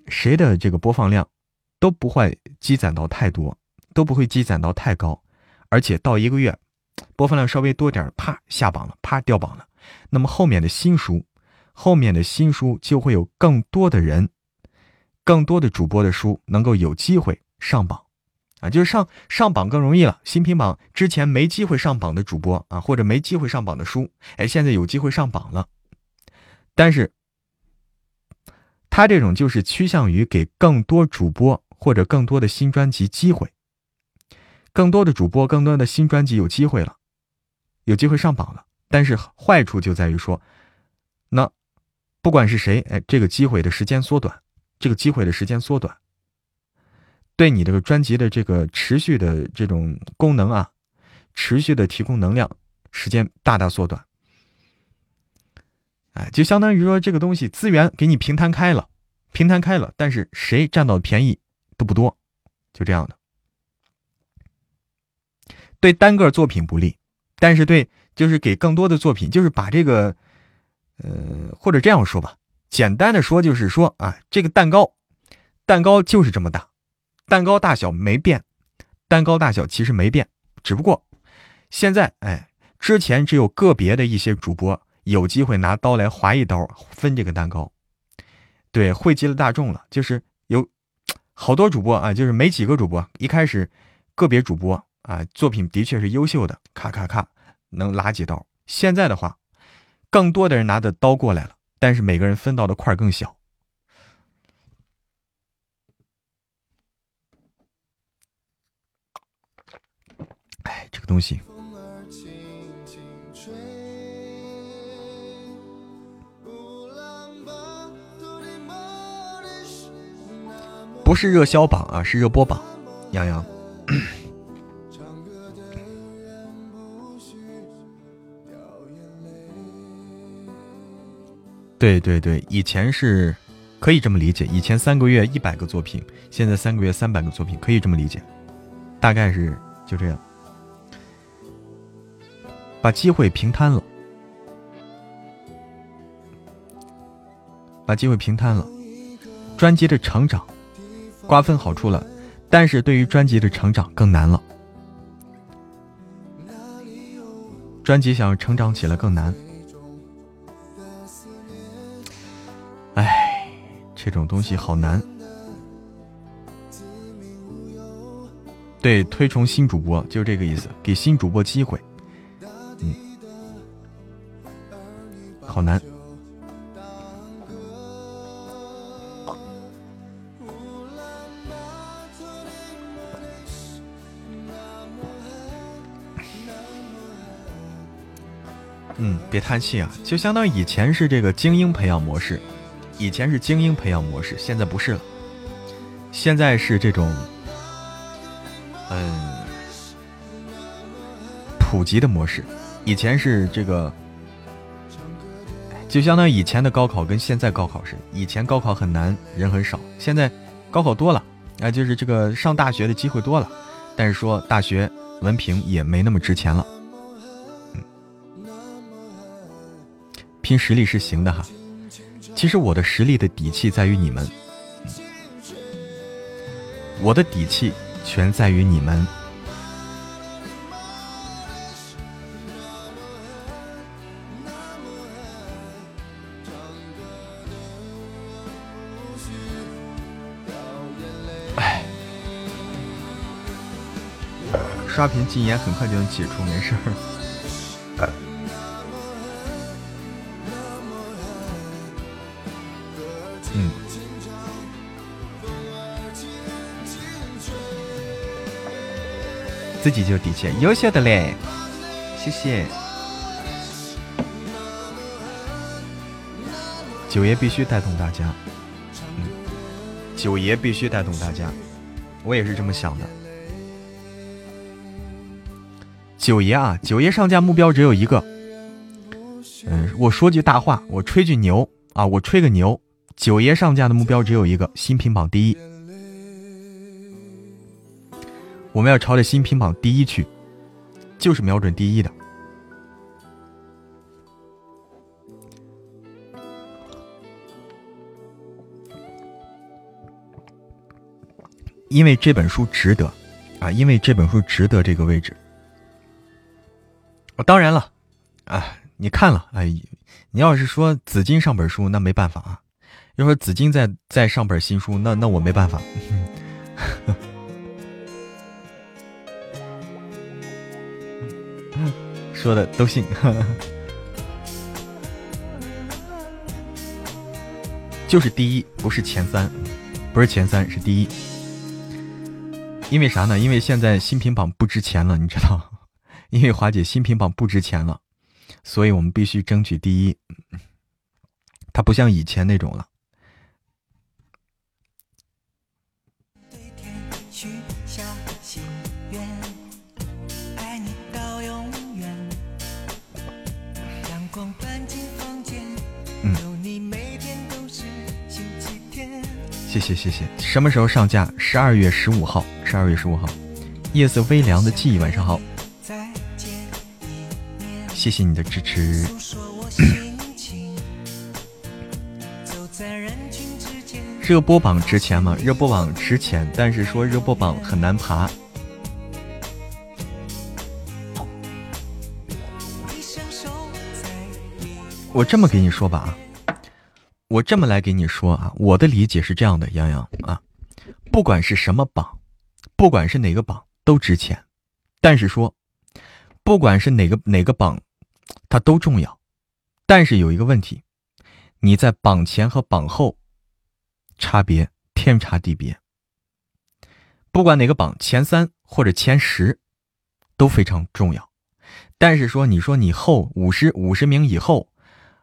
谁的这个播放量都不会积攒到太多，都不会积攒到太高，而且到一个月，播放量稍微多点，啪下榜了，啪掉榜了。那么后面的新书，后面的新书就会有更多的人，更多的主播的书能够有机会上榜，啊，就是上上榜更容易了。新品榜之前没机会上榜的主播啊，或者没机会上榜的书，哎，现在有机会上榜了。但是，他这种就是趋向于给更多主播或者更多的新专辑机会，更多的主播、更多的新专辑有机会了，有机会上榜了。但是坏处就在于说，那不管是谁，哎，这个机会的时间缩短，这个机会的时间缩短。对你这个专辑的这个持续的这种功能啊，持续的提供能量时间大大缩短，哎，就相当于说这个东西资源给你平摊开了，平摊开了，但是谁占到便宜都不多，就这样的。对单个作品不利，但是对就是给更多的作品，就是把这个，呃，或者这样说吧，简单的说就是说啊，这个蛋糕，蛋糕就是这么大。蛋糕大小没变，蛋糕大小其实没变，只不过现在哎，之前只有个别的一些主播有机会拿刀来划一刀分这个蛋糕，对，惠及了大众了。就是有好多主播啊，就是没几个主播，一开始个别主播啊，作品的确是优秀的，咔咔咔能拉几刀。现在的话，更多的人拿着刀过来了，但是每个人分到的块更小。哎，这个东西不是热销榜啊，是热播榜。洋洋，对对对，以前是可以这么理解，以前三个月一百个作品，现在三个月三百个作品，可以这么理解，大概是就这样。把机会平摊了，把机会平摊了，专辑的成长瓜分好处了，但是对于专辑的成长更难了。专辑想要成长起来更难。这种东西好难。对，推崇新主播就这个意思，给新主播机会。好难。嗯，别叹气啊，就相当于以前是这个精英培养模式，以前是精英培养模式，现在不是了，现在是这种，嗯，普及的模式，以前是这个。就相当于以前的高考跟现在高考似的，以前高考很难，人很少，现在高考多了，啊，就是这个上大学的机会多了，但是说大学文凭也没那么值钱了，嗯，拼实力是行的哈，其实我的实力的底气在于你们，我的底气全在于你们。刷屏禁言很快就能解除，没事儿。自己就底气，优秀的嘞，谢谢。九爷必须带动大家，嗯，九爷必须带动大家，我也是这么想的。九爷啊，九爷上架目标只有一个。嗯，我说句大话，我吹句牛啊，我吹个牛。九爷上架的目标只有一个，新品榜第一。我们要朝着新品榜第一去，就是瞄准第一的。因为这本书值得啊，因为这本书值得这个位置。我当然了，啊，你看了，哎，你要是说紫金上本书，那没办法啊。要说紫金再再上本新书，那那我没办法。说的都信，就是第一，不是前三，不是前三，是第一。因为啥呢？因为现在新品榜不值钱了，你知道？因为华姐新品榜不值钱了，所以我们必须争取第一。它不像以前那种了。谢谢谢谢，什么时候上架？十二月十五号，十二月十五号。夜色微凉的记忆，晚上好。谢谢你的支持。热播榜值钱吗？热播榜值钱，但是说热播榜很难爬。我这么给你说吧。我这么来给你说啊，我的理解是这样的，洋洋啊，不管是什么榜，不管是哪个榜都值钱，但是说，不管是哪个哪个榜，它都重要，但是有一个问题，你在榜前和榜后，差别天差地别。不管哪个榜前三或者前十，都非常重要，但是说你说你后五十五十名以后，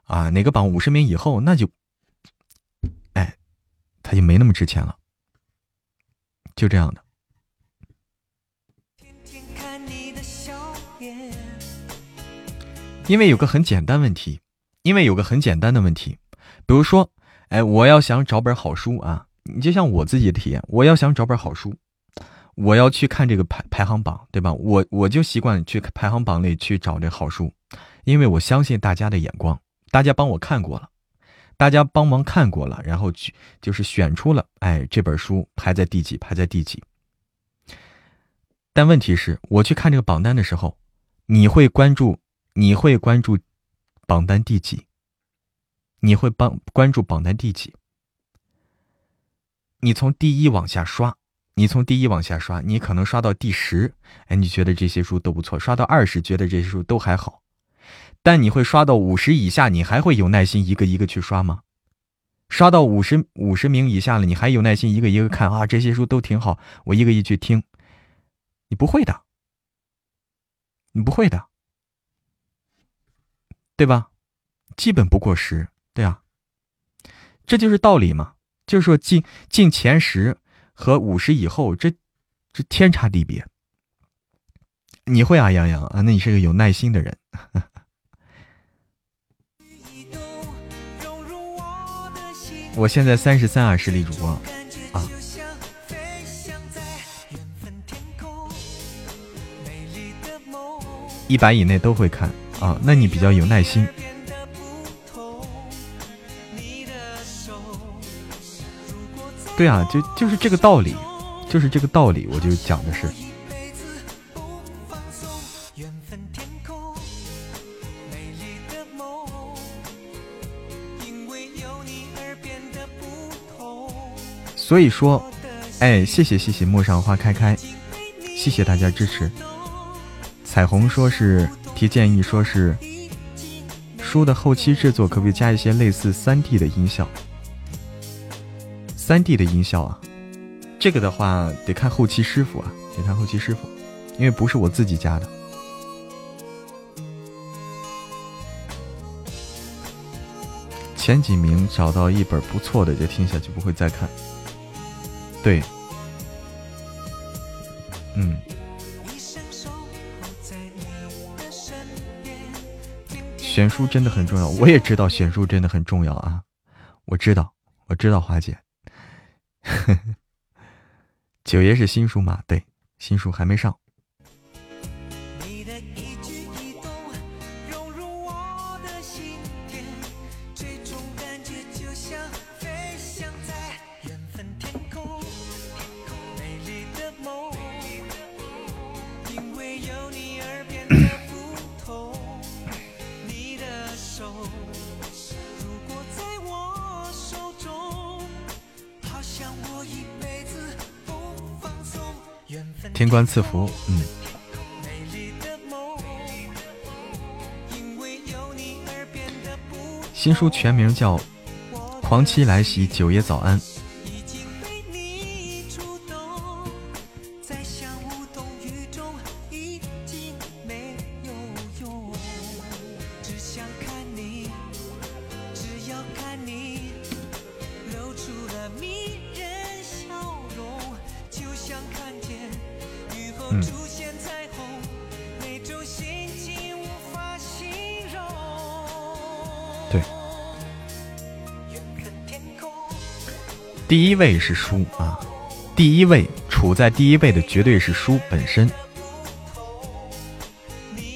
啊哪个榜五十名以后，那就。他就没那么值钱了，就这样的。因为有个很简单问题，因为有个很简单的问题，比如说，哎，我要想找本好书啊，你就像我自己的体验，我要想找本好书，我要去看这个排排行榜，对吧？我我就习惯去排行榜里去找这好书，因为我相信大家的眼光，大家帮我看过了。大家帮忙看过了，然后去就是选出了，哎，这本书排在第几？排在第几？但问题是，我去看这个榜单的时候，你会关注？你会关注榜单第几？你会帮关注榜单第几？你从第一往下刷，你从第一往下刷，你可能刷到第十，哎，你觉得这些书都不错；刷到二十，觉得这些书都还好。但你会刷到五十以下，你还会有耐心一个一个去刷吗？刷到五十五十名以下了，你还有耐心一个一个看啊？这些书都挺好，我一个一个去听。你不会的，你不会的，对吧？基本不过十，对啊，这就是道理嘛。就是说进进前十和五十以后，这这天差地别。你会啊，杨洋啊？那你是个有耐心的人。我现在三十三啊，实力主播啊，一百以内都会看啊。那你比较有耐心。对啊，就就是这个道理，就是这个道理，我就讲的是。所以说，哎，谢谢谢谢陌上花开开，谢谢大家支持。彩虹说是提建议，说是书的后期制作可不可以加一些类似三 D 的音效？三 D 的音效啊，这个的话得看后期师傅啊，得看后期师傅，因为不是我自己加的。前几名找到一本不错的就听下去，不会再看。对，嗯，悬殊真的很重要，我也知道悬殊真的很重要啊，我知道，我知道，华姐，九爷是新书吗？对，新书还没上。观赐福，嗯，新书全名叫狂妻来袭，九爷早安。位是书啊，第一位处在第一位的绝对是书本身，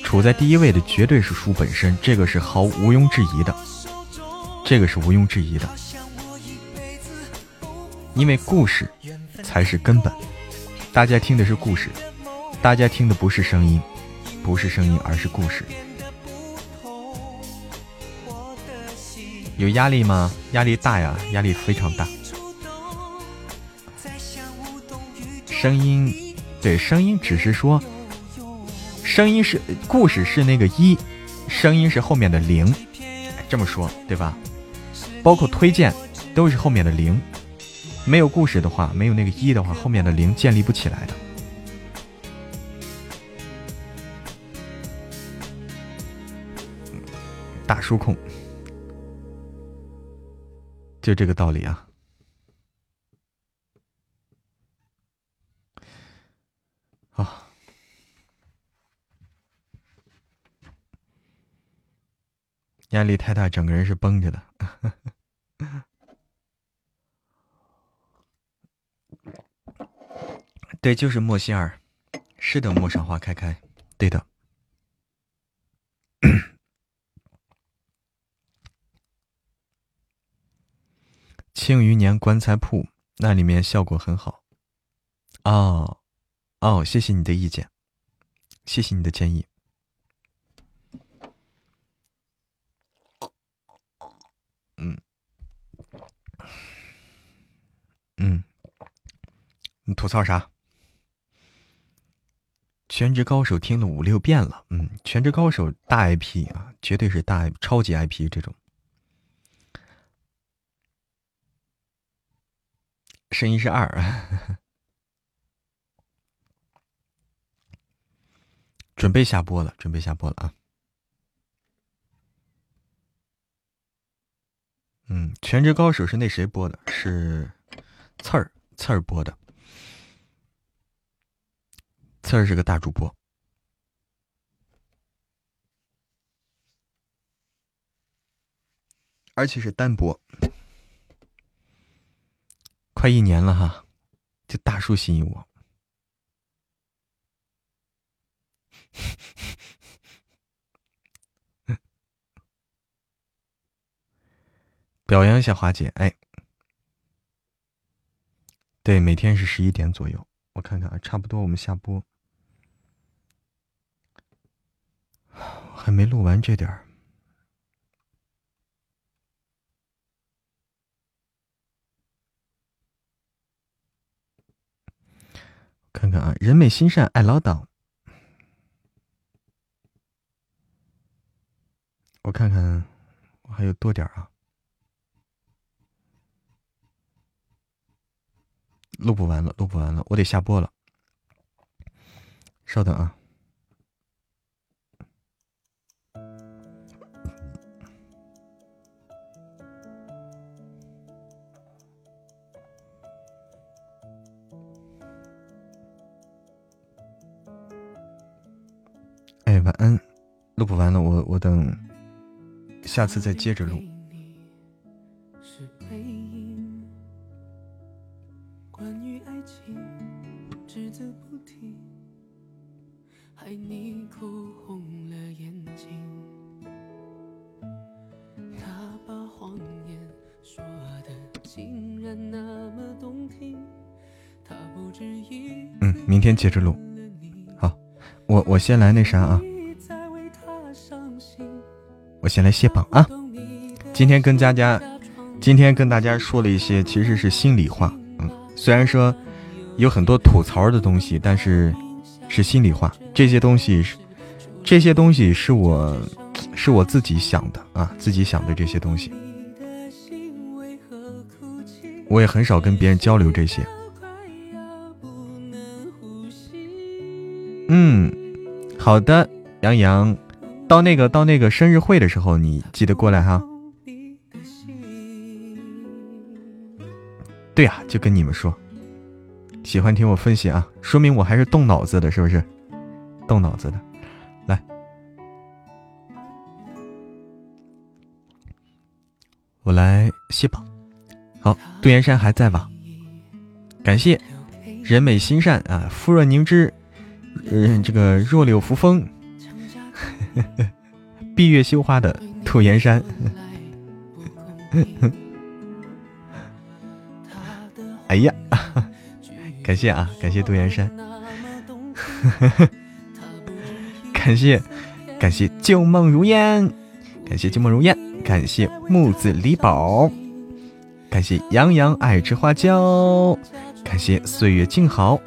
处在第一位的绝对是书本身，这个是毫毋庸置疑的，这个是毋庸置疑的，因为故事才是根本，大家听的是故事，大家听的不是声音，不是声音，而是故事。有压力吗？压力大呀，压力非常大。声音，对，声音只是说，声音是故事是那个一，声音是后面的零，这么说对吧？包括推荐都是后面的零，没有故事的话，没有那个一的话，后面的零建立不起来的。大叔控，就这个道理啊。压力太大，整个人是绷着的。对，就是莫西尔，是的，陌上花开开，对的。庆余年棺材铺那里面效果很好，哦。哦，谢谢你的意见，谢谢你的建议。嗯，嗯，你吐槽啥？全职高手听了五六遍了，嗯，全职高手大 IP 啊，绝对是大 i 超级 IP 这种。声音是二。准备下播了，准备下播了啊！嗯，全职高手是那谁播的？是刺儿刺儿播的。刺儿是个大主播，而且是单播，快一年了哈，这大叔吸引我。表扬一下华姐，哎，对，每天是十一点左右，我看看啊，差不多我们下播，还没录完这点儿，看看啊，人美心善爱唠叨。我看看，我还有多点啊，录不完了，录不完了，我得下播了。稍等啊。哎，晚安，录不完了，我我等。下次再接着录。天接着录。好，我我先来那啥啊。我先来卸榜啊！今天跟佳佳，今天跟大家说了一些，其实是心里话。嗯，虽然说有很多吐槽的东西，但是是心里话。这些东西是，这些东西是我是我自己想的啊，自己想的这些东西，我也很少跟别人交流这些。嗯，好的，杨洋，到那个到那个生日会的时候，你记得过来哈。对呀，就跟你们说，喜欢听我分析啊，说明我还是动脑子的，是不是？动脑子的，来，我来卸榜。好，杜岩山还在吧？感谢人美心善啊，肤若凝脂，嗯，这个弱柳扶风，闭月羞花的杜岩山。哎呀，感谢啊，感谢杜岩山，感谢感谢旧梦如烟，感谢旧梦如烟，感谢木子李宝，感谢杨洋爱吃花椒，感谢岁月静好，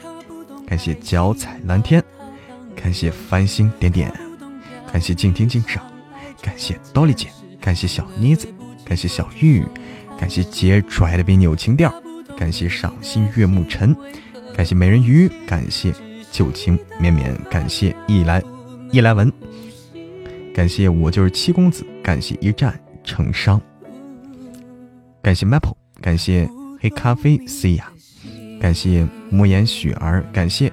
感谢脚踩蓝天，感谢繁星点点，感谢静听静赏，感谢多丽姐，感谢小妮子，感谢小玉，感谢姐拽的比扭情调。感谢赏心悦目尘，感谢美人鱼，感谢旧情绵绵，感谢易来易来文，感谢我就是七公子，感谢一战成伤，感谢 Maple，感谢黑咖啡 C 呀，感谢莫言雪儿，感谢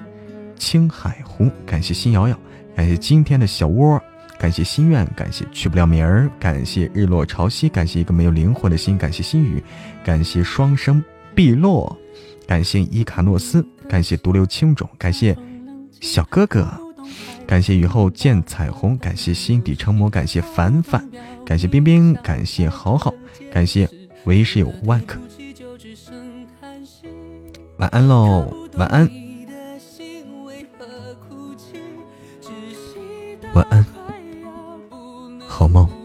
青海湖，感谢心瑶瑶，感谢今天的小窝，感谢心愿，感谢去不了名儿，感谢日落潮汐，感谢一个没有灵魂的心，感谢心雨，感谢双生。碧落，感谢伊卡诺斯，感谢独留青种，感谢小哥哥，感谢雨后见彩虹，感谢心底成魔，感谢凡凡，感谢冰冰，感谢好好，感谢为师有万可。晚安喽，晚安，晚安，好梦。